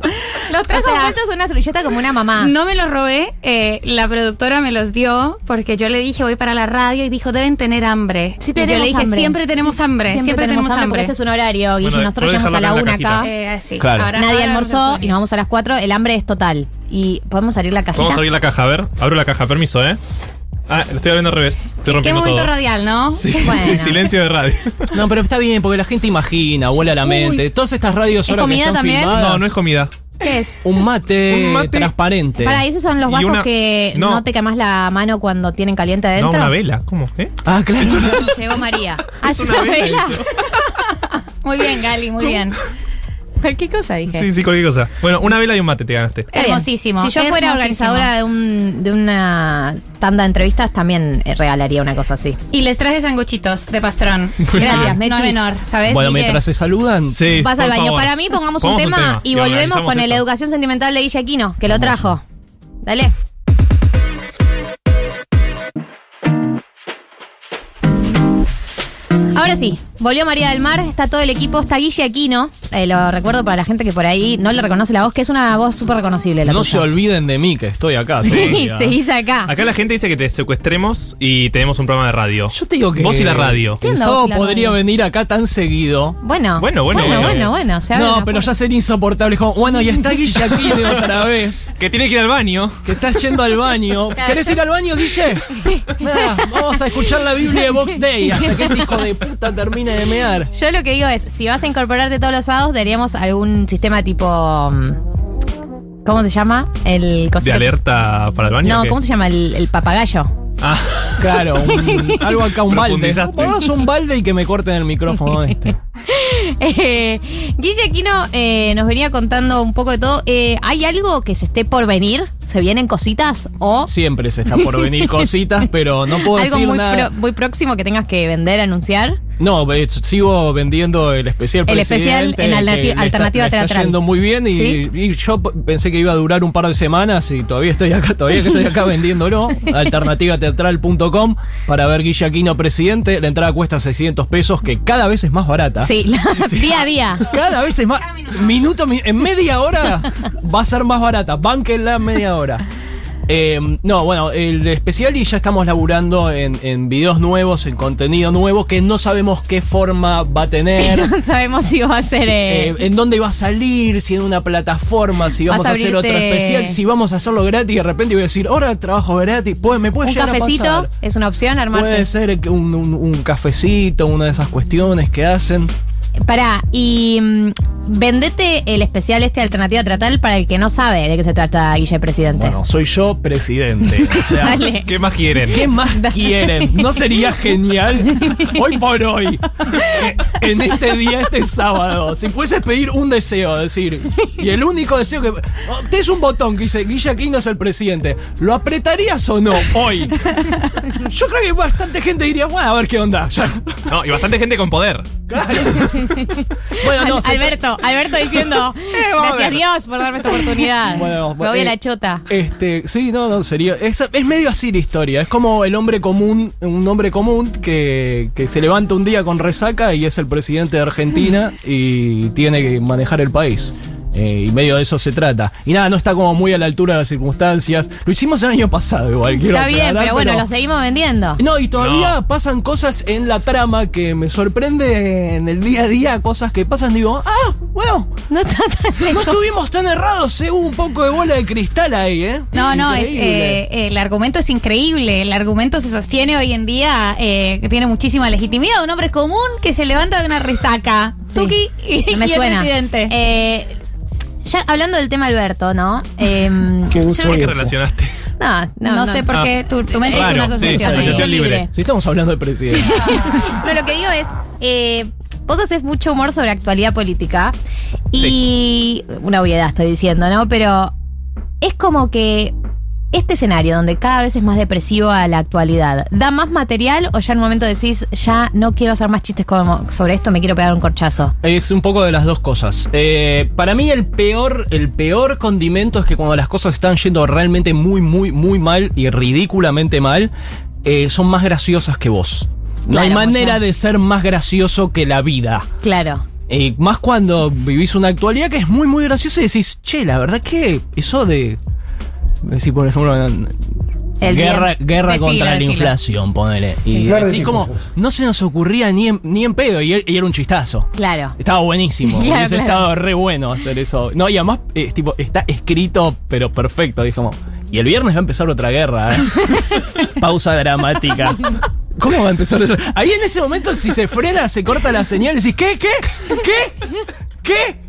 Speaker 2: Los tres envueltos en una servilleta como una mamá.
Speaker 13: no me los robé. eh, la productora me los dio porque yo le dije voy para la radio y dijo deben tener hambre.
Speaker 2: Sí
Speaker 13: Y yo le dije
Speaker 2: hambre.
Speaker 13: siempre tenemos
Speaker 2: Sí,
Speaker 13: hambre, siempre, tenemos hambre.
Speaker 2: porque este es un horario,
Speaker 3: Bueno,
Speaker 2: nosotros llegamos a la
Speaker 3: dejarlo
Speaker 2: una
Speaker 3: acá la.
Speaker 13: Eh, sí.
Speaker 12: Claro.
Speaker 13: Ahora-
Speaker 2: Nadie
Speaker 13: ahora
Speaker 2: almorzó y nos vamos a las 4. El hambre es total. Y podemos abrir la cajita.
Speaker 3: Vamos a abrir la caja, a ver. Abro la caja, permiso, ¿eh? Ah, lo estoy abriendo al revés. Estoy
Speaker 13: Qué
Speaker 3: rompiendo
Speaker 13: momento
Speaker 3: todo.
Speaker 13: radial, ¿no?
Speaker 3: Sí, sí, (laughs)
Speaker 2: Bueno.
Speaker 3: sí, silencio de radio. (laughs)
Speaker 12: no, pero está bien, porque la gente imagina, vuela la mente. Todas estas radios
Speaker 2: ¿Es
Speaker 12: ahora que
Speaker 2: comida
Speaker 12: están
Speaker 2: también?
Speaker 12: filmadas.
Speaker 3: No, no es comida.
Speaker 2: ¿Qué es?
Speaker 12: Un mate, (laughs)
Speaker 3: Un mate.
Speaker 12: transparente.
Speaker 2: Para, esos son los
Speaker 3: Y
Speaker 2: vasos
Speaker 3: una-
Speaker 2: que no.
Speaker 3: no.
Speaker 2: te quemas la mano cuando tienen caliente
Speaker 3: No,
Speaker 2: adentro.
Speaker 3: una vela. ¿Cómo? ¿Eh?
Speaker 12: Ah, claro.
Speaker 2: Llegó María. Ah,
Speaker 3: Es una vela eso.
Speaker 13: Muy bien, Gali, muy bien.
Speaker 2: ¿Qué cosa dije?
Speaker 3: Sí, sí, cualquier cosa. Bueno, una vela y un mate te ganaste.
Speaker 13: Hermosísimo,
Speaker 2: Si yo fuera organizadora de, un, de una tanda de entrevistas, también eh, regalaría una cosa así.
Speaker 13: Y les traje sanguchitos de pastrón. (laughs)
Speaker 2: Gracias,
Speaker 13: no,
Speaker 2: Mechis.
Speaker 13: no menor, ¿sabes?
Speaker 12: Bueno, mientras se saludan.
Speaker 3: Sí.
Speaker 2: Vas al baño.
Speaker 3: favor.
Speaker 2: Para mí, pongamos un tema, y volvemos con el
Speaker 3: esto.
Speaker 2: Educación Sentimental de Guille Aquino, que lo trajo. Dale. Ahora sí, volvió María del Mar, está todo el equipo, está Guille Aquino, eh, lo recuerdo para la gente que por ahí no le reconoce la voz, que es una voz súper reconocible la
Speaker 12: No
Speaker 2: tuya.
Speaker 12: se olviden de mí, que estoy acá.
Speaker 2: Sí, (laughs) se hizo acá.
Speaker 3: Acá la gente dice que te secuestremos y tenemos un programa de radio.
Speaker 12: Yo te digo que.
Speaker 3: Vos y la radio.
Speaker 2: ¿Qué
Speaker 12: El
Speaker 2: onda
Speaker 12: sábado
Speaker 2: vos y la
Speaker 12: podría
Speaker 2: radio?
Speaker 12: venir acá tan seguido.
Speaker 2: Bueno,
Speaker 3: Bueno, bueno,
Speaker 2: bueno,
Speaker 3: bueno.
Speaker 2: bueno, bueno,
Speaker 12: No, pero ya sería insoportable. Como, bueno, y está Guille (laughs) aquí de otra vez.
Speaker 3: Que tiene que ir al baño.
Speaker 12: Que estás yendo al baño. (laughs) ¿Querés ir al baño, Guille? Nada, vamos a escuchar la Biblia de Box Day hasta que este hijo de puta termine de mear.
Speaker 2: Yo lo que digo es, si vas a incorporarte todos los sábados, daríamos algún sistema tipo... mm, ¿Cómo se llama? El
Speaker 3: ¿De
Speaker 2: cosito que-
Speaker 3: alerta para el baño?
Speaker 2: No,
Speaker 3: qué?
Speaker 2: ¿cómo se llama? El, el papagayo.
Speaker 3: Ah,
Speaker 12: Claro, un- (laughs) algo acá, un balde.
Speaker 3: Profundizaste.
Speaker 12: Pongamos un balde y que me corten el micrófono (laughs) este.
Speaker 2: Eh, Guille Aquino eh, nos venía contando un poco de todo. Eh, ¿Hay algo que se esté por venir? ¿Se vienen cositas? ¿O
Speaker 12: Siempre se está por venir (laughs) cositas, pero no puedo
Speaker 2: algo
Speaker 12: decir
Speaker 2: muy,
Speaker 12: nada.
Speaker 2: pro- muy próximo que tengas que vender, anunciar?
Speaker 12: No, eh, sigo vendiendo el especial
Speaker 2: El especial en
Speaker 12: que
Speaker 2: alternati-
Speaker 12: le está-
Speaker 2: alternativa
Speaker 12: le está
Speaker 2: teatral.
Speaker 12: yendo muy bien y,
Speaker 2: ¿Sí?
Speaker 12: y yo pensé que iba a durar un par de semanas y todavía estoy acá, todavía que estoy acá vendiéndolo. (laughs) Alternativateatral.com para ver Guille Aquino presidente. La entrada cuesta 600 pesos, que cada vez es más barata.
Speaker 2: Sí, (laughs) día a día.
Speaker 12: Cada vez es más. Minuto, mi- en media hora va a ser más barata. Bánquenla en media hora. Eh, no, bueno, el especial y ya estamos laburando en, en videos nuevos, en contenido nuevo, que no sabemos qué forma va a tener. (laughs)
Speaker 2: No sabemos si va a ser... eh,
Speaker 12: eh, en dónde va a salir, si en una plataforma, si vamos
Speaker 2: a
Speaker 12: a, hacer otro especial, si vamos a hacerlo gratis y de repente voy a decir, ahora trabajo gratis, pues me puede
Speaker 2: un
Speaker 12: llegar a
Speaker 2: cafecito
Speaker 12: pasar.
Speaker 2: es una opción, armarse.
Speaker 12: Puede ser un- un cafecito, una de esas cuestiones que hacen.
Speaker 2: Pará, y mm, vendete el especial este Alternativa Tratal para el que no sabe de qué se trata Guille Presidente.
Speaker 12: Bueno, soy yo presidente. O sea, (laughs)
Speaker 2: Dale.
Speaker 3: ¿qué más quieren?
Speaker 12: ¿Qué más quieren? ¿No sería (laughs) genial (laughs) hoy por hoy? eh, En este día, este sábado, si puedes pedir un deseo, decir, y el único deseo que. oh, Tenés un botón que dice Guille Aquino es el presidente. ¿Lo apretarías o no hoy? Yo creo que bastante gente diría, bueno, a ver qué onda. Ya.
Speaker 3: No, y bastante gente con poder. (laughs)
Speaker 12: Bueno, no,
Speaker 2: Al- Alberto, Alberto diciendo, (laughs)
Speaker 12: a
Speaker 2: gracias
Speaker 12: ver".
Speaker 2: Dios por darme esta oportunidad.
Speaker 12: Bueno,
Speaker 2: Me voy a
Speaker 12: eh,
Speaker 2: la chota.
Speaker 12: Este, sí, no, no, sería. Es, es medio así la historia. Es como el hombre común, un hombre común que, que se levanta un día con resaca y es el presidente de Argentina y tiene que manejar el país. Eh, y medio de eso se trata. Y nada, no está como muy a la altura de las circunstancias. Lo hicimos el año pasado, igual. quiero
Speaker 2: Está bien, pero bueno, lo seguimos vendiendo.
Speaker 12: No, y todavía pasan cosas en la trama que me sorprende en el día a día, cosas que pasan, digo, ah, bueno,
Speaker 2: No está tan (laughs)
Speaker 12: no
Speaker 2: lejos.
Speaker 12: estuvimos tan errados, eh, hubo un poco de bola de cristal ahí, ¿eh?
Speaker 13: No, no, es, eh, el argumento es increíble. El argumento se sostiene hoy en día, eh, que tiene muchísima legitimidad. Un hombre común que se levanta de una resaca.
Speaker 2: Sí.
Speaker 13: Tuki y,
Speaker 2: Me
Speaker 13: y el
Speaker 2: suena.
Speaker 13: presidente.
Speaker 2: Ya hablando del tema Alberto, ¿no? (laughs) Eh, yo-
Speaker 3: ¿Por qué relacionaste?
Speaker 2: No, no,
Speaker 13: No sé por qué tu, tu mente es
Speaker 3: Claro,
Speaker 13: una
Speaker 3: sí,
Speaker 13: asociación.
Speaker 3: asociación libre.
Speaker 12: Si estamos hablando de presidente. (laughs)
Speaker 2: No, lo que digo es, eh, vos haces mucho humor sobre actualidad política y una obviedad estoy diciendo, ¿no? Pero es como que este escenario donde cada vez es más depresivo a la actualidad, ¿da más material o ya en un momento decís, ya no quiero hacer más chistes como sobre esto, me quiero pegar un corchazo?
Speaker 12: Es un poco de las dos cosas. Eh, para mí el peor, el peor condimento es que cuando las cosas están yendo realmente muy, muy, muy mal y ridículamente mal, eh, son más graciosas que vos. No hay manera
Speaker 2: sea.
Speaker 12: de ser más gracioso que la vida.
Speaker 2: Claro.
Speaker 12: Eh, más cuando vivís una actualidad que es muy, muy graciosa y decís, che, la verdad que eso de. Decir, por ejemplo,
Speaker 2: El
Speaker 12: guerra,
Speaker 2: bien.
Speaker 12: guerra
Speaker 2: Decilo,
Speaker 12: contra la inflación, ponele. Y
Speaker 2: Claro,
Speaker 12: así como, no se nos ocurría ni en, ni en pedo, y, y era un chistazo.
Speaker 2: Claro.
Speaker 12: Estaba buenísimo. (laughs)
Speaker 2: Claro,
Speaker 12: Hubiese
Speaker 2: claro.
Speaker 12: estado re bueno hacer eso. No, y además, es tipo, está escrito, pero perfecto. Dije como, y el viernes va a empezar otra guerra, ¿eh? (laughs) Pausa dramática. ¿Cómo va a empezar eso? Ahí en ese momento, si se frena, se corta la señal y decís, ¿qué? ¿Qué? ¿Qué? ¿Qué?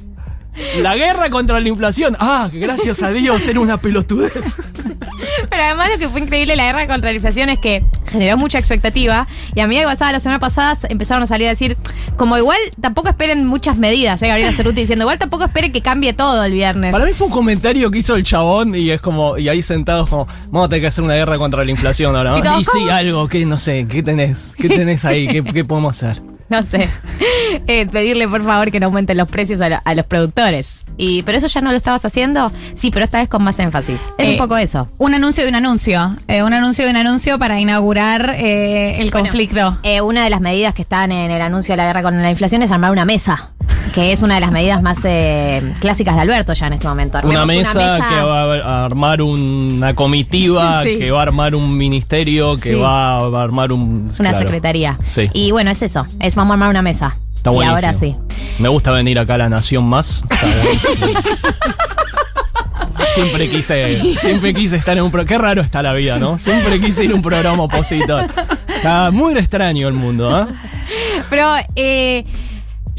Speaker 12: (laughs) La guerra contra la inflación. Ah, gracias a Dios, era una pelotudez. (laughs)
Speaker 2: Pero además lo que fue increíble la guerra contra la inflación es que generó mucha expectativa y a medida que pasaba la semana pasada empezaron a salir a decir, como igual tampoco esperen muchas medidas, ¿eh? Gabriela Cerruti diciendo, igual tampoco esperen que cambie todo el viernes.
Speaker 12: Para mí fue un comentario que hizo el chabón y es como, y ahí sentados como, vamos a tener que hacer una guerra contra la inflación ahora.
Speaker 2: Y
Speaker 12: ¿no?
Speaker 2: todos,
Speaker 12: Sí, algo, que no sé, ¿qué tenés? ¿Qué tenés ahí? ¿Qué, qué podemos hacer?
Speaker 2: No sé. Eh, pedirle por favor que no aumenten los precios a, a los productores. Y, pero eso ya no lo estabas haciendo. Sí, pero esta vez con más énfasis. Es
Speaker 13: Eh,
Speaker 2: un poco eso.
Speaker 13: Un anuncio de un anuncio. Eh, un anuncio de un anuncio para inaugurar eh, el
Speaker 2: Bueno,
Speaker 13: conflicto.
Speaker 2: eh, una de las medidas que están en el anuncio de la guerra contra la inflación es armar una mesa, que es una de las medidas más eh, clásicas de Alberto ya en este momento.
Speaker 12: Una
Speaker 2: Armemos
Speaker 12: mesa, que va a armar una comitiva, (laughs)
Speaker 2: Sí.
Speaker 12: que va a armar un ministerio, que
Speaker 2: Sí.
Speaker 12: va a armar un...
Speaker 2: Una
Speaker 12: claro.
Speaker 2: secretaría.
Speaker 12: Sí.
Speaker 2: Y bueno, es eso. Es vamos a armar una mesa.
Speaker 12: Está
Speaker 2: y
Speaker 12: buenísimo.
Speaker 2: ahora sí.
Speaker 12: Me gusta venir acá a La Nación Más. (laughs) Siempre quise, siempre quise estar en un programa. Qué raro está la vida, ¿no? Siempre quise ir a un programa opositor. Está muy extraño el mundo, ¿ah?
Speaker 2: Pero eh,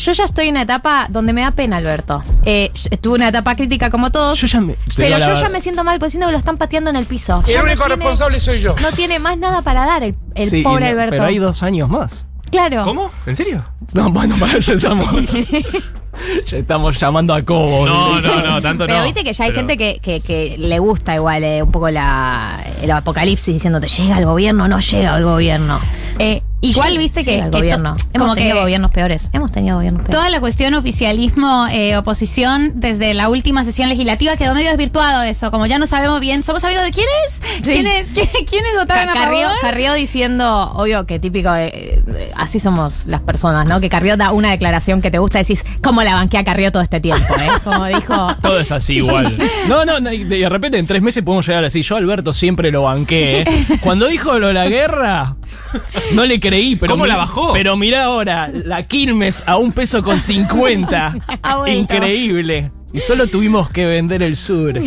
Speaker 2: yo ya estoy en una etapa donde me da pena, Alberto. Eh, estuve en una etapa crítica como todos.
Speaker 12: Yo ya me.
Speaker 2: Pero
Speaker 12: la-
Speaker 2: yo ya me siento mal porque siento que lo están pateando en el piso.
Speaker 14: El
Speaker 2: Ya no
Speaker 14: único
Speaker 2: tiene-
Speaker 14: responsable soy yo.
Speaker 2: No tiene más nada para dar el, el
Speaker 12: Sí,
Speaker 2: pobre
Speaker 12: y no-
Speaker 2: Alberto.
Speaker 12: Pero hay dos años más.
Speaker 2: Claro.
Speaker 3: ¿Cómo? ¿En serio?
Speaker 12: No, bueno, para ya estamos. (laughs) ya estamos llamando a Cobo.
Speaker 3: No, no, no, tanto
Speaker 2: Pero
Speaker 3: no.
Speaker 2: viste que ya hay
Speaker 3: Pero-
Speaker 2: gente que, que- que le gusta igual eh, un poco la, el apocalipsis diciéndote, ¿llega el gobierno o no llega el gobierno?
Speaker 13: Eh, igual viste que,
Speaker 2: llega el
Speaker 13: que to-
Speaker 2: gobierno. Hemos
Speaker 13: como
Speaker 2: tenido
Speaker 13: que
Speaker 2: gobiernos peores. Hemos tenido gobiernos peores.
Speaker 13: toda la cuestión oficialismo, eh, oposición, desde la última sesión legislativa quedó medio desvirtuado eso. Como ya no sabemos bien, ¿somos amigos de quiénes? ¿Quiénes, quién- (laughs) quiénes votaron a
Speaker 2: Carrió,
Speaker 13: favor?
Speaker 2: Carrió diciendo, obvio que típico, de, eh, así somos las personas, ¿no? Que Carrió da una declaración que te gusta, decís, ¿cómo la banqué a Carrió todo este tiempo? ¿eh? Como dijo, (laughs)
Speaker 12: Todo es así igual. (laughs) No, no, no, y de repente en tres meses podemos llegar a decir, yo a Alberto siempre lo banqué. ¿eh? Cuando dijo lo de la guerra, (laughs) no le creí, pero
Speaker 3: ¿Cómo
Speaker 12: mi-
Speaker 3: la bajó?
Speaker 12: Pero mirá ahora, la Quilmes a un peso con 50.
Speaker 2: Ha vuelto.
Speaker 12: Increíble. Y solo tuvimos que vender el sur. (laughs)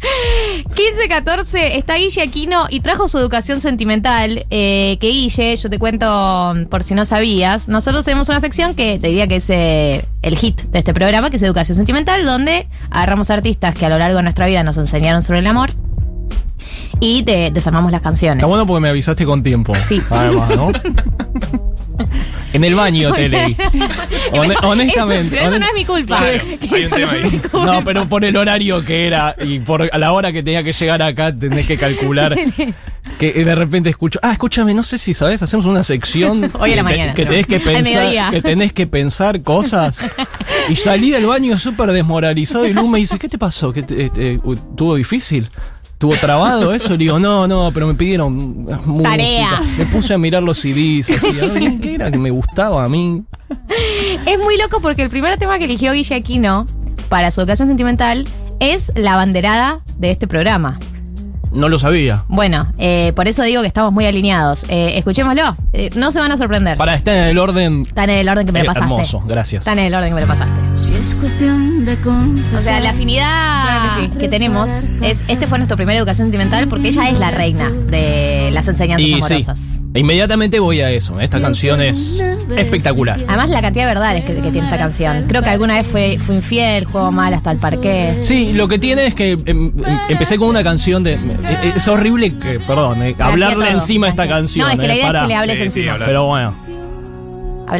Speaker 2: 15-14 está Guille Aquino y trajo su educación sentimental. eh, que Guille, yo te cuento por si no sabías, nosotros tenemos una sección que te diría que es eh, el hit de este programa, que es educación sentimental, donde agarramos artistas que a lo largo de nuestra vida nos enseñaron sobre el amor y te desarmamos las canciones.
Speaker 12: Está bueno porque me avisaste con tiempo.
Speaker 2: Sí.
Speaker 12: Además, ¿no? (laughs) En el baño te leí. Hone- honestamente.
Speaker 2: Eso, pero eso no es mi culpa.
Speaker 3: Hay
Speaker 2: eso
Speaker 3: un tema
Speaker 2: no es
Speaker 3: ahí.
Speaker 2: mi culpa.
Speaker 12: No, pero por el horario que era y por a la hora que tenía que llegar acá tenés que calcular (laughs) que de repente escucho, ah, escúchame, no sé si sabes, hacemos una sección (laughs)
Speaker 2: Hoy a la
Speaker 12: que te-
Speaker 2: mañana,
Speaker 12: que
Speaker 2: no.
Speaker 12: tenés que pensar, que tenés que pensar cosas y salí del baño súper desmoralizado y Lu me dice, ¿qué te pasó? ¿Qué te- eh, uh, ¿Tuvo difícil? ¿Tuvo trabado eso? Le digo, no, no, pero me pidieron música.
Speaker 2: Tarea.
Speaker 12: Me puse a mirar los CDs, así, a (laughs) ¿qué era que me gustaba a mí?
Speaker 2: Es muy loco porque el primer tema que eligió Guille Aquino para su educación sentimental es la banderada de este programa.
Speaker 12: No lo sabía.
Speaker 2: Bueno, eh, por eso digo que estamos muy alineados. Eh, escuchémoslo. Eh, no se van a sorprender.
Speaker 12: Para estar en el orden
Speaker 2: Está en el orden que me lo pasaste.
Speaker 12: hermoso, gracias.
Speaker 2: Está en el orden que me lo pasaste.
Speaker 9: Si es cuestión de confesar.
Speaker 2: O sea, la afinidad que, tenemos es. Este fue nuestro primer educación sentimental porque ella es la reina de las enseñanzas
Speaker 12: Y sí,
Speaker 2: amorosas.
Speaker 12: inmediatamente voy a eso. Esta canción es espectacular.
Speaker 2: Además, la cantidad de verdades que, que tiene esta canción. Creo que alguna vez fue, fue infiel, jugó mal hasta el parqué.
Speaker 12: Sí, lo que tiene es que em, em, empecé con una canción de. Eh, Es horrible que, perdón, eh, hablarle
Speaker 2: todo.
Speaker 12: encima a esta canción.
Speaker 2: No, es que la
Speaker 12: eh,
Speaker 2: es que le hables
Speaker 3: Sí,
Speaker 2: encima.
Speaker 12: Pero bueno.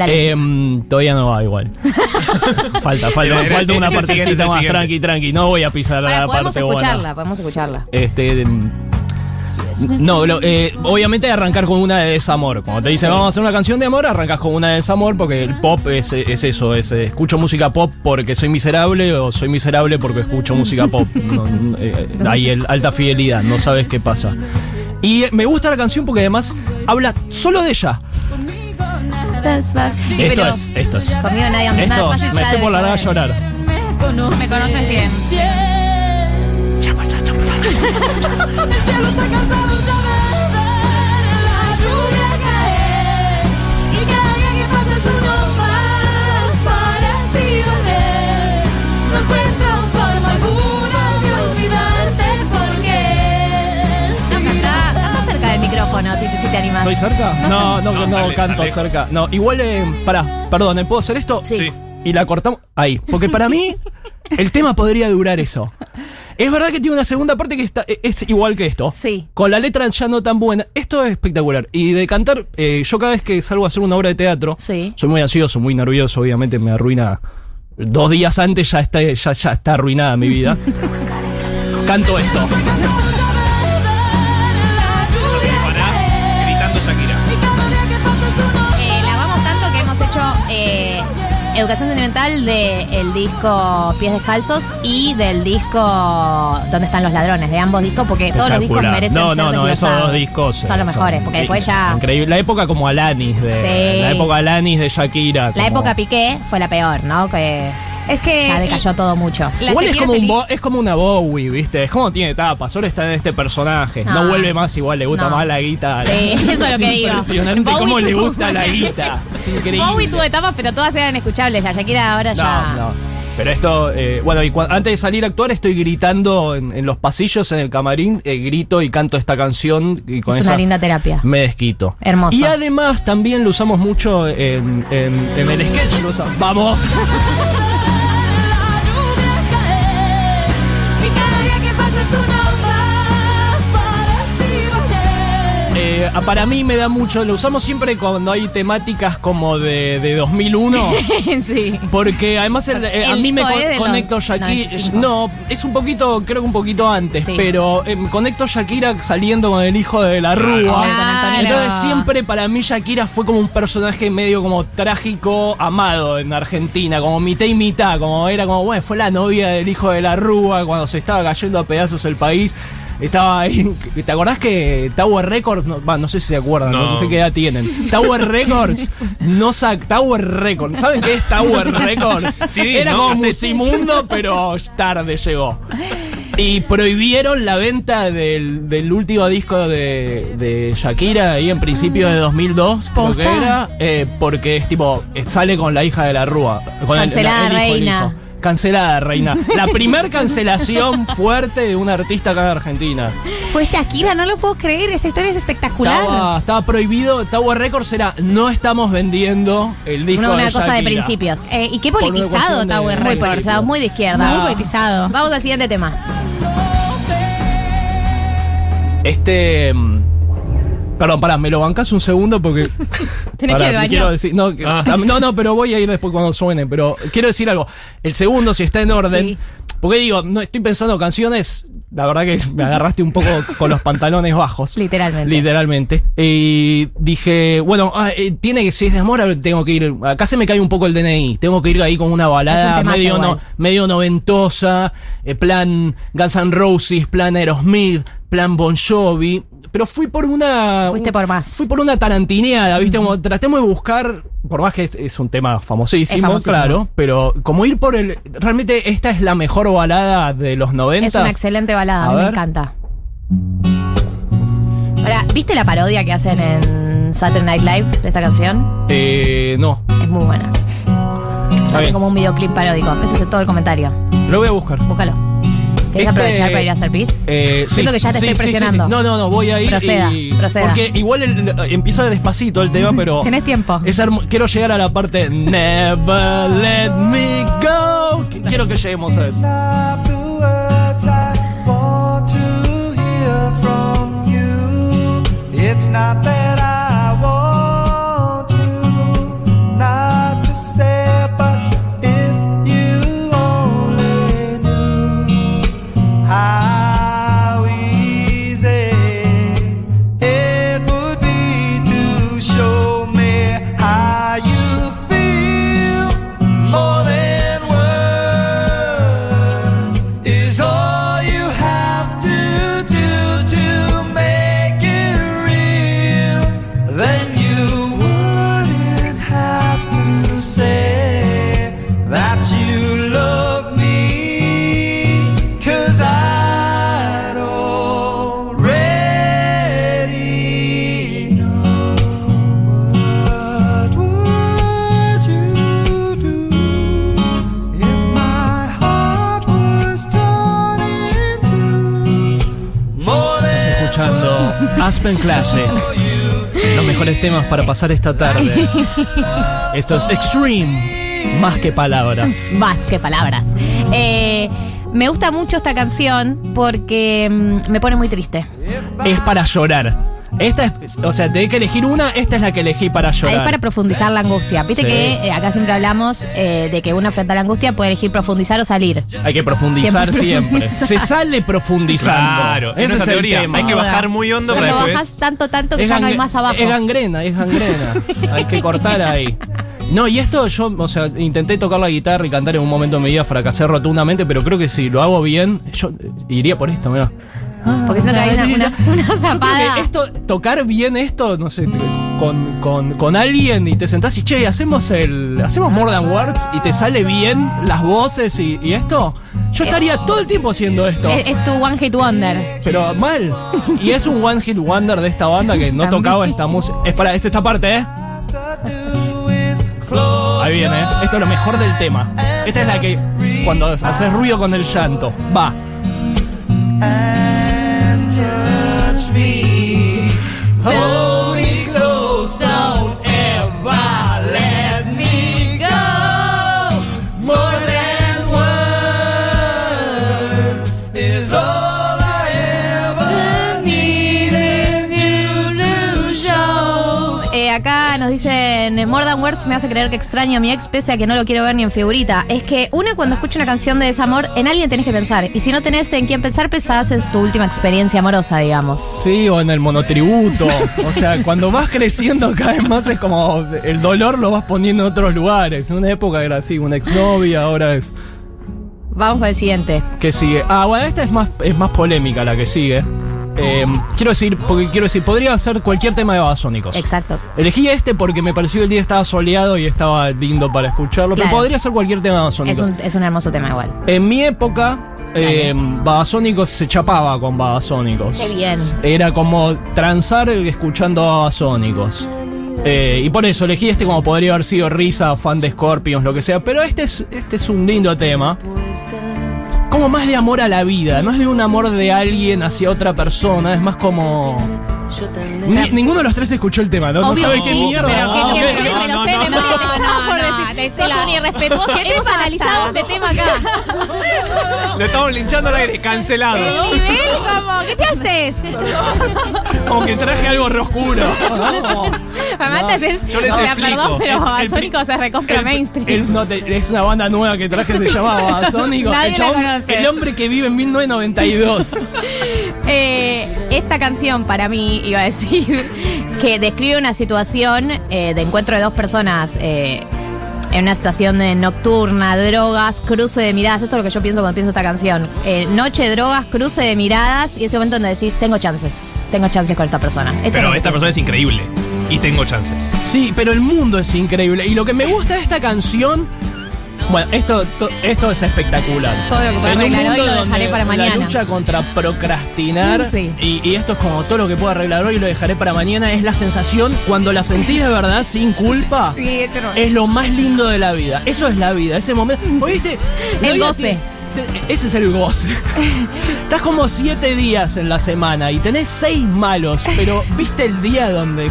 Speaker 12: Eh, mm, todavía no va igual. (laughs) falta, falta,
Speaker 3: Era- era-
Speaker 12: falta una partecita más tranqui, tranqui. No voy a pisar
Speaker 2: Ahora,
Speaker 12: la
Speaker 2: podemos
Speaker 12: parte
Speaker 2: escucharla,
Speaker 12: buena.
Speaker 2: podemos escucharla.
Speaker 12: Este. No, lo- eh, obviamente arrancar con una de desamor. Cuando te dicen vamos a hacer una canción de amor, arrancas con una de desamor porque el pop es, es eso, es eh, escucho música pop porque soy miserable o soy miserable porque escucho música pop. (laughs) No, eh, hay el- alta fidelidad, no sabes qué pasa. Y eh, me gusta la canción porque además habla solo de ella.
Speaker 2: Sí,
Speaker 12: esto es, esto es.
Speaker 2: Conmigo nadie nada
Speaker 12: Esto, me estoy por largar a
Speaker 2: saber.
Speaker 12: llorar.
Speaker 13: Me conoces bien.
Speaker 12: ¿Estoy cerca? No, no, no,
Speaker 3: No, dale,
Speaker 12: canto
Speaker 3: dale.
Speaker 12: cerca. No, igual, eh, pará, perdón, ¿eh? ¿puedo hacer esto?
Speaker 2: Sí.
Speaker 12: Y la cortamos ahí. Porque para mí, el tema podría durar eso. Es verdad que tiene una segunda parte que está, es igual que esto.
Speaker 2: Sí.
Speaker 12: Con la letra ya no tan buena. Esto es espectacular. Y de cantar, eh, yo cada vez que salgo a hacer una obra de teatro,
Speaker 2: Sí.
Speaker 12: soy muy ansioso, muy nervioso, obviamente me arruina. Dos días antes ya está, ya, ya está arruinada mi vida. (laughs) Canto esto.
Speaker 2: Educación sentimental del disco Pies Descalzos y del disco ¿Dónde están los ladrones? De ambos discos, porque todos los discos merecen
Speaker 12: No,
Speaker 2: ser
Speaker 12: no, no, esos dos discos
Speaker 2: son los mejores, porque después ya
Speaker 12: Increíble. La época como Alanis de.
Speaker 2: Sí.
Speaker 12: La época Alanis de Shakira.
Speaker 2: la época Piqué fue la peor, ¿no? Que
Speaker 13: Es que.
Speaker 2: ya decayó todo mucho.
Speaker 12: Igual es como, un. Bo- es como una Bowie, ¿viste? Es como tiene etapas. Solo está en este personaje. No,
Speaker 2: No.
Speaker 12: vuelve más igual, le gusta
Speaker 2: No.
Speaker 12: más la guita.
Speaker 2: Sí, (laughs) eso es lo que digo.
Speaker 12: Impresionante
Speaker 2: Bowie
Speaker 12: cómo le gusta la (laughs) guita. Es increíble.
Speaker 2: Bowie tuvo etapas, pero todas eran escuchables. La Shakira ahora ya.
Speaker 12: No, no. Pero esto, eh, bueno, y cua- antes de salir a actuar estoy gritando en, en los pasillos, en el camarín, eh, grito y canto esta canción y con
Speaker 2: es
Speaker 12: esa
Speaker 2: una linda terapia.
Speaker 12: me desquito.
Speaker 2: Hermoso.
Speaker 12: Y además también lo usamos mucho en, en- en el sketch. lo Vamos. (laughs)
Speaker 9: para
Speaker 12: mí me da mucho, lo usamos siempre cuando hay temáticas como de, de 2001. (laughs)
Speaker 2: sí.
Speaker 12: Porque además el- eh, a mí me con- conecto Shakira.
Speaker 2: 95.
Speaker 12: No, es un poquito, creo que un poquito antes,
Speaker 2: Sí.
Speaker 12: pero eh, conecto Shakira saliendo con el hijo de la Rúa.
Speaker 2: Claro.
Speaker 12: Entonces siempre para mí Shakira fue como un personaje medio como trágico, amado en Argentina, como mitad y mitad, como era como, bueno, fue la novia del hijo de la Rúa cuando se estaba cayendo a pedazos el país. Estaba ahí. ¿Te acordás que Tower Records? No, va, no sé si se acuerdan, no.
Speaker 3: No.
Speaker 12: sé qué edad tienen. Tower Records no sac Tower Records. ¿Saben qué es Tower Records?
Speaker 3: Sí,
Speaker 12: Era
Speaker 3: ¿no?
Speaker 12: como. Musimundo, pero tarde llegó. Y prohibieron la venta del, del último disco de, de Shakira ahí en principio de 2002, creo que era, eh, porque es tipo, sale con la hija de la Rúa. Con el-
Speaker 2: Cancelada,
Speaker 12: el hijo, el
Speaker 2: reina.
Speaker 12: Cancelada, reina. La primer cancelación fuerte de un artista acá en Argentina.
Speaker 13: Fue Shakira, no lo puedo creer. Esa historia es espectacular.
Speaker 12: Estaba, estaba prohibido, Tower Records era, no estamos vendiendo el disco
Speaker 2: Una, una
Speaker 12: de
Speaker 2: cosa de
Speaker 12: Shakira".
Speaker 2: principios.
Speaker 13: Eh, y qué politizado Tower
Speaker 2: muy
Speaker 13: Records.
Speaker 2: politizado, muy de izquierda.
Speaker 13: Muy politizado.
Speaker 2: Vamos al siguiente tema.
Speaker 12: Este. Perdón, pará, me lo bancas un segundo porque. (laughs)
Speaker 2: Tenés
Speaker 12: Pará,
Speaker 2: que baño.
Speaker 12: quiero decir, no, que-
Speaker 3: Ah.
Speaker 12: no, no, pero voy a ir después cuando suene. Pero quiero decir algo. El segundo, si está en orden.
Speaker 2: Sí.
Speaker 12: Porque digo, no estoy pensando canciones. La verdad que me agarraste un poco con los pantalones bajos.
Speaker 2: Literalmente.
Speaker 12: Literalmente. Y dije, bueno, ah, eh, tiene que, si es de amor, tengo que ir. Acá se me cae un poco el DNI. Tengo que ir ahí con una
Speaker 2: Es un
Speaker 12: balada
Speaker 2: temazo
Speaker 12: medio, no,
Speaker 2: igual.
Speaker 12: medio noventosa, eh, plan Guns N' Roses, plan Aerosmith, plan Bon Jovi. Pero fui por una.
Speaker 2: Fuiste por más.
Speaker 12: Fui por una tarantineada, ¿viste? Como tratemos de buscar. Por más que es, es un tema famosísimo,
Speaker 2: Es famosísimo.
Speaker 12: claro. Pero como ir por el. Realmente esta es la mejor balada de los 90.
Speaker 2: Es una excelente balada,
Speaker 12: A
Speaker 2: me
Speaker 12: ver.
Speaker 2: encanta. Ahora, ¿viste la parodia que hacen en Saturday Night Live de esta canción?
Speaker 12: Eh, no.
Speaker 2: Es muy buena. Hacen como un videoclip paródico. Ese es todo el comentario.
Speaker 12: Lo voy a buscar.
Speaker 2: Búscalo. ¿Querés
Speaker 12: este,
Speaker 2: aprovechar para ir a hacer pis?
Speaker 12: Eh,
Speaker 2: Siento que ya te estoy presionando.
Speaker 12: No, no, no, voy a ir.
Speaker 2: Proceda.
Speaker 12: Porque igual el, empieza despacito el tema, pero. (laughs)
Speaker 2: Tenés tiempo.
Speaker 12: Es quiero llegar a la parte. Never let me go. Quiero que lleguemos a eso.
Speaker 8: It's not
Speaker 12: Aspen Clase. Los mejores temas para pasar esta tarde. (laughs) Esto es Extreme. Más que palabras. (laughs)
Speaker 2: Más que palabras. Eh, me gusta mucho esta canción porque mm, me pone muy triste.
Speaker 12: Es para llorar. Esta es, o sea, tenés que elegir una, esta es la que elegí para
Speaker 2: Ahí es
Speaker 12: llorar.
Speaker 2: para profundizar la angustia. Viste
Speaker 12: Sí.
Speaker 2: que eh, acá siempre hablamos eh, de que uno frente a la angustia puede elegir profundizar o salir.
Speaker 12: Hay que profundizar
Speaker 2: Siempre.
Speaker 12: Se sale profundizando.
Speaker 3: Claro,
Speaker 12: esa es el
Speaker 3: teoría.
Speaker 12: tema.
Speaker 3: Hay que bajar muy hondo para
Speaker 2: Cuando
Speaker 3: después.
Speaker 2: bajas tanto, tanto que
Speaker 12: Es
Speaker 2: ya no hay más abajo.
Speaker 12: Es gangrena, es gangrena. Hay que cortar ahí. No, y esto yo, o sea, intenté tocar la guitarra y cantar en un momento de mi vida, fracasé rotundamente, pero creo que si lo hago bien, yo iría por esto, mira.
Speaker 2: Porque si no te hay una, una, una zapada.
Speaker 12: esto, tocar bien esto, no sé, con, con, con alguien y te sentás y che, hacemos el. hacemos More Than Words y te sale bien las voces y, y esto. Yo estaría todo el tiempo haciendo esto.
Speaker 2: Es, es tu One Hit Wonder.
Speaker 12: Pero mal. Y es un one hit wonder de esta banda que no tocaba esta música. Es para esta, esta parte, ¿eh? Ahí viene, ¿eh? Esto es lo mejor del tema. Esta es la que cuando haces ruido con el llanto. Va.
Speaker 8: Me.
Speaker 2: Nos dicen, More Than Words me hace creer que extraño a mi ex pese a que no lo quiero ver ni en figurita. Es que uno cuando escucha una canción de desamor, en alguien tenés que pensar. Y si no tenés en quién pensar, pensás en tu última experiencia amorosa, digamos.
Speaker 12: Sí, o en el monotributo. O sea, cuando vas creciendo cada vez más es como el dolor lo vas poniendo en otros lugares. En una época era así, una exnovia, ahora es.
Speaker 2: Vamos con el siguiente.
Speaker 12: ¿Qué sigue? Ah, bueno, esta es más, es más polémica la que sigue. Eh, quiero decir, porque quiero decir, podría ser cualquier tema de Babasónicos.
Speaker 2: Exacto.
Speaker 12: Elegí este porque me pareció que el día estaba soleado y estaba lindo para escucharlo,
Speaker 2: Claro.
Speaker 12: pero podría ser cualquier tema de
Speaker 2: Es
Speaker 12: Babasónicos.
Speaker 2: un, es un hermoso tema igual.
Speaker 12: En mi época, eh, Babasónicos se chapaba con Babasónicos.
Speaker 2: Qué bien.
Speaker 12: Era como transar escuchando a Babasónicos. Eh, y por eso elegí este como podría haber sido Risa, fan de Scorpions, lo que sea. Pero este es, este es un lindo tema. Como más de amor a la vida, no es de un amor de alguien hacia otra persona, es más como... Ni- ninguno de los tres escuchó el tema, ¿no?
Speaker 2: Obvio
Speaker 12: no sabe
Speaker 2: que
Speaker 12: qué
Speaker 2: sí,
Speaker 12: mierda.
Speaker 2: pero que
Speaker 12: Ah,
Speaker 2: que
Speaker 12: ok.
Speaker 2: escuché, me lo sé, me
Speaker 13: no,
Speaker 2: lo sé, Sos un irrespetuoso. Hemos analizado este tema acá.
Speaker 3: Lo estamos linchando al aire, cancelado.
Speaker 2: El nivel, como, ¿qué te haces?
Speaker 12: Como que traje algo re oscuro.
Speaker 2: Además te haces,
Speaker 3: Yo les explico.
Speaker 2: perdón, pero Babasónicos es recontra
Speaker 12: El-
Speaker 2: mainstream.
Speaker 12: es una banda nueva que traje, se llama Babasónicos. El hombre que vive en 1992.
Speaker 2: Eh, esta canción para mí iba a decir (laughs) que describe una situación eh, de encuentro de dos personas eh, en una situación de nocturna, drogas, cruce de miradas. Esto es lo que yo pienso cuando pienso esta canción. Eh, noche, drogas, cruce de miradas y ese momento donde decís, tengo chances, tengo chances con esta persona. Esto es
Speaker 3: Pero
Speaker 2: que
Speaker 3: esta persona es increíble. Y tengo chances.
Speaker 12: Sí, pero el mundo es increíble. Y lo que me gusta de esta canción. Bueno, esto, to- esto es espectacular.
Speaker 2: Todo lo que pueda arreglar hoy
Speaker 12: mundo
Speaker 2: lo dejaré para mañana.
Speaker 12: La lucha contra procrastinar.
Speaker 2: Sí.
Speaker 12: Y, y esto es como todo lo que puedo arreglar hoy lo dejaré para mañana. Es la sensación cuando la sentís de verdad sin culpa.
Speaker 2: Sí, eso no-
Speaker 12: Es lo más lindo de la vida. Eso es la vida, ese momento. ¿Oíste? La
Speaker 2: El goce.
Speaker 12: Ese es el goce. (laughs) Estás como siete días en la semana y tenés seis malos, pero (laughs) ¿viste el día donde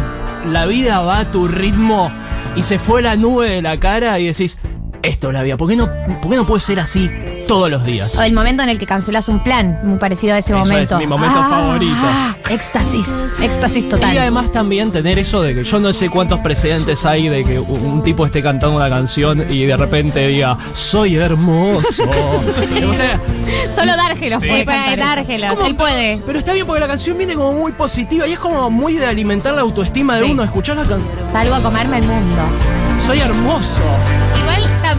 Speaker 12: la vida va a tu ritmo y se fue la nube de la cara y decís, esto es la vida, ¿por qué no, por qué no puede ser así todos los días.
Speaker 2: O el momento en el que cancelas un plan, muy parecido a ese
Speaker 12: Eso
Speaker 2: momento.
Speaker 12: es mi momento
Speaker 2: Ah,
Speaker 12: favorito.
Speaker 2: ah, éxtasis, éxtasis total.
Speaker 12: Y además también tener eso de que yo no sé cuántos precedentes hay de que un tipo esté cantando una canción y de repente diga, soy hermoso. (laughs) o sea,
Speaker 2: Solo Dárgelos
Speaker 12: Sí.
Speaker 2: puede.
Speaker 13: Dárgelos, él puede.
Speaker 12: pero está bien porque la canción viene como muy positiva y es como muy de alimentar la autoestima de
Speaker 2: Sí.
Speaker 12: uno, escuchar la canción.
Speaker 2: Salgo a comerme el mundo.
Speaker 12: Soy hermoso.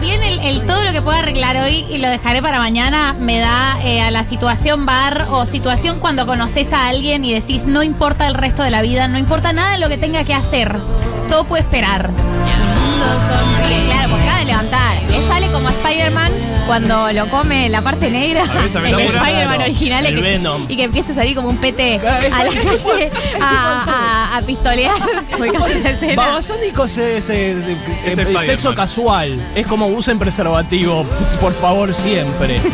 Speaker 13: También el, el todo lo que pueda arreglar hoy y lo dejaré para mañana me da eh, a la situación bar o situación cuando conoces a alguien y decís no importa el resto de la vida, no importa nada de lo que tenga que hacer, todo puede esperar.
Speaker 2: Porque, claro, porque acaba de levantar. Le sale como Spider-Man cuando lo come la parte negra. El. Spider-Man original
Speaker 12: el
Speaker 2: y que,
Speaker 12: Venom.
Speaker 2: y que empieza a salir como un pete a la (laughs) calle a, a- a pistolear. Muy casi.
Speaker 12: Babasónicos es, es- es-
Speaker 3: Es
Speaker 12: es
Speaker 3: Spider-Man.
Speaker 12: sexo casual. Es como usen preservativo, por favor, siempre. (laughs)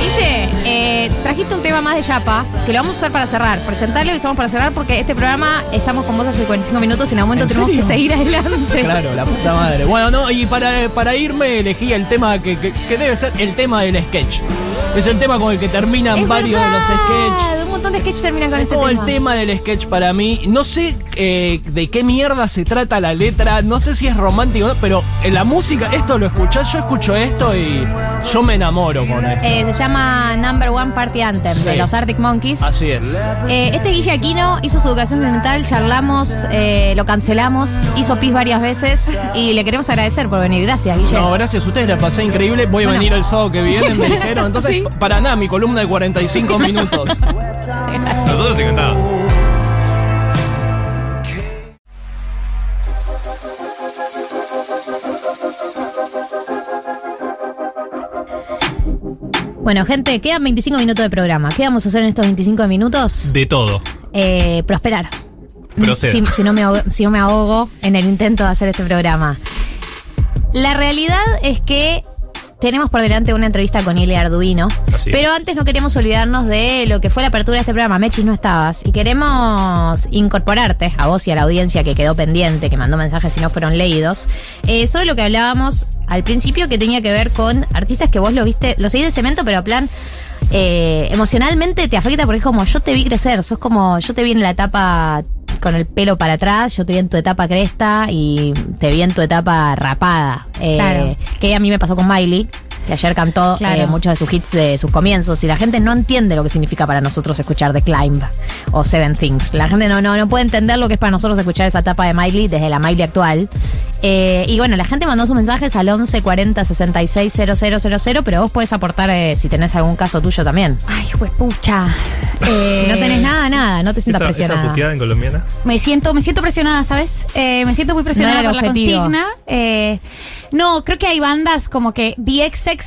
Speaker 2: Guille, eh, trajiste un tema más de Yapa que lo vamos a usar para cerrar. Presentarlo y usamos para cerrar porque este programa estamos con vos hace 45 minutos y en un momento
Speaker 12: ¿En
Speaker 2: tenemos
Speaker 12: serio?
Speaker 2: que seguir adelante.
Speaker 12: Claro, la puta madre. Bueno, no, y para, para irme elegí el tema que, que- que debe ser el tema del sketch. Es el tema con el que terminan
Speaker 2: Es
Speaker 12: varios de los sketches.
Speaker 2: Montón de sketches terminan con
Speaker 12: Es
Speaker 2: este
Speaker 12: como
Speaker 2: tema.
Speaker 12: el tema del sketch para mí. No sé eh, de qué mierda se trata la letra, no sé si es romántico, o no, pero en la música, esto lo escuchás, yo escucho esto y yo me enamoro con esto.
Speaker 2: Eh, se llama Number One Party Anthem de los Arctic Monkeys.
Speaker 12: Así es.
Speaker 2: Eh, este Guille Aquino hizo su educación sentimental, charlamos, lo cancelamos, hizo pis varias veces y le queremos agradecer por venir. Gracias, Guille.
Speaker 12: No, gracias a ustedes, la pasé increíble. Voy a venir el sábado que viene, me (laughs) dijeron. Entonces,
Speaker 2: Sí.
Speaker 12: para nada, mi columna de 45 (laughs) minutos.
Speaker 3: Nosotros encantados.
Speaker 2: Bueno, gente, quedan 25 minutos de programa. ¿Qué vamos a hacer en estos 25 minutos?
Speaker 3: De todo.
Speaker 2: Eh, prosperar.
Speaker 3: Proceda.
Speaker 2: Si, si no me si no me ahogo en el intento de hacer este programa. La realidad es que tenemos por delante una entrevista con Ile Arduino.
Speaker 3: Así es.
Speaker 2: pero antes no queremos olvidarnos de lo que fue la apertura de este programa. Mechis, no estabas. Y queremos incorporarte, a vos y a la audiencia que quedó pendiente, que mandó mensajes y no fueron leídos, eh, sobre lo que hablábamos al principio que tenía que ver con artistas que vos lo viste, lo seguís de cemento, pero a plan. Eh, emocionalmente te afecta porque es como yo te vi crecer, sos como yo te vi en la etapa con el pelo para atrás, yo te vi en tu etapa cresta y te vi en tu etapa rapada. Eh,
Speaker 13: Claro.
Speaker 2: Que a mí me pasó con Miley, que ayer cantó
Speaker 13: Claro.
Speaker 2: eh, muchos de sus hits de sus comienzos y la gente no entiende lo que significa para nosotros escuchar The Climb o Seven Things. La gente no, no, no puede entender lo que es para nosotros escuchar esa etapa de Miley desde la Miley actual. Eh, y bueno, la gente mandó sus mensajes al 11 40 66 000, pero vos podés aportar eh, si tenés algún caso tuyo también.
Speaker 13: Ay, pucha. (laughs)
Speaker 2: Si no tenés nada, nada, no te sientas
Speaker 3: Esa, esa
Speaker 2: presionada.
Speaker 3: puteada en colombiana.
Speaker 13: Me siento, me siento presionada, ¿sabes? Eh, me siento muy presionada
Speaker 2: No
Speaker 13: por la consigna. Eh, no, creo que hay bandas como que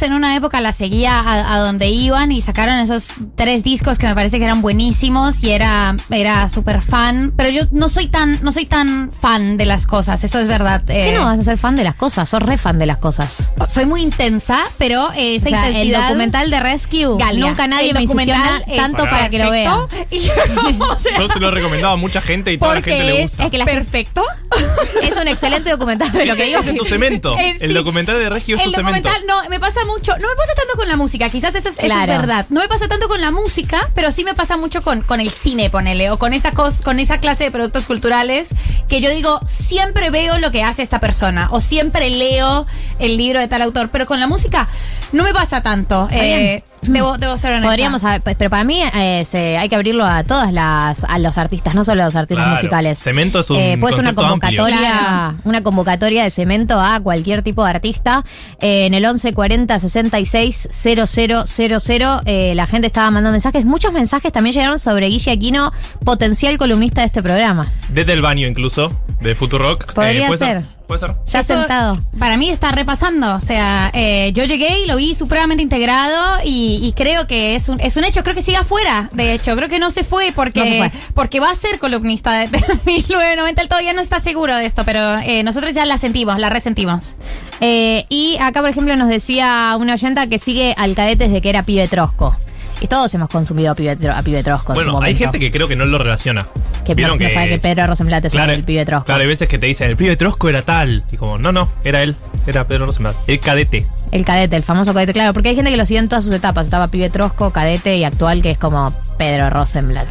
Speaker 13: En una época la seguía a, a donde iban y sacaron esos tres discos que me parece que eran buenísimos y era, era súper fan. Pero yo no soy tan, no soy tan fan de las cosas, eso es verdad.
Speaker 2: ¿Qué
Speaker 13: Eh,
Speaker 2: no vas a ser fan de las cosas? Sos re fan de las cosas.
Speaker 13: Soy muy intensa, pero eh,
Speaker 2: O
Speaker 13: esa
Speaker 2: sea, el
Speaker 13: intensidad.
Speaker 2: documental de Rescue,
Speaker 13: Galia.
Speaker 2: nunca nadie
Speaker 13: El
Speaker 2: me insistió tanto para, que lo vea.
Speaker 13: perfecto. Y yo, (laughs) o sea,
Speaker 3: Yo se lo he recomendado a mucha gente y toda la gente le gusta.
Speaker 2: es que la gente-
Speaker 13: perfecto. (laughs)
Speaker 2: Es un excelente documental, pero lo que digo
Speaker 3: es tu cemento. (laughs)
Speaker 13: Eh, sí.
Speaker 3: El documental de Regio es
Speaker 13: El
Speaker 3: tu cemento.
Speaker 13: documental, no, me pasa mucho. No me pasa tanto con la música, quizás eso es, eso es verdad. No me pasa tanto con la música, pero sí me pasa mucho con, con el cine, ponele, o con esa, cos, con esa clase de productos culturales que yo digo, siempre veo lo que hace esta persona, o siempre leo el libro de tal autor, pero con la música no me pasa tanto. Eh, debo, debo ser honesta.
Speaker 2: Podríamos, haber- pues, pero para mí eh, se- hay que abrirlo a todas las, a los artistas, no solo a los artistas
Speaker 3: Claro.
Speaker 2: musicales.
Speaker 3: Cemento es un
Speaker 2: Eh, puede ser una
Speaker 3: concepto amplio.
Speaker 2: convocatoria,
Speaker 13: Claro.
Speaker 2: una convocatoria de cemento a cualquier tipo de artista. Eh, en el 11 40 66 000, eh, la gente estaba mandando mensajes. Muchos mensajes también llegaron sobre Guille Aquino, potencial columnista de este programa.
Speaker 3: Desde el baño incluso, de Futurock.
Speaker 2: Podría
Speaker 3: ¿puede
Speaker 2: ser.
Speaker 3: Puede ser.
Speaker 2: Ya
Speaker 13: Eso,
Speaker 2: sentado.
Speaker 13: Para mí está repasando. O sea, eh, yo llegué y lo vi supremamente integrado y, y creo que es un, es un hecho. Creo que sigue afuera, de hecho. Creo que no se fue porque,
Speaker 2: No se fue.
Speaker 13: porque va a ser columnista de, de (laughs) 1990. Él todavía no está seguro de esto, pero eh, nosotros ya la sentimos, la resentimos.
Speaker 2: Eh, y acá, por ejemplo, nos decía una oyenta que sigue al cadete desde que era pibe trosco. Y todos hemos consumido a pibe, a Pibe Trosco en su
Speaker 3: Bueno, hay gente que creo que no lo relaciona.
Speaker 2: que no, no sabe que Pedro Rosenblatt es
Speaker 3: Claro,
Speaker 2: el pibe Trosco.
Speaker 3: Claro, hay veces que te dicen, el pibe Trosco era tal. Y como, no, no, era él. Era Pedro Rosenblatt. El cadete.
Speaker 2: El cadete, el famoso cadete, claro, porque hay gente que lo sigue en todas sus etapas. Estaba pibe Trosco, cadete y actual, que es como Pedro Rosenblatt.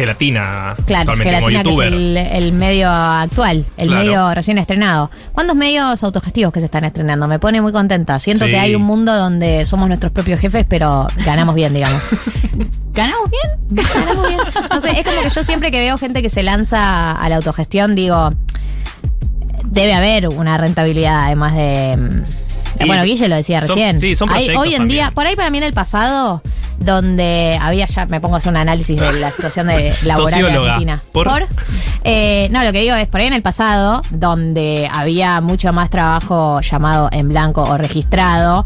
Speaker 3: Gelatina.
Speaker 2: Claro, es
Speaker 3: actualmente como
Speaker 2: Gelatina, que es el, el medio actual, el
Speaker 3: Claro.
Speaker 2: medio recién estrenado. ¿Cuántos medios autogestivos que se están estrenando? Me pone muy contenta. Siento
Speaker 3: Sí.
Speaker 2: que hay un mundo donde somos nuestros propios jefes, pero ganamos bien, digamos. (laughs)
Speaker 13: ¿Ganamos bien?
Speaker 2: Ganamos bien. No sé, es como que yo siempre que veo gente que se lanza a la autogestión, digo, debe haber una rentabilidad, además de.
Speaker 3: Y
Speaker 2: bueno, Guille lo decía
Speaker 3: son-
Speaker 2: recién.
Speaker 3: sí, son
Speaker 2: Hay-
Speaker 3: proyectos
Speaker 2: hoy en
Speaker 3: también.
Speaker 2: día, por ahí para mí en el pasado, donde había ya, me pongo a hacer un análisis de la (laughs) situación de laboral de. Argentina.
Speaker 3: ¿Por?
Speaker 2: Eh, no, lo que digo es, por ahí en el pasado, donde había mucho más trabajo llamado en blanco o registrado,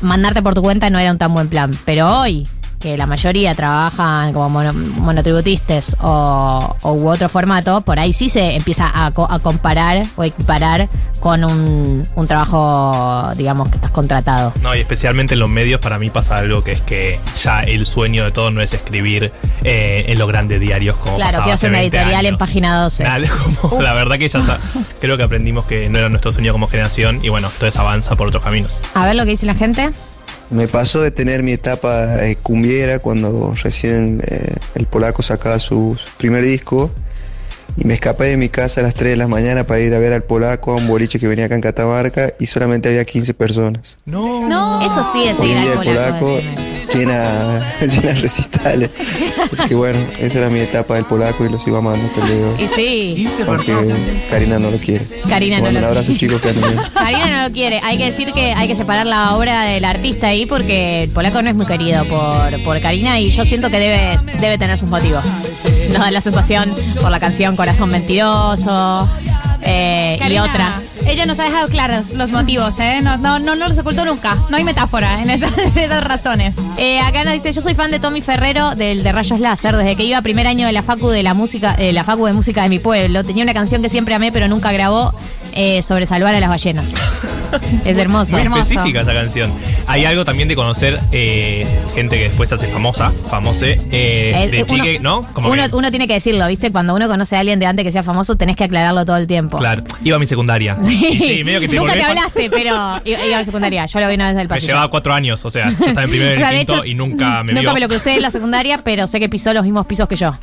Speaker 2: mandarte por tu cuenta no era un tan buen plan. Pero hoy, que la mayoría trabajan como mono- monotributistas o, o u otro formato, por ahí sí se empieza a, a comparar o equiparar con un, un trabajo, digamos, que estás contratado.
Speaker 3: No, y especialmente en los medios para mí pasa algo que es que ya el sueño de todos no es escribir eh, en los grandes diarios como
Speaker 2: Claro,
Speaker 3: pasaba
Speaker 2: quiero
Speaker 3: hace
Speaker 2: una
Speaker 3: 20
Speaker 2: editorial en página 12.
Speaker 3: Nada, (laughs) como- la verdad que ya creo que aprendimos que no era nuestro sueño como generación y bueno, entonces avanza por otros caminos.
Speaker 2: A ver lo que dice la gente.
Speaker 14: Me pasó de tener mi etapa eh, cumbiera cuando recién eh, el polaco sacaba su, su primer disco y me escapé de mi casa a las 3 de la mañana para ir a ver al polaco a un boliche que venía acá en Catamarca y solamente había 15 personas.
Speaker 3: No.
Speaker 2: No. Eso sí es
Speaker 14: Hoy
Speaker 2: al polaco.
Speaker 14: polaco llena, (laughs) llena recitales. Así que bueno, esa era mi etapa del polaco y lo sigo amando hasta hoy.
Speaker 2: Y sí.
Speaker 14: Aunque Karina no lo quiere.
Speaker 2: Karina
Speaker 14: Le
Speaker 2: no
Speaker 14: un abrazo
Speaker 2: quiere.
Speaker 14: chicos que anden bien. (laughs)
Speaker 2: Karina no lo quiere. Hay que decir que hay que separar la obra del artista ahí porque el polaco no es muy querido por, por Karina y yo siento que debe, debe tener sus motivos. Nos da la sensación por la canción Corazón Mentiroso eh, y
Speaker 13: Karina,
Speaker 2: otras.
Speaker 13: Ella nos ha dejado claros los motivos, ¿eh? No, no, no, no los ocultó nunca. No hay metáfora en esas, (laughs) en esas razones.
Speaker 2: Eh, acá nos dice, yo soy fan de Tommy Ferrero del de Rayos Láser, desde que iba a primer año de la facu de la música, eh, la facu de música de mi pueblo. Tenía una canción que siempre amé, pero nunca grabó eh, sobre salvar a las ballenas. (laughs) es hermoso.
Speaker 3: Muy específica esa canción. Hay algo también de conocer eh, gente que después se hace famosa, famose, eh,
Speaker 2: Eh,
Speaker 3: de
Speaker 2: eh, uno-
Speaker 3: chique, ¿no? Como
Speaker 2: Uno,
Speaker 3: que-
Speaker 2: uno tiene que decirlo, ¿viste? Cuando uno conoce a alguien de antes que sea famoso, tenés que aclararlo todo el tiempo.
Speaker 3: Claro, iba a mi secundaria.
Speaker 2: Sí.
Speaker 3: Y sí, medio que te (laughs)
Speaker 2: Nunca
Speaker 3: volvés
Speaker 2: te
Speaker 3: fan-
Speaker 2: hablaste, pero (laughs) iba iba a la secundaria. Yo lo vi una vez del
Speaker 3: Me
Speaker 2: pasillo.
Speaker 3: llevaba cuatro años, o sea, yo estaba en primero y
Speaker 2: O sea,
Speaker 3: en
Speaker 2: de
Speaker 3: quinto
Speaker 2: hecho,
Speaker 3: y nunca me
Speaker 2: Nunca
Speaker 3: vio.
Speaker 2: me lo crucé en la secundaria, pero sé que pisó los mismos pisos que yo.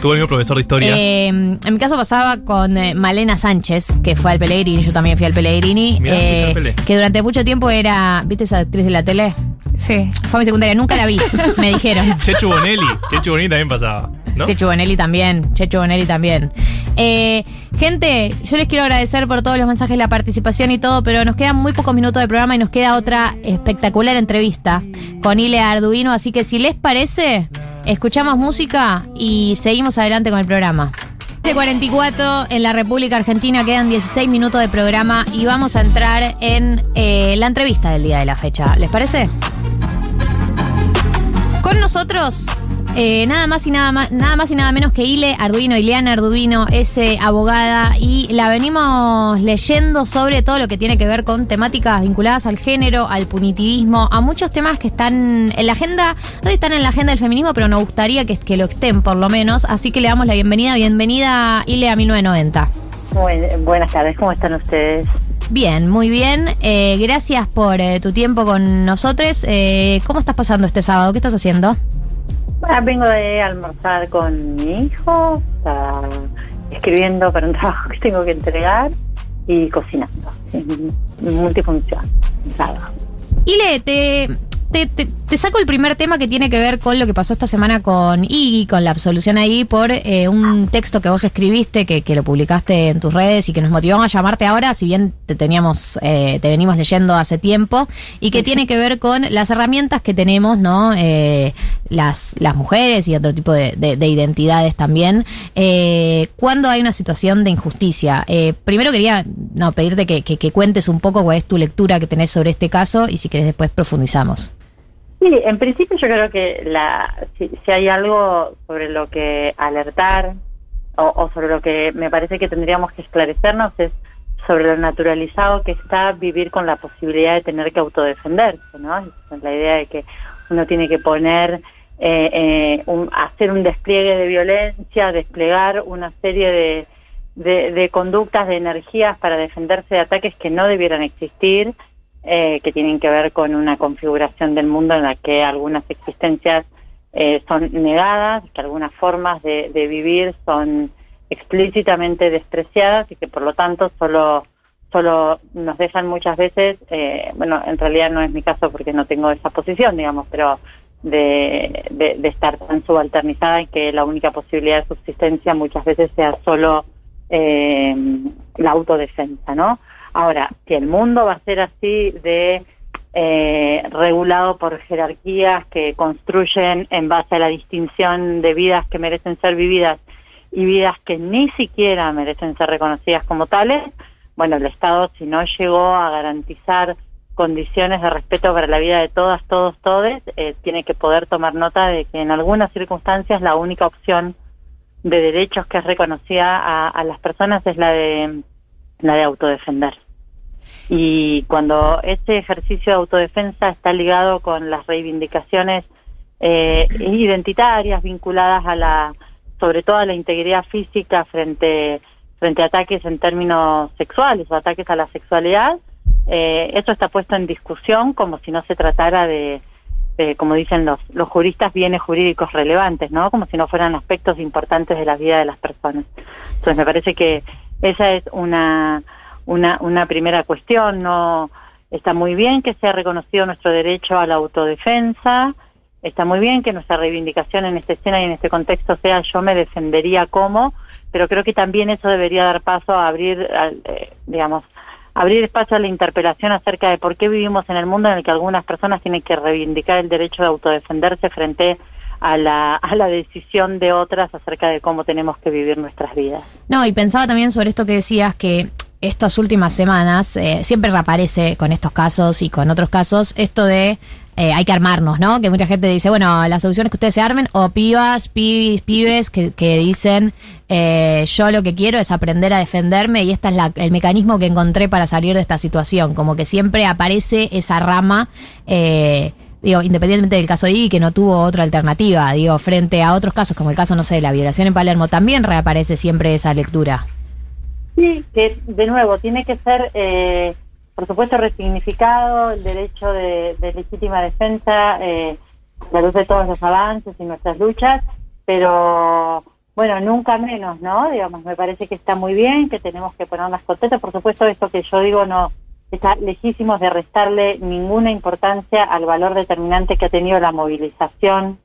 Speaker 3: Tuve el mismo profesor de historia.
Speaker 2: Eh, en mi caso pasaba con eh, Malena Sánchez, que fue al Pellegrini, yo también fui al Pellegrini,
Speaker 3: Mirá,
Speaker 2: eh,
Speaker 3: Pele.
Speaker 2: que durante mucho tiempo era, ¿viste esa actriz de la tele?
Speaker 13: Sí.
Speaker 2: Fue a mi secundaria, nunca la vi, (laughs) me dijeron.
Speaker 3: Chechu Bonelli. Chechu Bonelli también pasaba, ¿no?
Speaker 2: Chechu Bonelli también, Chechu Bonelli también. Eh, gente, yo les quiero agradecer por todos los mensajes, la participación y todo, pero nos quedan muy pocos minutos de programa y nos queda otra espectacular entrevista con Ile Arduino, así que si les parece, escuchamos música y seguimos adelante con el programa. 44 en la República Argentina, quedan 16 minutos de programa y vamos a entrar en eh, la entrevista del día de la fecha. ¿Les parece? Con nosotros, eh, nada más y nada más, nada más y nada menos que Ile Arduino, Ileana Arduino, es eh, abogada y la venimos leyendo sobre todo lo que tiene que ver con temáticas vinculadas al género, al punitivismo, a muchos temas que están en la agenda, no están en la agenda del feminismo, pero nos gustaría que, que lo estén por lo menos. Así que le damos la bienvenida, bienvenida Ile a 1990.
Speaker 15: Buen- buenas tardes, ¿cómo están ustedes?
Speaker 2: Bien, muy bien. Eh, gracias por eh, tu tiempo con nosotros. Eh, ¿Cómo estás pasando este sábado? ¿Qué estás haciendo?
Speaker 15: Ah, vengo de almorzar con mi hijo, escribiendo para un (laughs) trabajo que tengo que entregar y cocinando. Multifunción, sábado.
Speaker 2: Ile, te, te, te- te saco el primer tema que tiene que ver con lo que pasó esta semana con Iggy, con la absolución ahí, por eh, un texto que vos escribiste, que, que lo publicaste en tus redes y que nos motivó a llamarte ahora, si bien te teníamos, eh, te venimos leyendo hace tiempo, y que tiene que ver con las herramientas que tenemos, ¿no? Eh, las, las mujeres y otro tipo de, de- de identidades también, eh, cuando hay una situación de injusticia. Eh, primero quería no, pedirte que, que- que cuentes un poco cuál es tu lectura que tenés sobre este caso y si querés después profundizamos.
Speaker 15: Sí, en principio yo creo que la, si, si hay algo sobre lo que alertar o, o sobre lo que me parece que tendríamos que esclarecernos es sobre lo naturalizado que está vivir con la posibilidad de tener que autodefenderse, ¿no? La idea de que uno tiene que poner eh, eh, un- hacer un despliegue de violencia, desplegar una serie de, de, de conductas, de energías para defenderse de ataques que no debieran existir, eh, que tienen que ver con una configuración del mundo en la que algunas existencias eh, son negadas, que algunas formas de, de vivir son explícitamente despreciadas y que por lo tanto solo solo nos dejan muchas veces, eh, bueno, en realidad no es mi caso porque no tengo esa posición, digamos, pero de, de, de estar tan subalternizada y que la única posibilidad de subsistencia muchas veces sea solo eh, la autodefensa, ¿no? Ahora, si el mundo va a ser así de eh, regulado por jerarquías que construyen en base a la distinción de vidas que merecen ser vividas y vidas que ni siquiera merecen ser reconocidas como tales, bueno, el Estado si no llegó a garantizar condiciones de respeto para la vida de todas, todos, todes, eh, tiene que poder tomar nota de que en algunas circunstancias la única opción de derechos que es reconocida a, a las personas es la de la de autodefender. Y cuando ese ejercicio de autodefensa está ligado con las reivindicaciones eh, identitarias vinculadas a la, sobre todo a la integridad física frente frente a ataques en términos sexuales o ataques a la sexualidad, eh, eso está puesto en discusión como si no se tratara de, de, como dicen los, los juristas, bienes jurídicos relevantes, ¿no? Como si no fueran aspectos importantes de la vida de las personas. Entonces me parece que esa es una, una, una primera cuestión. No está muy bien que sea reconocido nuestro derecho a la autodefensa. Está muy bien que nuestra reivindicación en esta escena y en este contexto sea yo me defendería como, pero creo que también eso debería dar paso a abrir, al, eh, digamos, abrir espacio a la interpelación acerca de por qué vivimos en el mundo en el que algunas personas tienen que reivindicar el derecho de autodefenderse frente a la, a la decisión de otras acerca de cómo tenemos que vivir nuestras vidas.
Speaker 2: No, y pensaba también sobre esto que decías que estas últimas semanas eh, siempre reaparece con estos casos y con otros casos esto de eh, hay que armarnos, ¿no? Que mucha gente dice, bueno, la solución es que ustedes se armen, o pibas, pibis, pibes que, que dicen, eh, yo lo que quiero es aprender a defenderme y este es la, el mecanismo que encontré para salir de esta situación. Como que siempre aparece esa rama, eh, digo, independientemente del caso de Iggy, que no tuvo otra alternativa, digo, frente a otros casos, como el caso, no sé, de la violación en Palermo, también reaparece siempre esa lectura.
Speaker 15: Sí, que de nuevo tiene que ser, eh, por supuesto, resignificado el derecho de, legítima defensa eh, la luz de todos los avances y nuestras luchas, pero bueno, nunca menos, ¿no? Digamos, me parece que está muy bien, que tenemos que ponerlas contentas. Por supuesto, esto que yo digo no está lejísimos de restarle ninguna importancia al valor determinante que ha tenido la movilización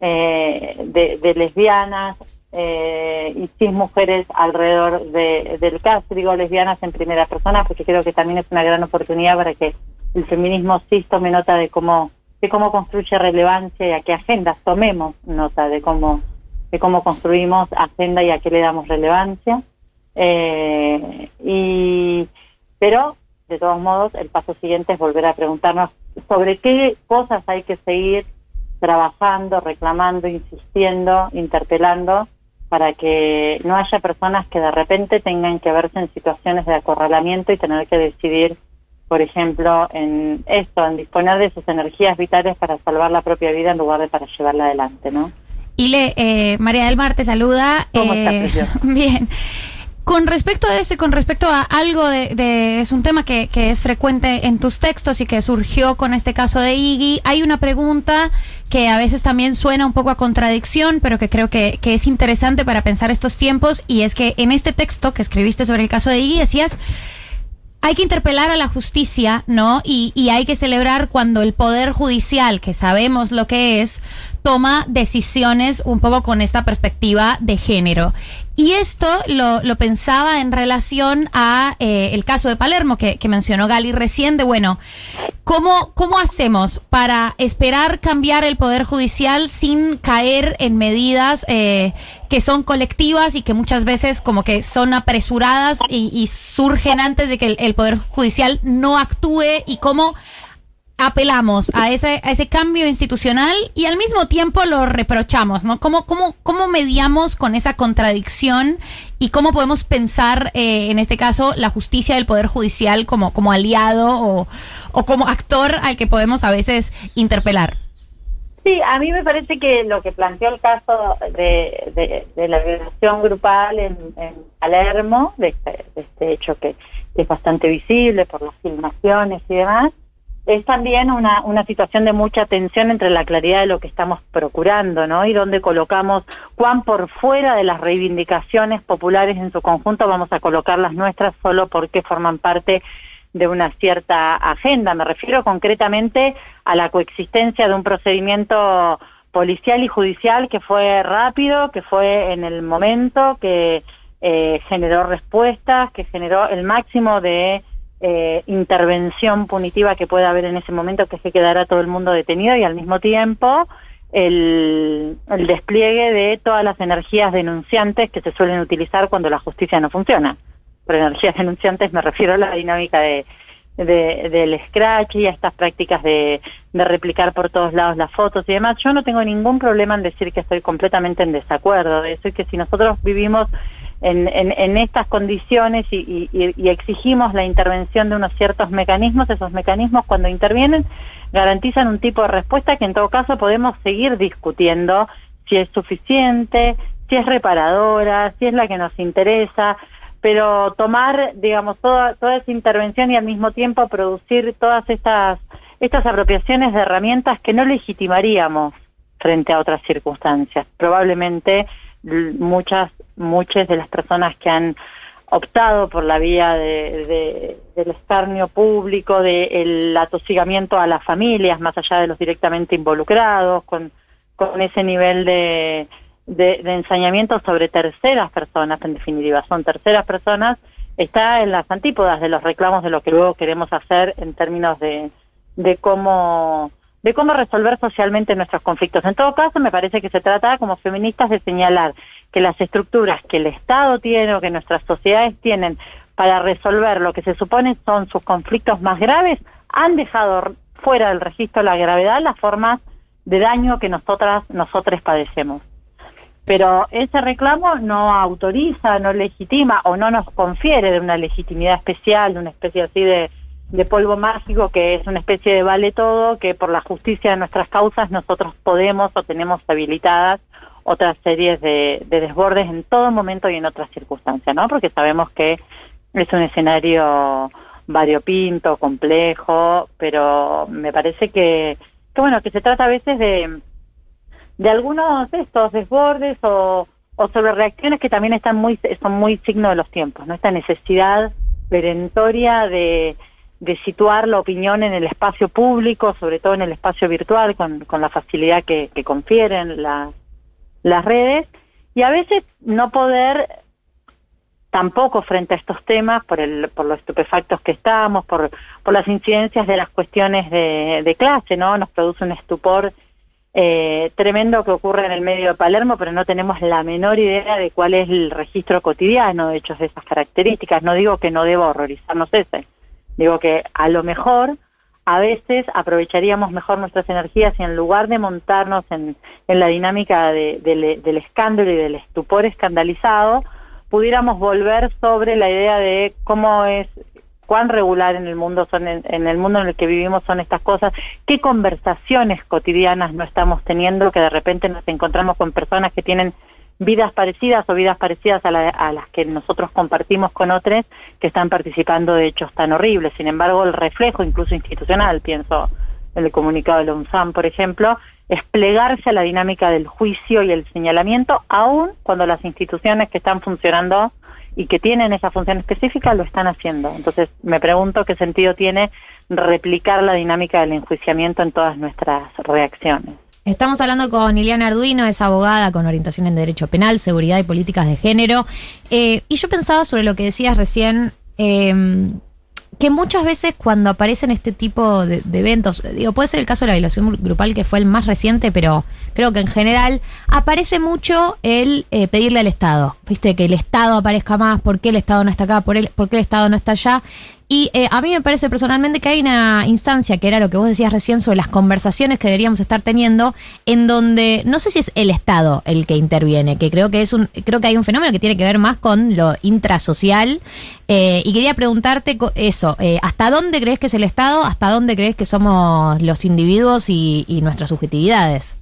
Speaker 15: eh, de lesbianas, eh, y cis mujeres alrededor de, del caso, digo lesbianas en primera persona, porque creo que también es una gran oportunidad para que el feminismo cis tome nota de cómo, de cómo construye relevancia y a qué agendas tomemos nota de cómo, de cómo construimos agenda y a qué le damos relevancia. Eh, y, pero, de todos modos, el paso siguiente es volver a preguntarnos sobre qué cosas hay que seguir trabajando, reclamando, insistiendo, interpelando para que no haya personas que de repente tengan que verse en situaciones de acorralamiento y tener que decidir, por ejemplo, en esto, en disponer de sus energías vitales para salvar la propia vida en lugar de para llevarla adelante, ¿no?
Speaker 13: Ile, eh, María del Mar te saluda.
Speaker 15: ¿Cómo
Speaker 13: Eh,
Speaker 15: estás? (laughs)
Speaker 13: Bien. Con respecto a esto y con respecto a algo de, de- es un tema que, que es frecuente en tus textos y que surgió con este caso de Iggy, hay una pregunta que a veces también suena un poco a contradicción, pero que creo que, que es interesante para pensar estos tiempos y es que en este texto que escribiste sobre el caso de Iggy decías hay que interpelar a la justicia, ¿no? Y, y hay que celebrar cuando el Poder Judicial, que sabemos lo que es, toma decisiones un poco con esta perspectiva de género. Y esto lo, lo pensaba en relación a eh, el caso de Palermo que, que mencionó Gali recién, de bueno, ¿cómo, ¿cómo hacemos para esperar cambiar el Poder Judicial sin caer en medidas eh, que son colectivas y que muchas veces como que son apresuradas y, y surgen antes de que el, el Poder Judicial no actúe y cómo apelamos a ese, a ese cambio institucional y al mismo tiempo lo reprochamos, ¿no? ¿Cómo, cómo, cómo mediamos con esa contradicción y cómo podemos pensar, eh, en este caso, la justicia del Poder Judicial como, como aliado o, o como actor al que podemos a veces interpelar?
Speaker 15: Sí, a mí me parece que lo que planteó el caso de, de- la violación grupal en, en Palermo, de este, de este hecho que es bastante visible por las filmaciones y demás, es también una, una situación de mucha tensión entre la claridad de lo que estamos procurando, ¿no? Y donde colocamos cuán por fuera de las reivindicaciones populares en su conjunto vamos a colocar las nuestras solo porque forman parte de una cierta agenda. Me refiero concretamente a la coexistencia de un procedimiento policial y judicial que fue rápido, que fue en el momento, que eh, generó respuestas, que generó el máximo de eh, intervención punitiva que pueda haber en ese momento, que es que quedara todo el mundo detenido y al mismo tiempo el, el despliegue de todas las energías denunciantes que se suelen utilizar cuando la justicia no funciona. Por energías (laughs) denunciantes me refiero a la dinámica de, de- del scratch y a estas prácticas de, de replicar por todos lados las fotos y demás. Yo no tengo ningún problema en decir que estoy completamente en desacuerdo de eso y que si nosotros vivimos en, en, estas condiciones y, y- y- exigimos la intervención de unos ciertos mecanismos, esos mecanismos cuando intervienen garantizan un tipo de respuesta que en todo caso podemos seguir discutiendo si es suficiente, si es reparadora, si es la que nos interesa, pero tomar, digamos, toda, toda esa intervención y al mismo tiempo producir todas estas, estas apropiaciones de herramientas que no legitimaríamos frente a otras circunstancias. Probablemente muchas, muchas de las personas que han optado por la vía de, de- del escarnio público, del atosigamiento a las familias, más allá de los directamente involucrados, con, con ese nivel de, de, de ensañamiento sobre terceras personas, en definitiva, son terceras personas, está en las antípodas de los reclamos de lo que luego queremos hacer en términos de, de cómo de cómo resolver socialmente nuestros conflictos. En todo caso, me parece que se trata como feministas de señalar que las estructuras que el Estado tiene o que nuestras sociedades tienen para resolver lo que se supone son sus conflictos más graves, han dejado fuera del registro la gravedad las formas de daño que nosotras, nosotros padecemos. Pero ese reclamo no autoriza, no legitima o no nos confiere de una legitimidad especial, de una especie así de, de polvo mágico que es una especie de vale todo, que por la justicia de nuestras causas nosotros podemos o tenemos habilitadas otras series de, de desbordes en todo momento y en otras circunstancias, ¿no? Porque sabemos que es un escenario variopinto, complejo, pero me parece que, que bueno, que se trata a veces de, de algunos de estos desbordes o, o sobre reacciones que también están muy son muy signo de los tiempos, ¿no? Esta necesidad perentoria de, de situar la opinión en el espacio público, sobre todo en el espacio virtual, con, con la facilidad que, que confieren las las redes, y a veces no poder tampoco frente a estos temas, por, el, por los estupefactos que estamos, por, por las incidencias de las cuestiones de, de clase, ¿no? Nos produce un estupor eh, tremendo que ocurre en el medio de Palermo, pero no tenemos la menor idea de cuál es el registro cotidiano de hechos de esas características. No digo que no deba horrorizarnos ese, digo que a lo mejor a veces aprovecharíamos mejor nuestras energías y en lugar de montarnos en, en la dinámica de- del- escándalo y del estupor escandalizado, pudiéramos volver sobre la idea de cómo es cuán regular en el mundo son en, en el mundo en el que vivimos son estas cosas, qué conversaciones cotidianas no estamos teniendo que de repente nos encontramos con personas que tienen vidas parecidas o vidas parecidas a, la- a las que nosotros compartimos con otros que están participando de hechos tan horribles. Sin embargo, el reflejo incluso institucional, pienso en el comunicado de la UNSAM, por ejemplo, es plegarse a la dinámica del juicio y el señalamiento, aun cuando las instituciones que están funcionando y que tienen esa función específica lo están haciendo. Entonces, me pregunto qué sentido tiene replicar la dinámica del enjuiciamiento en todas nuestras reacciones.
Speaker 2: Estamos hablando con Iliana Arduino, es abogada con orientación en Derecho Penal, Seguridad y Políticas de Género. Eh, y yo pensaba sobre lo que decías recién, eh, que muchas veces cuando aparecen este tipo de, de eventos, digo, puede ser el caso de la violación grupal que fue el más reciente, pero creo que en general aparece mucho el eh, pedirle al Estado, viste, que el Estado aparezca más, por qué el Estado no está acá, por, el, por qué el Estado no está allá. Y eh, a mí me parece personalmente que hay una instancia, que era lo que vos decías recién sobre las conversaciones que deberíamos estar teniendo, en donde no sé si es el Estado el que interviene, que creo que es un, creo que hay un fenómeno que tiene que ver más con lo intrasocial. eh, y quería preguntarte eso, eh, ¿hasta dónde crees que es el Estado? ¿Hasta dónde crees que somos los individuos y, y nuestras subjetividades?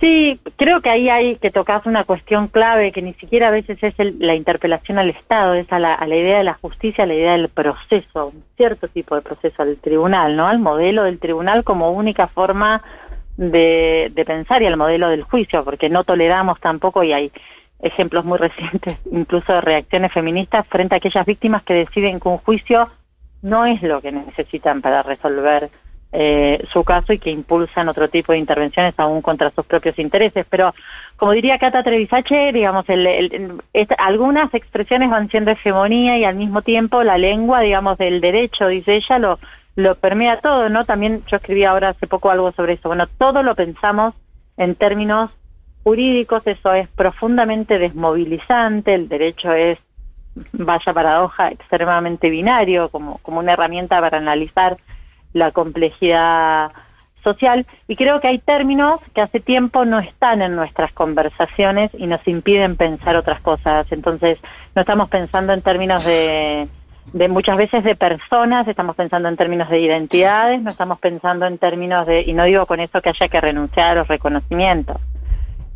Speaker 15: Sí, creo que ahí hay que tocar una cuestión clave que ni siquiera a veces es el- la interpelación al Estado, es a la, a la idea de la justicia, a la idea del proceso, un cierto tipo de proceso, al tribunal, ¿no? Al modelo del tribunal como única forma de, de pensar y al modelo del juicio, porque no toleramos tampoco, y hay ejemplos muy (laughs) recientes, incluso de reacciones feministas, frente a aquellas víctimas que deciden que un juicio no es lo que necesitan para resolver eh, su caso y que impulsan otro tipo de intervenciones aún contra sus propios intereses. Pero, como diría Cata Trevisache, digamos, el- algunas expresiones van siendo hegemonía y al mismo tiempo la lengua, digamos, del derecho, dice ella, lo, lo permea todo, ¿no? También yo escribí ahora hace poco algo sobre eso. Bueno, todo lo pensamos en términos jurídicos, eso es profundamente desmovilizante, el derecho es vaya paradoja, extremadamente binario, como, como una herramienta para analizar la complejidad social. Y creo que hay términos que hace tiempo no están en nuestras conversaciones y nos impiden pensar otras cosas. Entonces, no estamos pensando en términos de, de muchas veces de personas, estamos pensando en términos de identidades, no estamos pensando en términos de, y no digo con eso que haya que renunciar a los reconocimientos.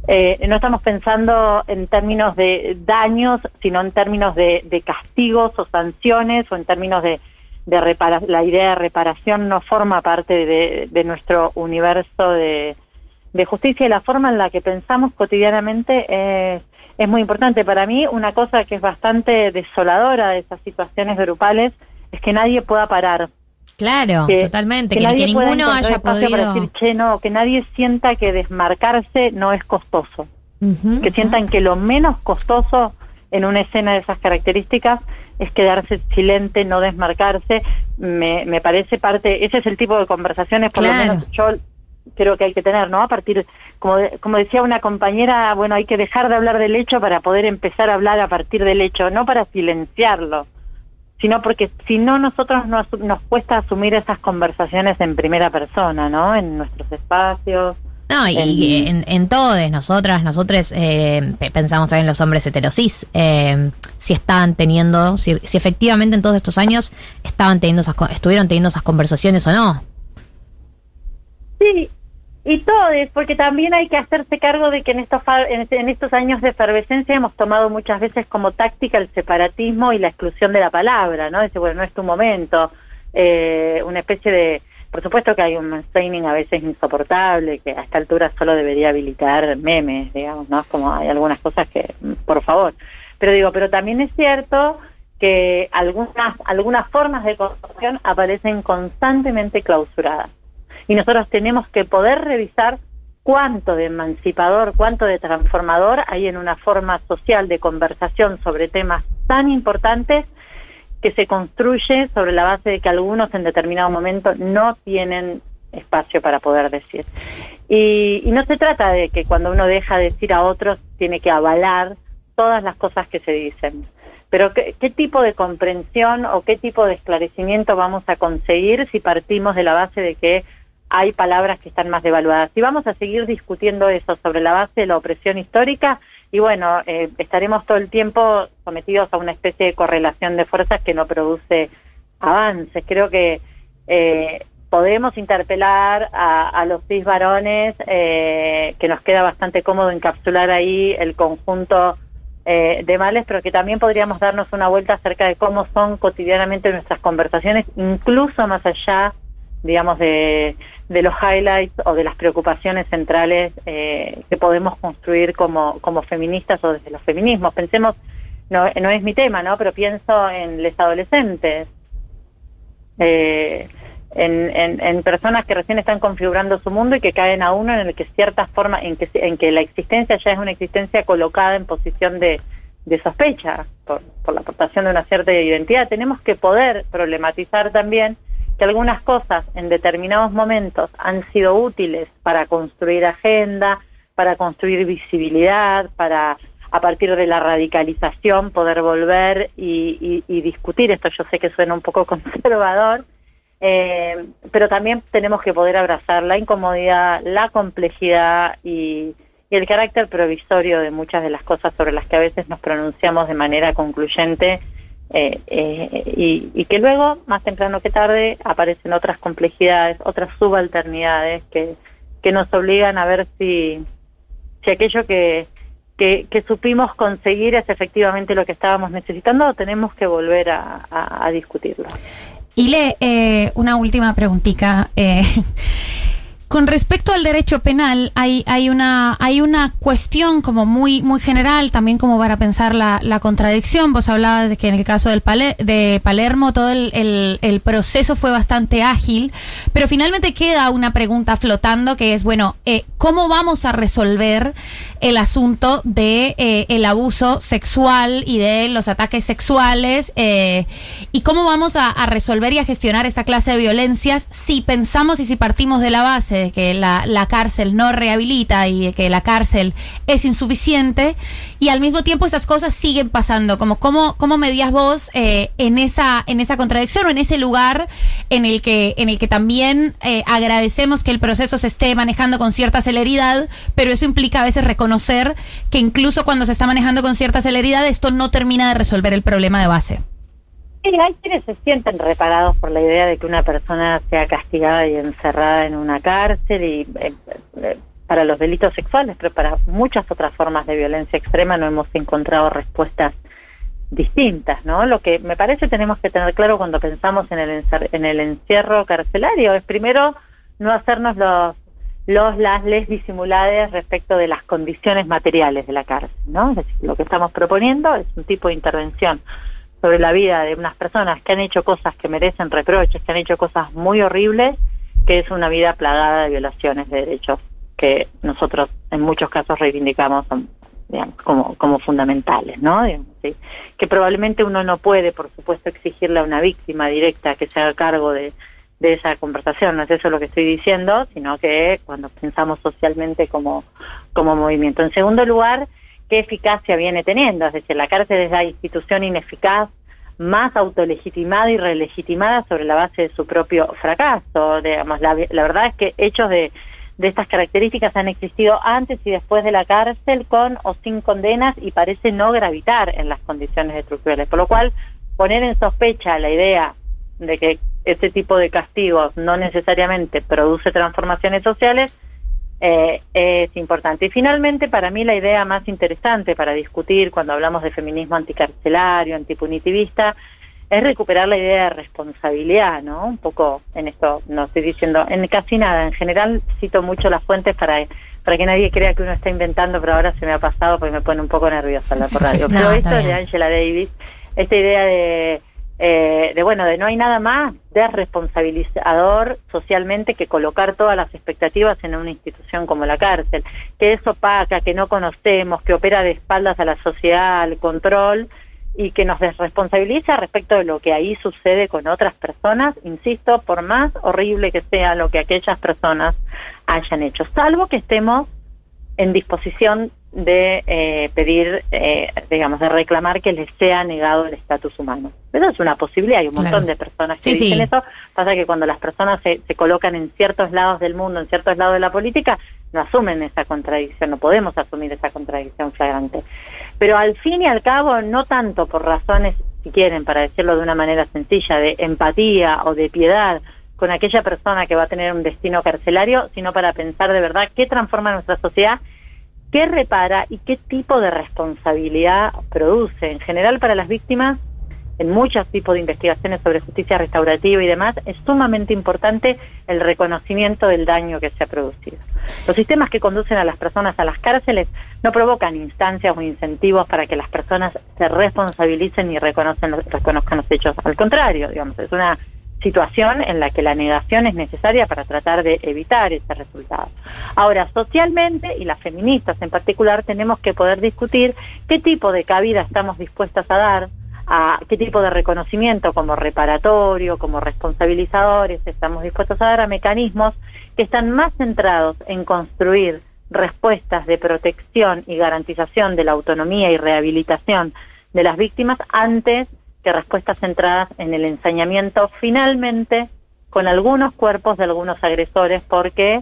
Speaker 15: Eh, no estamos pensando en términos de daños, sino en términos de, de castigos o sanciones o en términos de, de la idea de reparación no forma parte de, de nuestro universo de, de justicia y la forma en la que pensamos cotidianamente es, es muy importante. Para mí una cosa que es bastante desoladora de esas situaciones grupales es que nadie pueda parar.
Speaker 2: Claro,
Speaker 15: Que-
Speaker 2: totalmente, que,
Speaker 15: nadie
Speaker 2: que ninguno haya
Speaker 15: espacio para
Speaker 2: podido...
Speaker 15: decir, che, no, que nadie sienta que desmarcarse no es costoso. Que sientan que lo menos costoso en una escena de esas características es quedarse silente, no desmarcarse. Me, me parece parte, ese es el tipo de conversaciones, por
Speaker 2: Claro.
Speaker 15: lo menos yo creo que hay que tener, ¿no? A partir, como, como decía una compañera, bueno, hay que dejar de hablar del hecho para poder empezar a hablar a partir del hecho, no para silenciarlo, sino porque si no nosotros nos, nos cuesta asumir esas conversaciones en primera persona, ¿no? En nuestros espacios.
Speaker 2: No, y en, en todos, nosotras, nosotros eh, pe- pensamos también los hombres heterosis, eh, si estaban teniendo, si, si efectivamente en todos estos años estaban teniendo esas, estuvieron teniendo esas conversaciones o no.
Speaker 15: Sí, y todos, porque también hay que hacerse cargo de que en estos, fa- en, en estos años de efervescencia hemos tomado muchas veces como táctica el separatismo y la exclusión de la palabra, ¿no? Dice, bueno, no es tu momento. Eh, una especie de. Por supuesto que hay un mansplaining a veces insoportable, que a esta altura solo debería habilitar memes, digamos, ¿no? Como hay algunas cosas que, por favor. Pero digo, pero también es cierto que algunas, algunas formas de conversación aparecen constantemente clausuradas y nosotros tenemos que poder revisar cuánto de emancipador, cuánto de transformador hay en una forma social de conversación sobre temas tan importantes que se construye sobre la base de que algunos en determinado momento no tienen espacio para poder decir. Y, y no se trata de que cuando uno deja de decir a otros tiene que avalar todas las cosas que se dicen. Pero ¿qué, qué tipo de comprensión o qué tipo de esclarecimiento vamos a conseguir si partimos de la base de que hay palabras que están más devaluadas? Si vamos a seguir discutiendo eso sobre la base de la opresión histórica, y bueno, eh, estaremos todo el tiempo sometidos a una especie de correlación de fuerzas que no produce avances. Creo que eh, podemos interpelar a, los cis varones, eh, que nos queda bastante cómodo encapsular ahí el conjunto eh, de males, pero que también podríamos darnos una vuelta acerca de cómo son cotidianamente nuestras conversaciones, incluso más allá, digamos, de, los highlights o de las preocupaciones centrales eh, que podemos construir como, como feministas o desde los feminismos. Pensemos, no, no es mi tema, ¿no? Pero pienso en los adolescentes, eh, en, en, en personas que recién están configurando su mundo y que caen a uno en el que ciertas formas, en que, en que la existencia ya es una existencia colocada en posición de, de sospecha por, por la aportación de una cierta identidad. Tenemos que poder problematizar también que algunas cosas en determinados momentos han sido útiles para construir agenda, para construir visibilidad, para a partir de la radicalización poder volver y, discutir esto. Yo sé que suena un poco (laughs) conservador, eh, pero también tenemos que poder abrazar la incomodidad, la complejidad y el carácter provisorio de muchas de las cosas sobre las que a veces nos pronunciamos de manera concluyente eh, eh, y, y que luego, más temprano que tarde, aparecen otras complejidades, otras subalternidades que, que nos obligan a ver si, si aquello que, que, que supimos conseguir es efectivamente lo que estábamos necesitando o tenemos que volver a, discutirlo.
Speaker 13: Y le eh, una última preguntita. Con respecto al derecho penal, hay, hay, una, cuestión como muy, muy general, también como para pensar la, contradicción. Vos hablabas de que en el caso del Pale- de Palermo todo el, proceso fue bastante ágil, pero finalmente queda una pregunta flotando que es, bueno, eh, ¿cómo vamos a resolver el asunto de eh, el abuso sexual y de los ataques sexuales eh, y cómo vamos a resolver y a gestionar esta clase de violencias si pensamos y si partimos de la base de que la, la cárcel no rehabilita y de que la cárcel es insuficiente. Y al mismo tiempo estas cosas siguen pasando. Como cómo, cómo medías vos eh, en esa en esa contradicción o en ese lugar en el que en el que también eh, agradecemos que el proceso se esté manejando con cierta celeridad pero eso implica a veces reconocer que incluso cuando se está manejando con cierta celeridad esto no termina de resolver el problema de base
Speaker 15: Sí, hay quienes se sienten reparados por la idea de que una persona sea castigada y encerrada en una cárcel y eh, eh, para los delitos sexuales, pero para muchas otras formas de violencia extrema no hemos encontrado respuestas distintas, ¿no? Lo que me parece tenemos que tener claro cuando pensamos en el, en el encierro carcelario es primero no hacernos los los las les disimuladas respecto de las condiciones materiales de la cárcel, ¿no? Lo que estamos proponiendo es un tipo de intervención sobre la vida de unas personas que han hecho cosas que merecen reproches, que han hecho cosas muy horribles, que es una vida plagada de violaciones de derechos que nosotros en muchos casos reivindicamos digamos, como, como fundamentales, ¿no? Digamos. Que probablemente uno no puede, por supuesto, exigirle a una víctima directa que se haga cargo de, de esa conversación, no es eso lo que estoy diciendo, sino que cuando pensamos socialmente como, como movimiento. En segundo lugar, ¿qué eficacia viene teniendo? Es decir, la cárcel es la institución ineficaz más autolegitimada y relegitimada sobre la base de su propio fracaso. Digamos, la, verdad es que hechos de, de estas características han existido antes y después de la cárcel con o sin condenas y parece no gravitar en las condiciones estructurales. Por lo cual, poner en sospecha la idea de que este tipo de castigos no necesariamente produce transformaciones sociales eh, es importante. Y finalmente, para mí la idea más interesante para discutir cuando hablamos de feminismo anticarcelario, antipunitivista, es recuperar la idea de responsabilidad, ¿no? Un poco en esto, no estoy diciendo, en casi nada, en general cito mucho las fuentes para, para que nadie crea que uno está inventando, pero ahora se me ha pasado porque me pone un poco nerviosa hablar por (laughs) radio. Pero esto es de. Angela Davis, esta idea de, eh, de bueno, de no hay nada más desresponsabilizador socialmente que colocar todas las expectativas en una institución como la cárcel, que es opaca, que no conocemos, que opera de espaldas a la sociedad, al control y que nos desresponsabiliza respecto de lo que ahí sucede con otras personas, insisto, por más horrible que sea lo que aquellas personas hayan hecho, salvo que estemos en disposición de eh, pedir, eh, digamos, de reclamar que les sea negado el estatus humano. Eso es una posibilidad, hay un montón
Speaker 2: Claro.
Speaker 15: de personas que
Speaker 2: Sí,
Speaker 15: dicen
Speaker 2: sí.
Speaker 15: eso. Pasa que cuando las personas se, se colocan en ciertos lados del mundo, en ciertos lados de la política, no asumen esa contradicción, no podemos asumir esa contradicción flagrante. Pero al fin y al cabo, no tanto por razones, si quieren, para decirlo de una manera sencilla, de empatía o de piedad con aquella persona que va a tener un destino carcelario, sino para pensar de verdad qué transforma nuestra sociedad qué repara y qué tipo de responsabilidad produce. En general, para las víctimas, en muchos tipos de investigaciones sobre justicia restaurativa y demás, es sumamente importante el reconocimiento del daño que se ha producido. Los sistemas que conducen a las personas a las cárceles no provocan instancias o incentivos para que las personas se responsabilicen y reconocen reconozcan los hechos. Al contrario, digamos, es una situación en la que la negación es necesaria para tratar de evitar ese resultado. Ahora, socialmente, y las feministas en particular, tenemos que poder discutir qué tipo de cabida estamos dispuestas a dar, a qué tipo de reconocimiento como reparatorio, como responsabilizadores, estamos dispuestos a dar a mecanismos que están más centrados en construir respuestas de protección y garantización de la autonomía y rehabilitación de las víctimas antes que respuestas centradas en el ensañamiento finalmente con algunos cuerpos de algunos agresores porque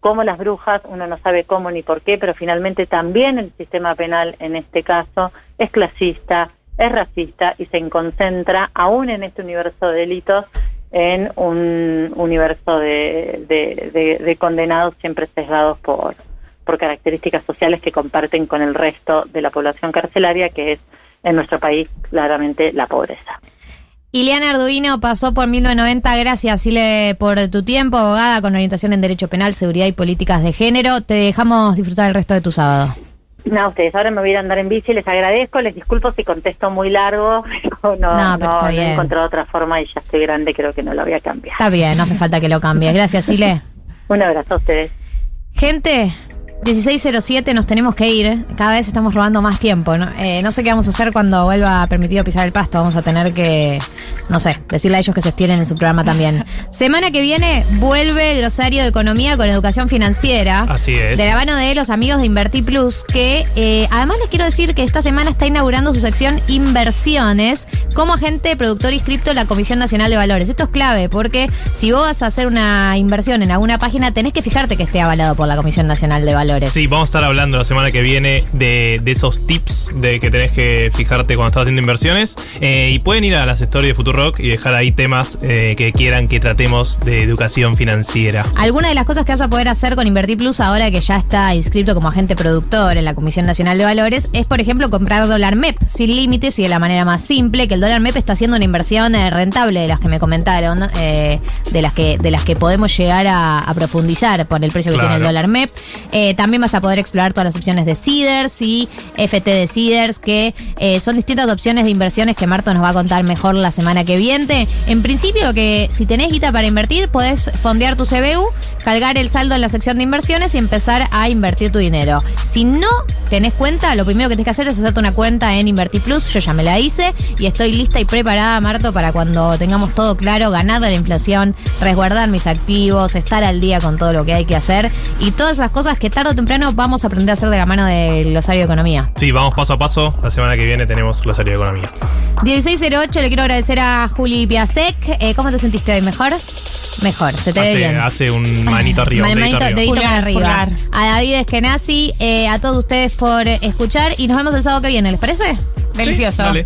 Speaker 15: como las brujas, uno no sabe cómo ni por qué, pero finalmente también el sistema penal en este caso es clasista, es racista y se concentra aún en este universo de delitos en un universo de, de- de- de condenados siempre sesgados por, por características sociales que comparten con el resto de la población carcelaria, que es en nuestro país claramente la pobreza.
Speaker 2: Ileana Arduino pasó por 1990. Gracias, Ile, por tu tiempo, abogada con orientación en Derecho Penal, Seguridad y Políticas de Género. Te dejamos disfrutar el resto de tu sábado.
Speaker 15: No, ustedes, ahora me voy a ir a andar en bici, les agradezco, les disculpo si contesto muy largo, (laughs) no, no,
Speaker 2: No, pero está
Speaker 15: no he encontrado otra forma y ya estoy grande, creo que no la voy a cambiar.
Speaker 2: Está bien, no hace falta que lo cambies. Gracias, Ile. (laughs)
Speaker 15: Un abrazo a ustedes.
Speaker 2: Gente, 1607 nos tenemos que ir. Cada vez estamos robando más tiempo. ¿no? Eh, no sé qué vamos a hacer cuando vuelva permitido pisar el pasto. Vamos a tener que, no sé, decirle a ellos que se estiren en su programa también. (laughs) Semana que viene vuelve el glosario de economía con educación financiera.
Speaker 3: Así es.
Speaker 2: De la mano de los amigos de Invertir Plus, que eh, además les quiero decir que esta semana está inaugurando su sección Inversiones como agente productor inscripto en la Comisión Nacional de Valores. Esto es clave porque si vos vas a hacer una inversión en alguna página, tenés que fijarte que esté avalado por la Comisión Nacional de Valores.
Speaker 3: Sí, vamos a estar hablando la semana que viene de, de esos tips de que tenés que fijarte cuando estás haciendo inversiones. Eh, y pueden ir a las stories de Futurock y dejar ahí temas eh, que quieran que tratemos de educación financiera.
Speaker 2: Alguna de las cosas que vas a poder hacer con Invertir Plus ahora que ya está inscrito como agente productor en la Comisión Nacional de Valores es, por ejemplo, comprar dólar MEP sin límites y de la manera más simple, que el dólar MEP está haciendo una inversión eh, rentable de las que me comentaron, eh, de las que de las que podemos llegar a, a profundizar por el precio que
Speaker 16: Claro.
Speaker 2: tiene el dólar MEP. Eh, también vas a poder explorar todas las opciones de CEDARS y FT de CEDARS, que eh, son distintas opciones de inversiones que Marto nos va a contar mejor la semana que viene. En principio, que si tenés guita para invertir, podés fondear tu CBU, cargar el saldo en la sección de inversiones y empezar a invertir tu dinero. Si no tenés cuenta, lo primero que tenés que hacer es hacerte una cuenta en Invertir Plus. Yo ya me la hice y estoy lista y preparada, Marto, para cuando tengamos todo claro, ganar de la inflación, resguardar mis activos, estar al día con todo lo que hay que hacer y todas esas cosas que tarde o temprano vamos a aprender a hacer de la mano del glosario de economía.
Speaker 3: Sí, vamos paso a paso. La semana que viene tenemos glosario de economía.
Speaker 2: 1608, le quiero agradecer a Juli Piasek. Eh, ¿Cómo te sentiste hoy? ¿Mejor? Mejor, se te ve
Speaker 3: Hace,
Speaker 2: bien.
Speaker 3: hace un manito arriba, un dedito
Speaker 2: manito-
Speaker 3: arriba.
Speaker 2: dedito
Speaker 13: Pulgar,
Speaker 2: arriba.
Speaker 13: pulgar.
Speaker 2: A David Eskenazi, eh, a todos ustedes por escuchar y nos vemos el sábado que viene, ¿les parece?
Speaker 13: Delicioso.
Speaker 3: Dale.